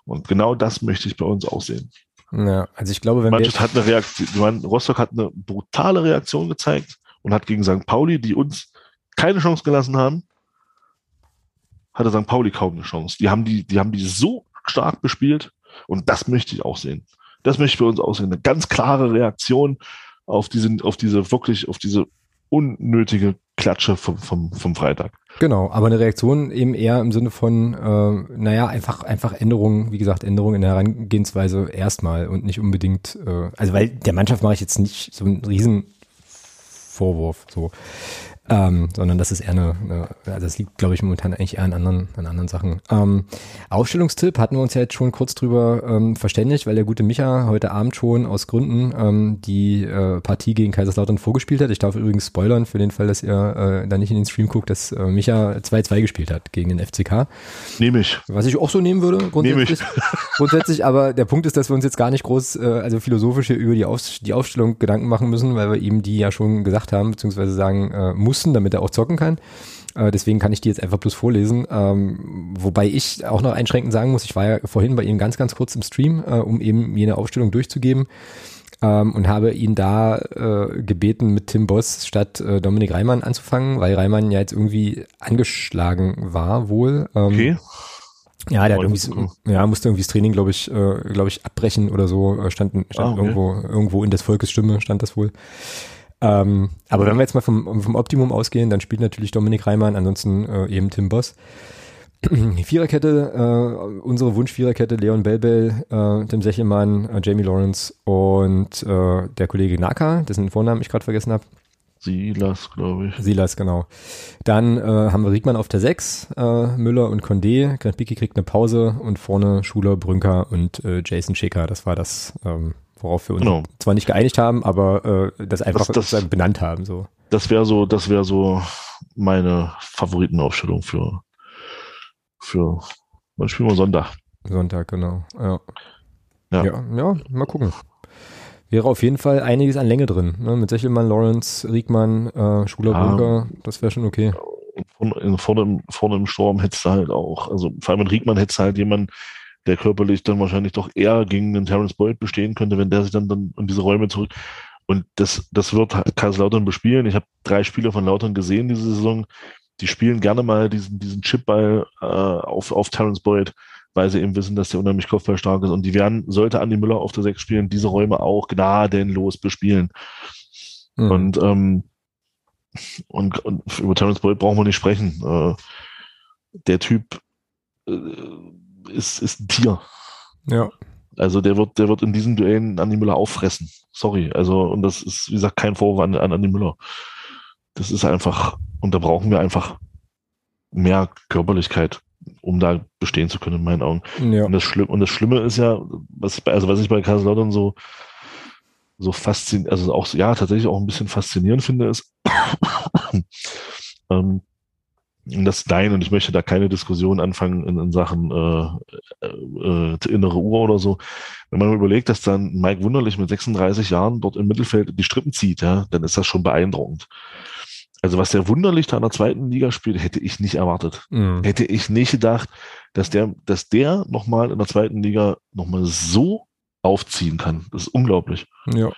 Und genau das möchte ich bei uns auch sehen. Ja, also ich glaube, wenn Mannschaft hat eine Reaktion, Rostock hat eine brutale Reaktion gezeigt und hat gegen St. Pauli, die uns keine Chance gelassen haben, hatte St. Pauli kaum eine Chance. Die haben die, die haben die so stark bespielt und das möchte ich auch sehen. Das möchte ich für uns auch sehen. Eine ganz klare Reaktion auf diese, auf diese wirklich, auf diese unnötige Klatsche vom, vom, vom Freitag. Genau, aber eine Reaktion eben eher im Sinne von, äh, naja, einfach, einfach Änderungen, wie gesagt, Änderungen in der Herangehensweise erstmal und nicht unbedingt, äh, also weil der Mannschaft mache ich jetzt nicht so einen riesen Vorwurf, so ähm, sondern das ist eher eine, eine also das liegt, glaube ich, momentan eigentlich eher an anderen, an anderen Sachen. Ähm, Aufstellungstipp hatten wir uns ja jetzt schon kurz drüber ähm, verständigt, weil der gute Micha heute Abend schon aus Gründen ähm, die äh, Partie gegen Kaiserslautern vorgespielt hat. Ich darf übrigens spoilern für den Fall, dass ihr äh, da nicht in den Stream guckt, dass äh, Micha 2-2 gespielt hat gegen den FCK. Nehme ich. Was ich auch so nehmen würde, grundsätzlich. Nehm ich. grundsätzlich, aber der Punkt ist, dass wir uns jetzt gar nicht groß, äh, also philosophisch hier über die, Aus die Aufstellung Gedanken machen müssen, weil wir eben die ja schon gesagt haben, beziehungsweise sagen äh, muss müssen, damit er auch zocken kann. Äh, deswegen kann ich die jetzt einfach bloß vorlesen. Ähm, wobei ich auch noch einschränkend sagen muss, ich war ja vorhin bei ihm ganz, ganz kurz im Stream, äh, um eben jene Aufstellung durchzugeben. Ähm, und habe ihn da äh, gebeten, mit Tim Boss statt äh, Dominik Reimann anzufangen, weil Reimann ja jetzt irgendwie angeschlagen war wohl. Ähm, okay. Ja, der hat irgendwie, ja, musste irgendwie das Training, glaube ich, äh, glaube ich, abbrechen oder so. Stand, stand ah, okay. irgendwo, irgendwo in des Volkes Stimme stand das wohl. Ähm, aber wenn wir jetzt mal vom, vom Optimum ausgehen, dann spielt natürlich Dominik Reimann, ansonsten äh, eben Tim Boss. Viererkette, äh, unsere Wunsch-Viererkette, Leon Belbel, äh, Tim Sechelmann, äh, Jamie Lawrence und äh, der Kollege Naka, dessen Vornamen ich gerade vergessen habe. Silas, glaube ich. Silas, genau. Dann äh, haben wir Riegmann auf der 6, äh, Müller und Condé. Grant Bicki kriegt eine Pause und vorne Schuler, Brünker und äh, Jason Schicker. Das war das ähm, worauf wir uns genau. zwar nicht geeinigt haben, aber äh, das einfach das, das, benannt haben. So. Das wäre so, das wäre so meine Favoritenaufstellung für für wann spielen wir Sonntag? Sonntag, genau. Ja. Ja, ja, ja mal gucken. Wäre auf jeden Fall einiges an Länge drin. Ne? Mit Sechelmann, Lawrence, Riegmann, äh, Schuler, ja, Bunker, das wäre schon okay. Vorne, vorne, vorne im Sturm hättest du halt auch, also vor allem mit Riegmann hättest du halt jemanden, der körperlich dann wahrscheinlich doch eher gegen den Terence Boyd bestehen könnte, wenn der sich dann, dann in diese Räume zurück. Und das, das wird Kaiserslautern bespielen. Ich habe drei Spiele von Lautern gesehen diese Saison. Die spielen gerne mal diesen, diesen Chipball äh, auf, auf Terence Boyd, weil sie eben wissen, dass der unheimlich kopfballstark ist. Und die werden, sollte Andi Müller auf der Sechs spielen, diese Räume auch gnadenlos bespielen. Mhm. Und, ähm, und, und über Terence Boyd brauchen wir nicht sprechen. Äh, der Typ äh, ist, ist ein Tier. Ja. Also der wird, der wird in diesen Duellen Andi Müller auffressen. Sorry. Also, und das ist, wie gesagt, kein Vorwurf an, an Andi Müller. Das ist einfach, und da brauchen wir einfach mehr Körperlichkeit, um da bestehen zu können, in meinen Augen. Ja. Und, das Schlimme, und das Schlimme ist ja, was, also was ich bei Kaiserslautern so, so faszinierend, also auch, ja, tatsächlich auch ein bisschen faszinierend finde, ist, ähm, das nein, und ich möchte da keine Diskussion anfangen in, in Sachen äh, äh, äh, innere Uhr oder so. Wenn man überlegt, dass dann Mike Wunderlich mit 36 Jahren dort im Mittelfeld die Strippen zieht, ja, dann ist das schon beeindruckend. Also was der Wunderlich da in der zweiten Liga spielt, hätte ich nicht erwartet. Mhm. Hätte ich nicht gedacht, dass der, dass der nochmal in der zweiten Liga nochmal so aufziehen kann. Das ist unglaublich. Ja.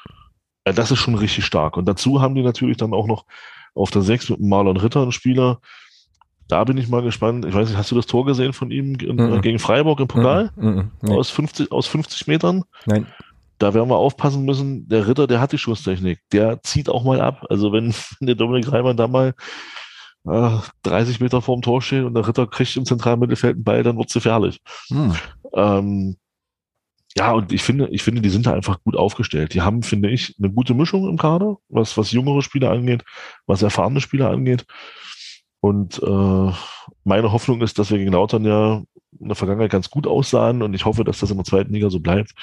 Das ist schon richtig stark. Und dazu haben die natürlich dann auch noch auf der 6 mit Marlon Ritter einen Spieler, da bin ich mal gespannt. Ich weiß nicht, hast du das Tor gesehen von ihm mhm. gegen Freiburg im Pokal? Nee. Aus, 50, aus 50 Metern? Nein. Da werden wir aufpassen müssen. Der Ritter, der hat die Schusstechnik. Der zieht auch mal ab. Also wenn, wenn der Dominik Reimann da mal äh, 30 Meter vorm Tor steht und der Ritter kriegt im zentralen Mittelfeld einen Ball, dann wird es gefährlich. Mhm. Ähm, ja, und ich finde, ich finde, die sind da einfach gut aufgestellt. Die haben, finde ich, eine gute Mischung im Kader, was, was jüngere Spieler angeht, was erfahrene Spieler angeht. Und äh, meine Hoffnung ist, dass wir gegen Lautern ja in der Vergangenheit ganz gut aussahen und ich hoffe, dass das in der zweiten Liga so bleibt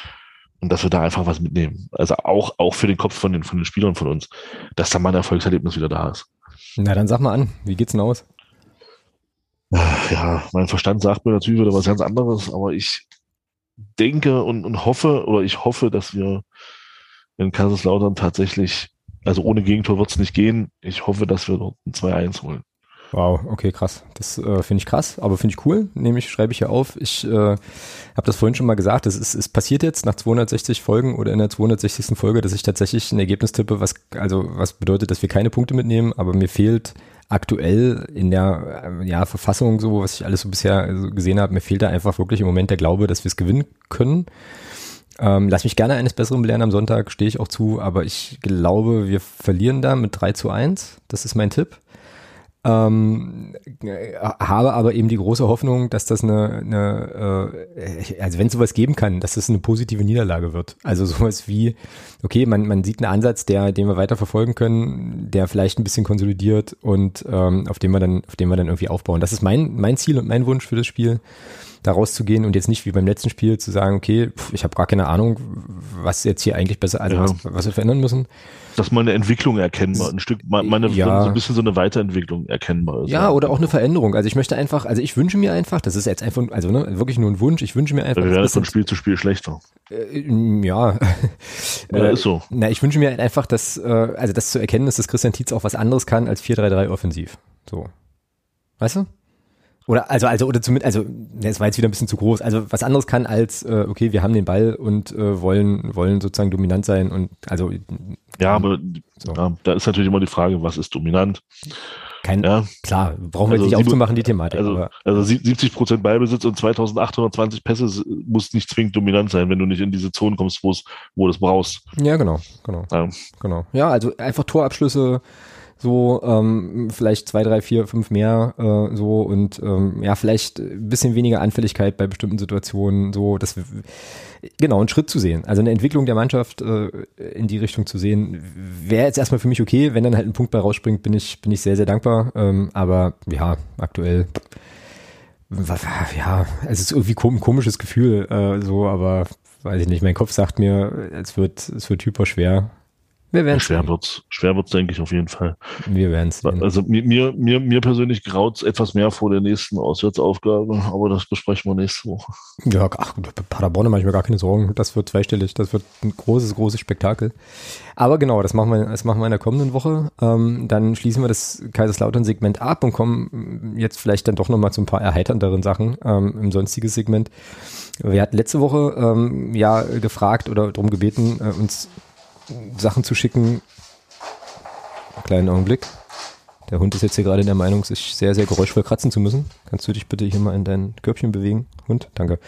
und dass wir da einfach was mitnehmen. Also auch, auch für den Kopf von den, von den Spielern von uns, dass da mal ein Erfolgserlebnis wieder da ist. Na, dann sag mal an, wie geht's denn aus? Ja, mein Verstand sagt mir natürlich wieder was ganz anderes, aber ich denke und, und hoffe, oder ich hoffe, dass wir in Kaiserslautern tatsächlich, also ohne Gegentor wird es nicht gehen. Ich hoffe, dass wir dort ein 2-1 holen. Wow, okay, krass. Das äh, finde ich krass, aber finde ich cool. Nämlich schreibe ich hier auf. Ich äh, habe das vorhin schon mal gesagt. Es ist, es passiert jetzt nach 260 Folgen oder in der 260. Folge, dass ich tatsächlich ein Ergebnis tippe, was also was bedeutet, dass wir keine Punkte mitnehmen. Aber mir fehlt aktuell in der äh, ja, Verfassung so, was ich alles so bisher gesehen habe, mir fehlt da einfach wirklich im Moment der Glaube, dass wir es gewinnen können. Ähm, lass mich gerne eines Besseren belehren am Sonntag, stehe ich auch zu, aber ich glaube, wir verlieren da mit 3 zu 1. Das ist mein Tipp. Ähm, habe aber eben die große Hoffnung, dass das eine, eine äh, also wenn es sowas geben kann, dass das eine positive Niederlage wird. Also sowas wie, okay, man, man sieht einen Ansatz, der, den wir weiter verfolgen können, der vielleicht ein bisschen konsolidiert und ähm, auf dem wir dann, auf dem wir dann irgendwie aufbauen. Das ist mein, mein Ziel und mein Wunsch für das Spiel da rauszugehen und jetzt nicht wie beim letzten Spiel zu sagen, okay, ich habe gar keine Ahnung, was jetzt hier eigentlich besser, also ja. was, was wir verändern müssen. Dass mal eine Entwicklung erkennbar, ein Stück, meine, ja. so ein bisschen so eine Weiterentwicklung erkennbar ist. Ja, ja, oder auch eine Veränderung. Also ich möchte einfach, also ich wünsche mir einfach, das ist jetzt einfach, also ne, wirklich nur ein Wunsch, ich wünsche mir einfach. Wir werden von Spiel zu Spiel schlechter. Äh, ja. ja äh, ist so. Na, ich wünsche mir einfach, dass, äh, also das zu erkennen ist, dass Christian Tietz auch was anderes kann als 4-3-3 offensiv. So. Weißt du? Oder also also oder zumindest also es war jetzt wieder ein bisschen zu groß. Also was anderes kann als äh, okay, wir haben den Ball und äh, wollen wollen sozusagen dominant sein und also ja, aber so. ja, da ist natürlich immer die Frage, was ist dominant? Kein, ja. Klar, brauchen wir also nicht aufzumachen, die Thematik. Also, aber. also 70 Prozent Ballbesitz und 2820 Pässe muss nicht zwingend dominant sein, wenn du nicht in diese Zone kommst, wo es, wo du es brauchst. Ja, genau, genau. Ja. genau. Ja, also einfach Torabschlüsse, so ähm, vielleicht zwei, drei, vier, fünf mehr äh, so und ähm, ja, vielleicht ein bisschen weniger Anfälligkeit bei bestimmten Situationen, so wir genau einen Schritt zu sehen. Also eine Entwicklung der Mannschaft äh, in die Richtung zu sehen, wäre jetzt erstmal für mich okay. Wenn dann halt ein Punkt bei rausspringt, bin ich, bin ich sehr, sehr dankbar. Ähm, aber ja, aktuell ja, es ist irgendwie ein komisches Gefühl, äh, so, aber weiß ich nicht, mein Kopf sagt mir, es wird, es wird hyper schwer. Wir werden schwer sehen. wird's, schwer wird's, denke ich auf jeden Fall. Wir werden es Also mir, mir, mir persönlich graut etwas mehr vor der nächsten Auswärtsaufgabe, aber das besprechen wir nächste Woche. Ja, ach, Paderborn mache ich mir gar keine Sorgen. Das wird zweistellig, das wird ein großes, großes Spektakel. Aber genau, das machen wir, das machen wir in der kommenden Woche. Ähm, dann schließen wir das Kaiserslautern-Segment ab und kommen jetzt vielleicht dann doch nochmal zu ein paar erheiternderen Sachen ähm, im sonstigen Segment. Wir hatten letzte Woche ähm, ja gefragt oder darum gebeten, äh, uns Sachen zu schicken. Kleinen Augenblick. Der Hund ist jetzt hier gerade in der Meinung, sich sehr, sehr geräuschvoll kratzen zu müssen. Kannst du dich bitte hier mal in dein Körbchen bewegen? Hund, danke.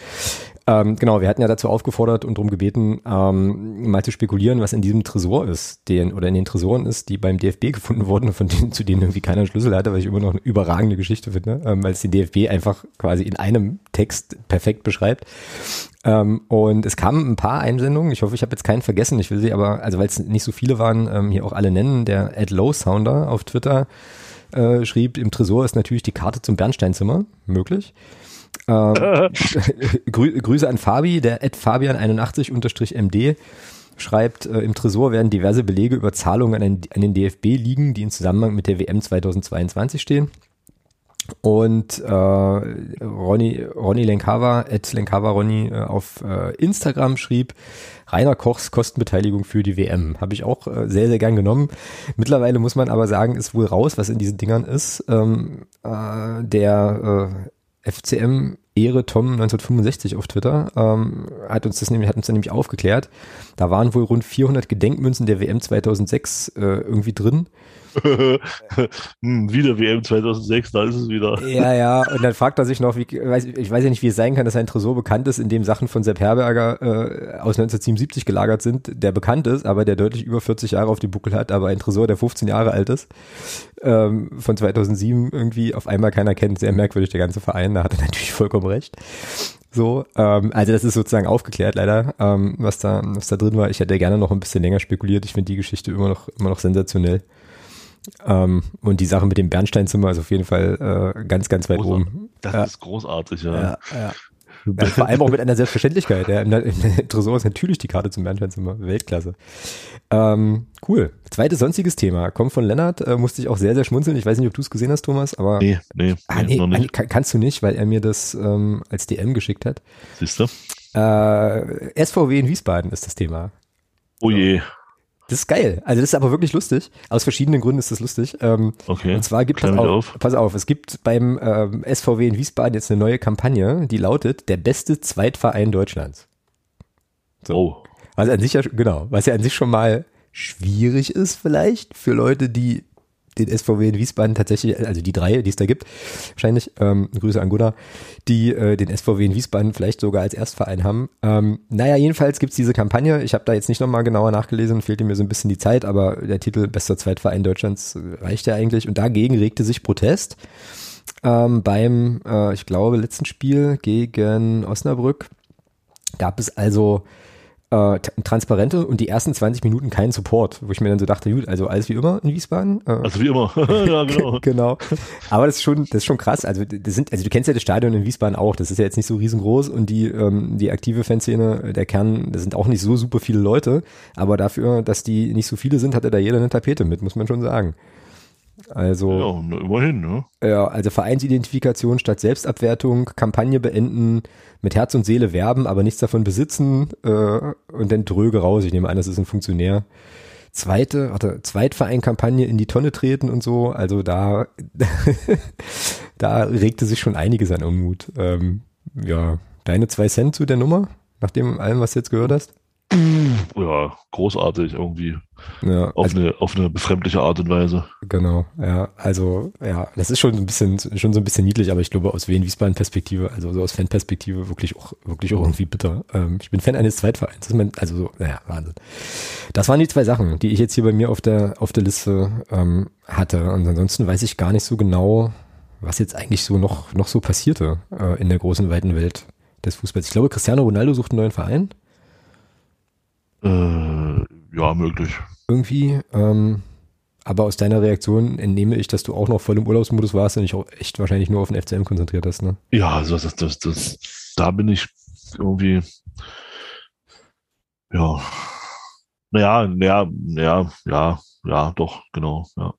Ähm, genau, wir hatten ja dazu aufgefordert und darum gebeten, ähm, mal zu spekulieren, was in diesem Tresor ist, den, oder in den Tresoren ist, die beim DFB gefunden wurden, von denen, zu denen irgendwie keiner einen Schlüssel hatte, was ich immer noch eine überragende Geschichte finde, ähm, weil es den DFB einfach quasi in einem Text perfekt beschreibt. Ähm, und es kamen ein paar Einsendungen. Ich hoffe, ich habe jetzt keinen vergessen. Ich will sie aber, also weil es nicht so viele waren, ähm, hier auch alle nennen. Der Ed Low Sounder auf Twitter äh, schrieb, im Tresor ist natürlich die Karte zum Bernsteinzimmer möglich. Ähm, Grü Grüße an Fabi, der Ed Fabian81-MD schreibt, äh, im Tresor werden diverse Belege über Zahlungen an den, an den DFB liegen, die in Zusammenhang mit der WM 2022 stehen. Und äh, Ronny, Ronny Lenkava, at Lenkava Ronny äh, auf äh, Instagram schrieb, Rainer Kochs Kostenbeteiligung für die WM. Habe ich auch äh, sehr, sehr gern genommen. Mittlerweile muss man aber sagen, ist wohl raus, was in diesen Dingern ist. Ähm, äh, der äh, FCM Ehre Tom 1965 auf Twitter ähm, hat uns das nämlich hat uns dann nämlich aufgeklärt. Da waren wohl rund 400 Gedenkmünzen der WM 2006 äh, irgendwie drin hm, wieder WM 2006, da ist es wieder. Ja, ja, und dann fragt er sich noch, wie, weiß, ich weiß ja nicht, wie es sein kann, dass ein Tresor bekannt ist, in dem Sachen von Sepp Herberger äh, aus 1977 gelagert sind, der bekannt ist, aber der deutlich über 40 Jahre auf dem Buckel hat, aber ein Tresor, der 15 Jahre alt ist, ähm, von 2007 irgendwie auf einmal keiner kennt. Sehr merkwürdig, der ganze Verein, da hat er natürlich vollkommen recht. So, ähm, also das ist sozusagen aufgeklärt leider, ähm, was da, was da drin war. Ich hätte gerne noch ein bisschen länger spekuliert. Ich finde die Geschichte immer noch, immer noch sensationell. Ähm, und die Sache mit dem Bernsteinzimmer ist auf jeden Fall äh, ganz, ganz weit Großartig. oben. Das Ja. ist großartig, ja. Ja, ja. Ja, vor allem auch mit einer Selbstverständlichkeit. Ja. Im, Im Tresor ist natürlich die Karte zum Bernsteinzimmer. Weltklasse. Ähm, cool. Zweites sonstiges Thema. Kommt von Lennart. Äh, musste ich auch sehr, sehr schmunzeln. Ich weiß nicht, ob du es gesehen hast, Thomas, aber Nee, nee, ah, nee, nee, kann, kannst du nicht, weil er mir das ähm, als DM geschickt hat. Siehst du? Äh, SVW in Wiesbaden ist das Thema. Oh je. Das ist geil. Also das ist aber wirklich lustig. Aus verschiedenen Gründen ist das lustig. Ähm, Okay. Und zwar gibt es auf. pass auf, es gibt beim ähm, SVW in Wiesbaden jetzt eine neue Kampagne, die lautet der beste Zweitverein Deutschlands. So. Oh. Was an sich ja, genau, was ja an sich schon mal schwierig ist vielleicht für Leute, die den SVW in Wiesbaden tatsächlich, also die drei, die es da gibt, wahrscheinlich, ähm, Grüße an Gunnar, die äh, den SVW in Wiesbaden vielleicht sogar als Erstverein haben. Ähm, naja, jedenfalls gibt's diese Kampagne. Ich habe da jetzt nicht nochmal genauer nachgelesen, fehlte mir so ein bisschen die Zeit, aber der Titel Bester Zweitverein Deutschlands äh, reicht ja eigentlich. Und dagegen regte sich Protest ähm, beim, äh, ich glaube, letzten Spiel gegen Osnabrück. Gab es also äh, Transparente und die ersten 20 Minuten keinen Support, wo ich mir dann so dachte, gut, also alles wie immer in Wiesbaden. Äh, Also wie immer. ja, genau. genau. Aber das ist schon, das ist schon krass. Also das sind, also du kennst ja das Stadion in Wiesbaden auch. Das ist ja jetzt nicht so riesengroß und die, ähm, die aktive Fanszene, der Kern, das sind auch nicht so super viele Leute. Aber dafür, dass die nicht so viele sind, hatte da jeder eine Tapete mit, muss man schon sagen. Also Ja, immerhin, ne? ja, also Vereinsidentifikation statt Selbstabwertung, Kampagne beenden, mit Herz und Seele werben, aber nichts davon besitzen äh, und dann dröge raus. Ich nehme an, das ist ein Funktionär. Zweite, warte, Zweitverein-Kampagne in die Tonne treten und so. Also da, da regte sich schon einiges an Unmut. Ähm, ja, deine zwei Cent zu der Nummer, nach dem allem, was du jetzt gehört hast? Ja, großartig irgendwie. Ja, Auf, also, eine, auf eine befremdliche Art und Weise. genau, ja, also, ja, das ist schon ein bisschen, schon so ein bisschen niedlich, aber ich glaube aus Wien-Wiesbaden-Perspektive, also so aus Fan-Perspektive wirklich auch, wirklich auch irgendwie bitter. Ähm, ich bin Fan eines Zweitvereins, mein, also so, naja, Wahnsinn. Das waren die zwei Sachen, die ich jetzt hier bei mir auf der, auf der Liste ähm, hatte und ansonsten weiß ich gar nicht so genau, was jetzt eigentlich so noch, noch so passierte äh, in der großen, weiten Welt des Fußballs. Ich glaube, Cristiano Ronaldo sucht einen neuen Verein. Äh, ja, möglich. irgendwie. Ähm, aber aus deiner Reaktion entnehme ich, dass du auch noch voll im Urlaubsmodus warst und dich auch echt wahrscheinlich nur auf den FCM konzentriert hast, ne? Ja, also das, das, das, da bin ich irgendwie, ja, naja, ja, ja, ja, ja, doch, genau, ja.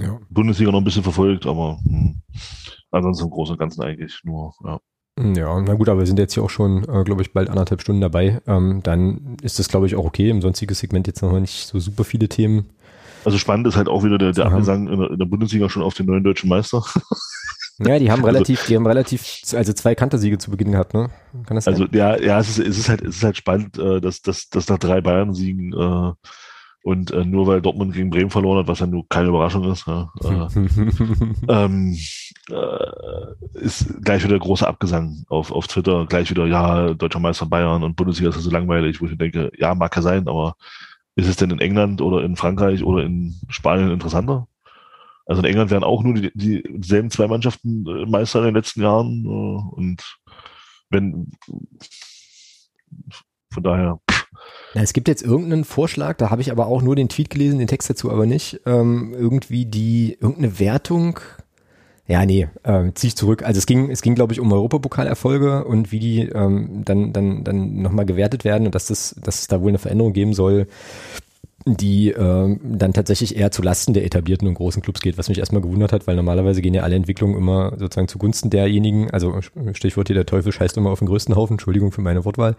Ja. Bundesliga noch ein bisschen verfolgt, aber hm, ansonsten im Großen und Ganzen eigentlich nur, ja. Ja, na gut, aber wir sind jetzt hier auch schon, äh, glaube ich, bald anderthalb Stunden dabei. Ähm, dann ist das, glaube ich, auch okay. Im sonstigen Segment jetzt noch nicht so super viele Themen. Also spannend ist halt auch wieder der, der. Abgesang in der, in der Bundesliga schon auf den neuen deutschen Meister. Ja, die haben Also- relativ, die haben relativ, also zwei Kantersiege zu Beginn gehabt, ne? Kann das sein? Also ja, ja, es ist, es ist halt, es ist halt spannend, äh, dass, dass, dass nach drei Bayern-Siegen äh, und äh, nur weil Dortmund gegen Bremen verloren hat, was ja nur keine Überraschung ist, ja, äh, ähm, äh, ist gleich wieder großer Abgesang auf, auf Twitter, gleich wieder, ja, deutscher Meister Bayern und Bundesliga ist ja so langweilig, wo ich denke, ja, mag ja sein, aber ist es denn in England oder in Frankreich oder in Spanien interessanter? Also in England wären auch nur die, die selben zwei Mannschaften äh, Meister in den letzten Jahren äh, und wenn von daher, es gibt jetzt irgendeinen Vorschlag, da habe ich aber auch nur den Tweet gelesen, den Text dazu aber nicht. Ähm, irgendwie die, irgendeine Wertung. Ja, nee, äh, ziehe ich zurück. Also es ging, es ging, glaube ich, um Europapokalerfolge und wie die ähm, dann, dann, dann nochmal gewertet werden und dass das, dass es da wohl eine Veränderung geben soll. die äh, dann tatsächlich eher zu Lasten der etablierten und großen Clubs geht, was mich erstmal gewundert hat, weil normalerweise gehen ja alle Entwicklungen immer sozusagen zugunsten derjenigen, also Stichwort hier, der Teufel scheißt immer auf den größten Haufen, Entschuldigung für meine Wortwahl.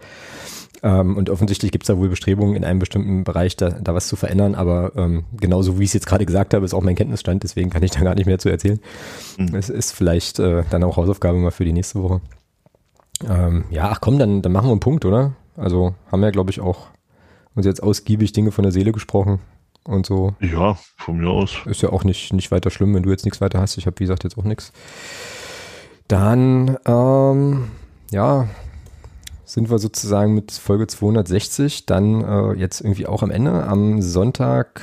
Ähm, und offensichtlich gibt es da wohl Bestrebungen in einem bestimmten Bereich da, da was zu verändern, aber ähm, genauso wie ich es jetzt gerade gesagt habe, ist auch mein Kenntnisstand, deswegen kann ich da gar nicht mehr zu erzählen. Mhm. Es ist vielleicht äh, dann auch Hausaufgabe mal für die nächste Woche. Ähm, ja, ach komm, dann, dann machen wir einen Punkt, oder? Also haben wir, glaube ich, auch uns jetzt ausgiebig Dinge von der Seele gesprochen und so. Ja, von mir aus. Ist ja auch nicht, nicht weiter schlimm, wenn du jetzt nichts weiter hast. Ich habe, wie gesagt, jetzt auch nichts. Dann, ähm, ja, sind wir sozusagen mit Folge 260 dann äh, jetzt irgendwie auch am Ende. Am Sonntag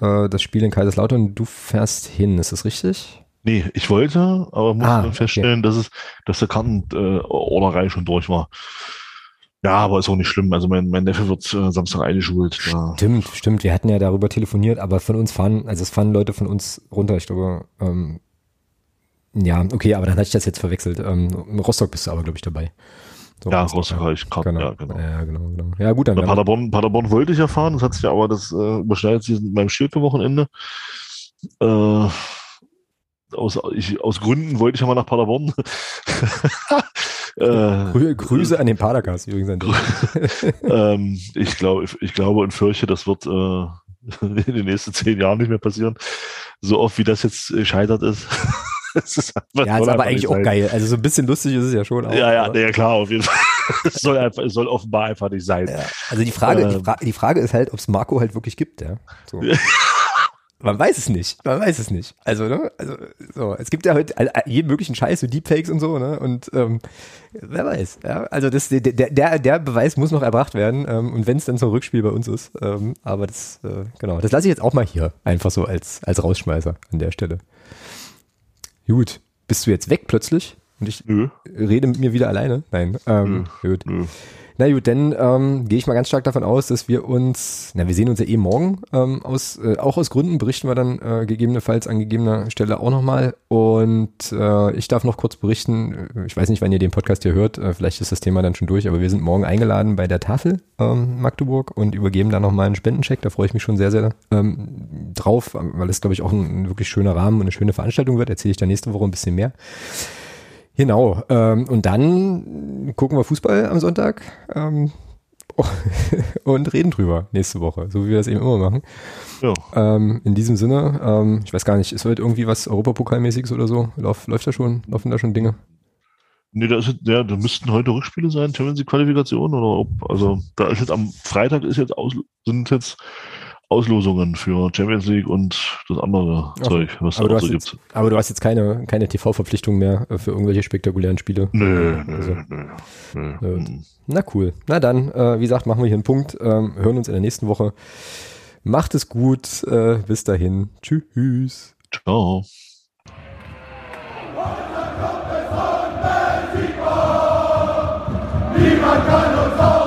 äh, das Spiel in Kaiserslautern. Du fährst hin, ist das richtig? Nee, ich wollte, aber muss ah, feststellen, okay. dass es, dass der Kartenorderei äh, schon durch war. Ja, aber ist auch nicht schlimm. Also mein, mein Neffe wird äh, Samstag eingeschult. Ja. Stimmt, stimmt. Wir hatten ja darüber telefoniert, aber von uns fahren, also es fahren Leute von uns runter. Ich glaube, ähm, ja, okay, aber dann hatte ich das jetzt verwechselt. Ähm, Rostock bist du aber, glaube ich, dabei. So, ja, Rostock habe ich gerade, genau. ja, genau. Ja, genau, genau. Ja, gut, dann. Na, Paderborn, Paderborn wollte ich ja fahren, das hat sich ja aber, das äh, überschneidet sich mit meinem Schilke-Wochenende. Äh, aus, ich, aus Gründen wollte ich ja mal nach Paderborn. äh, Grüße an den Padercast übrigens. An ähm, ich, glaube, ich glaube und fürchte, das wird äh, in den nächsten zehn Jahren nicht mehr passieren. So oft wie das jetzt scheitert ist. ist ja, ist aber eigentlich auch geil. Also so ein bisschen lustig ist es ja schon. Auch, ja, ja, nee, klar, auf jeden Fall. es, soll einfach, es soll offenbar einfach nicht sein. Ja, also die Frage, ähm, die, Fra die, Frage ist halt, ob es Marco halt wirklich gibt, ja. So. Man weiß es nicht. Man weiß es nicht. Also, ne? Also, so, es gibt ja heute jeden möglichen Scheiß, so Deepfakes und so, ne? Und ähm, wer weiß, ja. Also das, der, der, der Beweis muss noch erbracht werden. Ähm, und wenn es dann zum Rückspiel bei uns ist. Ähm, aber das, äh, genau, das lasse ich jetzt auch mal hier. Einfach so als, als Rausschmeißer an der Stelle. Gut, bist du jetzt weg plötzlich? Und ich Nö. rede mit mir wieder alleine? Nein. Ähm, Nö. Gut. Nö. Na gut, dann ähm, gehe ich mal ganz stark davon aus, dass wir uns, na, wir sehen uns ja eh morgen, ähm, aus, äh, auch aus Gründen berichten wir dann äh, gegebenenfalls an gegebener Stelle auch nochmal. Und äh, ich darf noch kurz berichten, äh, ich weiß nicht, wann ihr den Podcast hier hört, äh, vielleicht ist das Thema dann schon durch, aber wir sind morgen eingeladen bei der Tafel ähm, Magdeburg und übergeben da nochmal einen Spendencheck. Da freue ich mich schon sehr, sehr ähm, drauf, weil es, glaube ich, auch ein, ein wirklich schöner Rahmen und eine schöne Veranstaltung wird. Erzähle ich da nächste Woche ein bisschen mehr. Genau. Ähm, und dann gucken wir Fußball am Sonntag ähm, und reden drüber nächste Woche, so wie wir das eben immer machen. Ja. Ähm, in diesem Sinne, ähm, ich weiß gar nicht, ist heute irgendwie was Europapokalmäßiges oder so? Lauf, läuft da schon? Laufen da schon Dinge? Nee, da, ist, ja, da müssten heute Rückspiele sein, Champions League Qualifikation oder ob, also da ist jetzt am Freitag ist jetzt aus, sind jetzt Auslosungen für Champions League und das andere Ach, Zeug, was da so gibt. Aber du hast jetzt keine, keine TV-Verpflichtung mehr für irgendwelche spektakulären Spiele. Nö, nö, also. nö, nö. Na cool. Na dann, äh, wie gesagt, machen wir hier einen Punkt. Ähm, hören uns in der nächsten Woche. Macht es gut. Äh, bis dahin. Tschüss. Ciao. Niemand kann uns auf